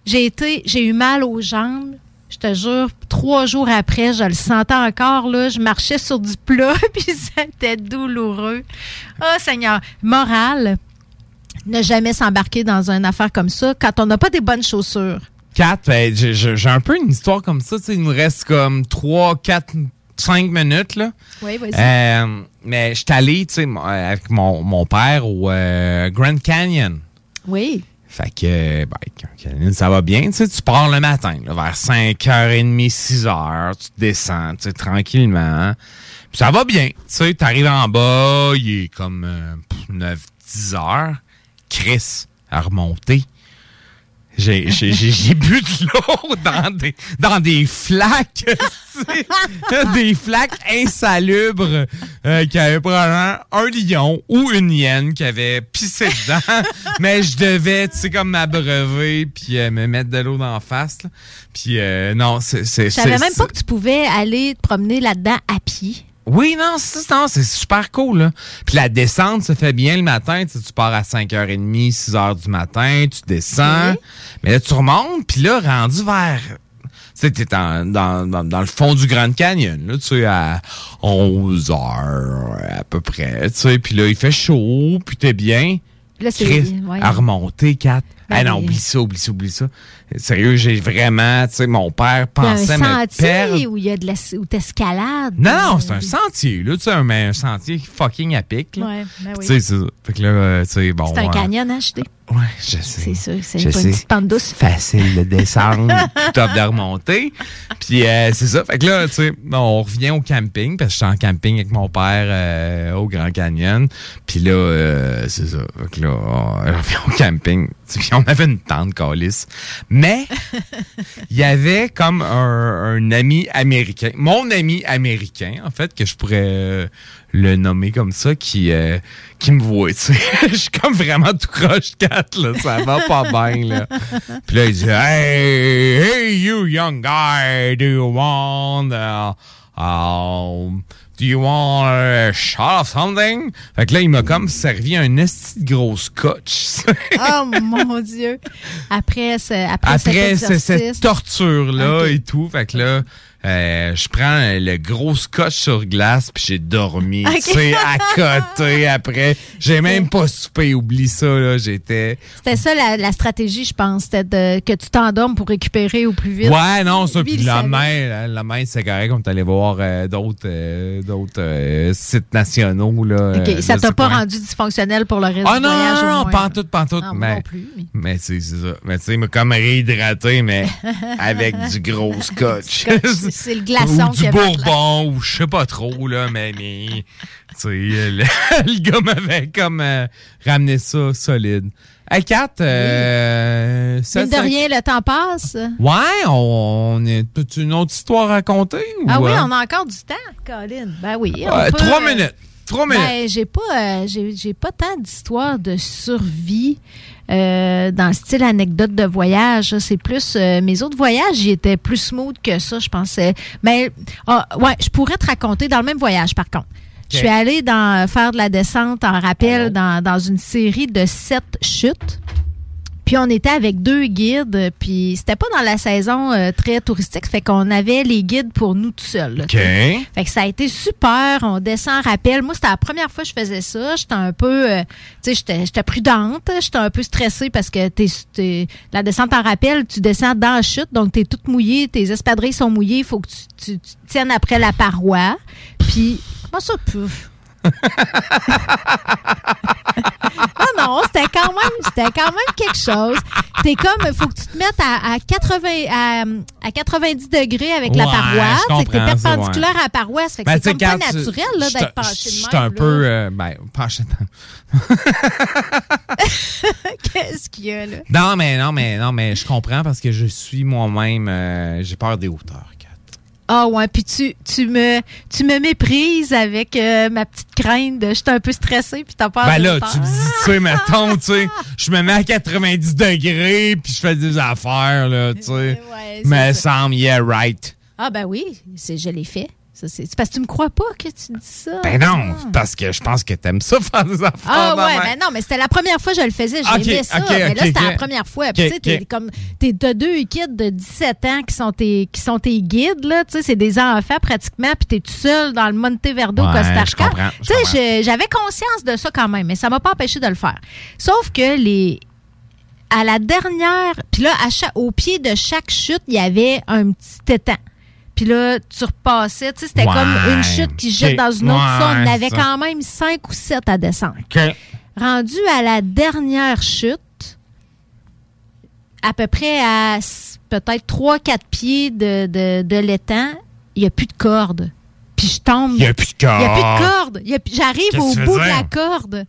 J'ai été... J'ai eu mal aux jambes. Je te jure, trois jours après, je le sentais encore, là. Je marchais sur du plat, puis c'était douloureux. Oh, Seigneur. Morale, ne jamais s'embarquer dans une affaire comme ça quand on n'a pas des bonnes chaussures. 4, j'ai j'ai un peu une histoire comme ça. Il nous reste comme 3, 4, 5 minutes. Là. Oui, vas-y. Euh, mais je suis allé tu sais, mon- avec mon, mon père au euh, Grand Canyon. Oui. Fait que, ben, ça va bien. Tu sais, tu pars le matin, là, vers 5h30, 6h. Tu descends, tu sais, tranquillement. Puis ça va bien. Tu sais, t'arrives en bas, il est comme 9, 10 heures. Chris, à remonter. J'ai, j'ai, j'ai, j'ai bu de l'eau dans des, dans des flaques, des flaques insalubres euh, qui avaient probablement un lion ou une hyène qui avait pissé dedans. mais je devais, tu sais, comme m'abreuver puis euh, me mettre de l'eau la face. là. Puis euh, non, c'est... c'est Je savais même pas que tu pouvais aller te promener là-dedans à pied. Oui, non, c'est super cool. Là. Puis la descente se fait bien le matin. Tu, sais, tu pars à 5h30, 6h du matin, tu descends. Mais là, tu remontes, puis là, rendu vers... Tu sais, t'es dans, dans, le fond du Grand Canyon, là, tu sais, à 11 heures à peu près, tu sais. Puis là, il fait chaud, puis t'es bien. Là, c'est- ouais. à remonter, 4. Ben ah non, oublie ça, oublie ça, oublie ça. Sérieux, j'ai vraiment, tu sais, mon père Il y a pensait un me sentier perdre. où il y a de la, où t'escalades. Non, non, c'est un sentier, là, tu sais, un, mais un sentier fucking à pic, là. Ouais, ben oui. Tu sais, c'est ça. Fait que là, euh, tu sais, bon. C'est un euh, canyon acheté. Ouais, je sais. C'est ça, c'est une petite pente douce. Facile de descendre, top de remonter. Puis euh, c'est ça. Fait que là, tu sais, on revient au camping, parce que j'étais en camping avec mon père euh, au Grand Canyon. Puis là, euh, c'est ça. Fait que là, on revient au camping. Puis on avait une tente, calice. Mais il y avait comme un, un ami américain, mon ami américain, en fait, que je pourrais le nommer comme ça, qui, euh, qui me voit, tu sais. Je suis comme vraiment tout croche 4, là. Ça va pas bien, là. Puis là, il dit, Hey, hey, you young guy, do you want, uh, um, do you want a shot of something? Fait que là, il m'a comme servi un esti de gros scotch. Oh mon Dieu. Après, ce- après, cette torture-là et tout, fait que là, euh, je prends le gros scotch sur glace puis j'ai dormi, Ok. tu sais, à côté après. J'ai même pas soupé, oublie ça, là, j'étais... C'était ça la, la stratégie, je pense. C'était de- que tu t'endormes pour récupérer au plus vite. Ouais, non, ça, puis la main, la, main, c'est correct, on est allé voir euh, d'autres euh, d'autres euh, sites nationaux, là. OK, euh, ça t'a pas rendu dysfonctionnel pour le reste Ah du non, voyage, non, non, moins? pantoute, pantoute. Non, mais, non plus, mais- mais tu sais, c'est ça. Mais tu sais, il m'a comme réhydraté, mais avec du gros scotch. Scotch, c'est le glaçon Ou qui du bourbon, ou je sais pas trop, là, mais, mais tu sais, le, le gars m'avait comme euh, ramené ça solide. À 4, euh, sept, de cinq- rien, le temps passe. Ouais, on, est une autre histoire à raconter? Ah ou, oui, euh? on a encore du temps, Colin. Ben oui. on peut, trois euh, minutes. Trois minutes. Ben, j'ai pas, euh, j'ai, pas tant d'histoires de survie euh, dans le style anecdote de voyage. C'est plus euh, mes autres voyages, ils étaient plus smooth que ça, je pensais. Mais ah, ouais, je pourrais te raconter dans le même voyage, par contre. Je suis allée dans, faire de la descente en rappel dans, dans une série de sept chutes. Puis on était avec deux guides, puis c'était pas dans la saison euh, très touristique, fait qu'on avait les guides pour nous tout seuls. là, OK. tu sais. Fait que ça a été super. On descend en rappel. Moi, c'était la première fois que je faisais ça. J'étais un peu, euh, tu sais, j'étais- j'étais prudente. J'étais un peu stressée parce que t'es, t'es- la descente en rappel, tu descends dans la chute, donc t'es toute mouillée, tes espadrilles sont mouillées. Il faut que tu, tu- tiennes après la paroi. Puis, comment ça, puf? Ah non, c'était quand même, c'était quand même quelque chose. T'es comme, il faut que tu te mettes à, à 80, à, à 90 degrés avec la paroisse. C'est que t'es perpendiculaire à la paroisse. Fait que Ben, c'est comme pas naturel là, d'être penché de un là. peu. euh, ben, penché de Qu'est-ce qu'il y a là? Non, mais non, mais non, mais je comprends parce que je suis moi-même. euh, J'ai peur des hauteurs. Ah ouais, puis tu, tu me tu me méprises avec euh, ma petite crainte de j'étais un peu stressée puis t'as peur Ben là, tu me dis, tu sais, mettons, tu sais, je me mets à 90 degrés puis je fais des affaires, là, tu sais. c'est Mais ça. semble, yeah, right. Ah ben oui, c'est je l'ai fait. Ça, c'est parce que tu me crois pas que tu dis ça. Ben non, parce que je pense que t'aimes ça faire des affaires. Ah ouais, ben non, mais c'était la première fois que je le faisais. J'aimais ça. ok, mais là, c'était la première fois. Tu sais, t'es comme. T'as deux kids de 17 ans qui sont tes, qui sont tes guides, là. Tu sais, c'est des enfants pratiquement. Puis t'es tout seul dans le Monteverdo, Ouais, Costa Rica. Tu sais, j'avais conscience de ça quand même, mais ça m'a pas empêché de le faire. Sauf que les. À la dernière. Puis là, à chaque, au pied de chaque chute, il y avait un petit étang. Puis là, tu repassais. Tu sais, c'était Ouais. comme une chute qui jette dans une autre. ça, on Ouais, avait ça. quand même cinq ou sept à descendre. Rendu à la dernière chute, à peu près à peut-être 3-4 pieds de, de, de l'étang, il n'y a plus de corde. Puis je tombe. Il y a plus de Il n'y a plus de corde. corde. J'arrive au bout de la corde.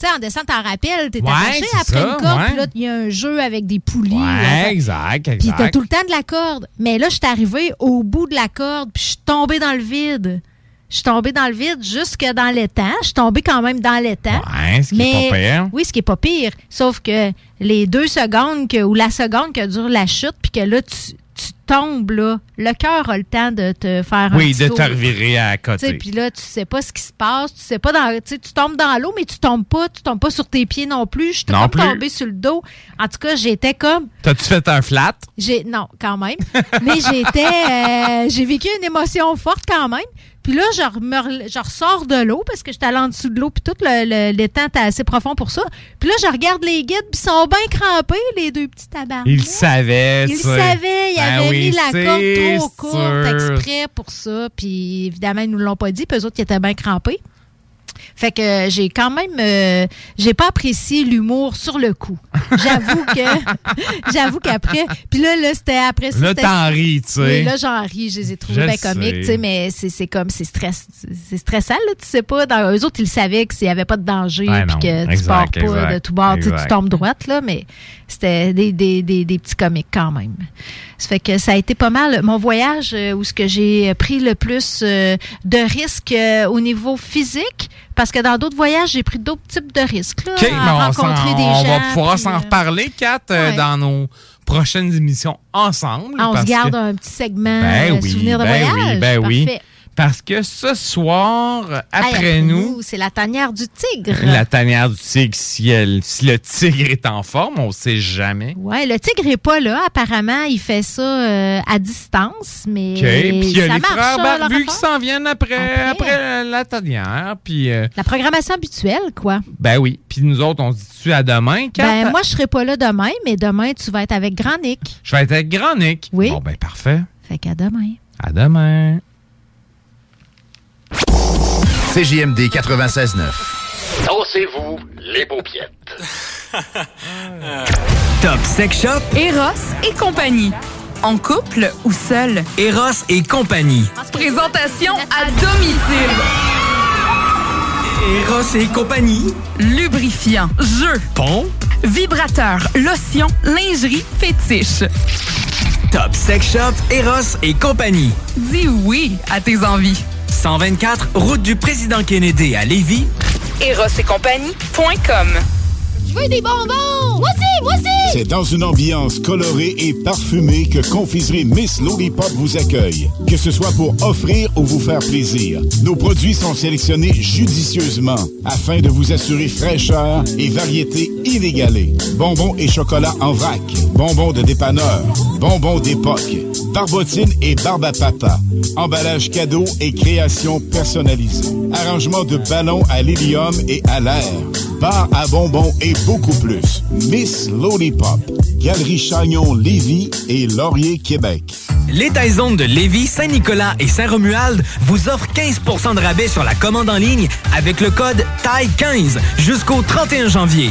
Tu sais, en descente, t'en rappelles, t'es Ouais, attaché après ça, une corde, ouais. puis là, il y a un jeu avec des poulies. Ouais, là. exact, Puis t'as tout le temps de la corde. Mais là, je suis arrivée au bout de la corde, puis je suis tombée dans le vide. Je suis tombée dans le vide jusque dans l'étang. Je suis tombée quand même dans l'étang. Ouais, ce qui est pas pire. Oui, ce qui est pas pire. Sauf que les deux secondes que, ou la seconde que dure la chute, puis que là, tu, tu tombes, là, le cœur a le temps de te faire un Oui, petit de te revirer à côté. Puis là, tu sais pas ce qui se passe. Tu sais pas dans. Tu tombes dans l'eau, mais tu tombes pas. Tu tombes pas sur tes pieds non plus. Je suis comme tombée sur le dos. En tout cas, j'étais comme. T'as-tu fait un flat? J'ai non, quand même. Mais j'étais euh, j'ai vécu une émotion forte quand même. Puis là, je, me- je ressors de l'eau parce que j'étais allée en dessous de l'eau, puis tout le, le- l'étang était assez profond pour ça. Puis là, je regarde les guides, puis ils sont bien crampés, les deux petits savait, Ils le sais. savaient, ils Ben avaient oui, mis la corde trop courte sûr. exprès pour ça. Puis évidemment, ils nous l'ont pas dit, puis eux autres, ils étaient bien crampés. Fait que j'ai quand même, euh, j'ai pas apprécié l'humour sur le coup. J'avoue que, j'avoue qu'après, puis là, là, c'était après ça. Là, t'en ris, tu sais. Là, j'en ris, je les ai trouvés bien comiques, tu sais, mais c'est, c'est comme, c'est stress, c'est stressant, là, tu sais pas. Dans, eux autres, ils savaient que s'il n'y avait pas de danger, Ouais, puis que tu pars pas exact, de tout bord, tu tombes droite, là, mais c'était des, des, des, des petits comiques quand même. Ça fait que ça a été pas mal mon voyage euh, où ce que j'ai pris le plus euh, de risques euh, au niveau physique, parce que dans d'autres voyages, j'ai pris d'autres types de risques, là, OK, à mais on, rencontrer s'en- des on gens. va pouvoir s'en reparler, Kat, ouais. dans nos prochaines émissions ensemble. ah, on se garde que- un petit segment Ben oui, souvenir de ben voyage. oui, ben oui. Parce que ce soir, après nous, c'est la tanière du tigre. la tanière du tigre, si, elle- si le tigre est en forme, on sait jamais. Ouais, le tigre est pas là. Apparemment, il fait ça euh, à distance, mais OK, puis il y a les marche, frères leur barbus qui s'en viennent après, après. la tanière. Puis, euh, La programmation habituelle, quoi. ben oui. Puis nous autres, on se dit-tu à demain, Kat? Ben, moi, je serai pas là demain, mais demain, tu vas être avec Grand Nick. Je vais être avec Grand Nick. Oui. Bon, ben parfait. Fait qu'à demain. À demain. CJMD 96.9. Dansez-vous les paupiettes. Top Sex Shop, Eros et compagnie. En couple ou seul? Eros et compagnie. Présentation à domicile. Eros et compagnie. Lubrifiant, jeu, pont, vibrateur, lotion, lingerie, fétiche. Top Sex Shop, Eros et compagnie. Dis oui à tes envies. 124, route du président Kennedy à Lévis. Eros et compagnie.com. Je veux des bonbons! Moi aussi, moi aussi! C'est dans une ambiance colorée et parfumée que Confiserie Miss Lollipop vous accueille. Que ce soit pour offrir ou vous faire plaisir, nos produits sont sélectionnés judicieusement afin de vous assurer fraîcheur et variété inégalée. Bonbons et chocolat en vrac, bonbons de dépanneur, bonbons d'époque, barbotine et barbe papa, emballage cadeau et création personnalisée, arrangement de ballons à l'hélium et à l'air, bar à bonbons et beaucoup plus. Miss Lollipop, Galerie Chagnon Lévis et Laurier Québec. Les Taizones de Lévis, Saint-Nicolas et Saint-Romuald vous offrent 15% de rabais sur la commande en ligne avec le code TAI15 jusqu'au 31 janvier.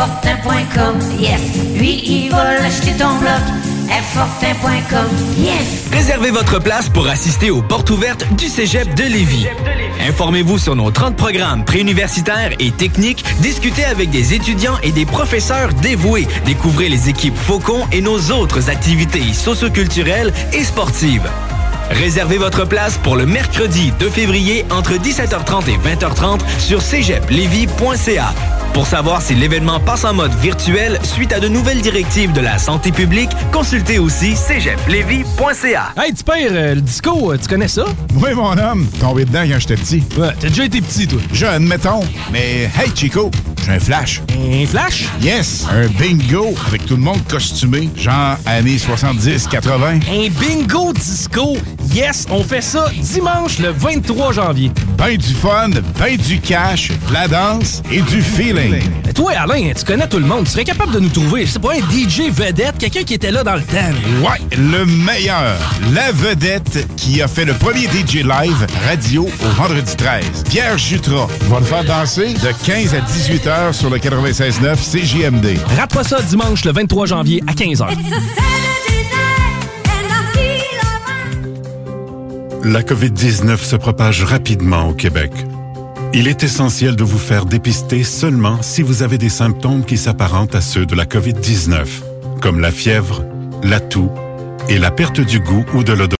Airfortin.com, yes. Lui, il l'acheter ton bloc, Airfortin.com. Yes! Réservez votre place pour assister aux portes ouvertes du Cégep de Lévis. Informez-vous sur nos 30 programmes préuniversitaires et techniques, discutez avec des étudiants et des professeurs dévoués, découvrez les équipes Faucon et nos autres activités socioculturelles et sportives. Réservez votre place pour le mercredi 2 février entre 17h30 et 20h30 sur cégeplevy.ca. Pour savoir si l'événement passe en mode virtuel suite à de nouvelles directives de la santé publique, consultez aussi cégeplevy.ca. Hey, tu pères, euh, le disco, euh, tu connais ça? Oui, mon homme. Tombé dedans quand j'étais petit. Ouais, t'as déjà été petit, toi. Jeune, mettons. Mais hey, Chico, j'ai un flash. Un flash? Yes, un bingo avec tout le monde costumé, genre années 70-80. Un bingo disco. Yes, on fait ça dimanche le 23 janvier. Ben du fun, ben du cash, de la danse et du feeling. Mais toi, Alain, tu connais tout le monde. Tu serais capable de nous trouver, c'est pas un DJ vedette, quelqu'un qui était là dans le temps. Ouais, le meilleur. La vedette qui a fait le premier DJ live radio au vendredi 13. Pierre Jutras va le faire danser? De 15 à 18 heures sur le 96.9 CJMD. Rate pas ça dimanche le 23 janvier à 15h. La COVID-19 se propage rapidement au Québec. Il est essentiel de vous faire dépister seulement si vous avez des symptômes qui s'apparentent à ceux de la COVID-19, comme la fièvre, la toux et la perte du goût ou de l'odorat.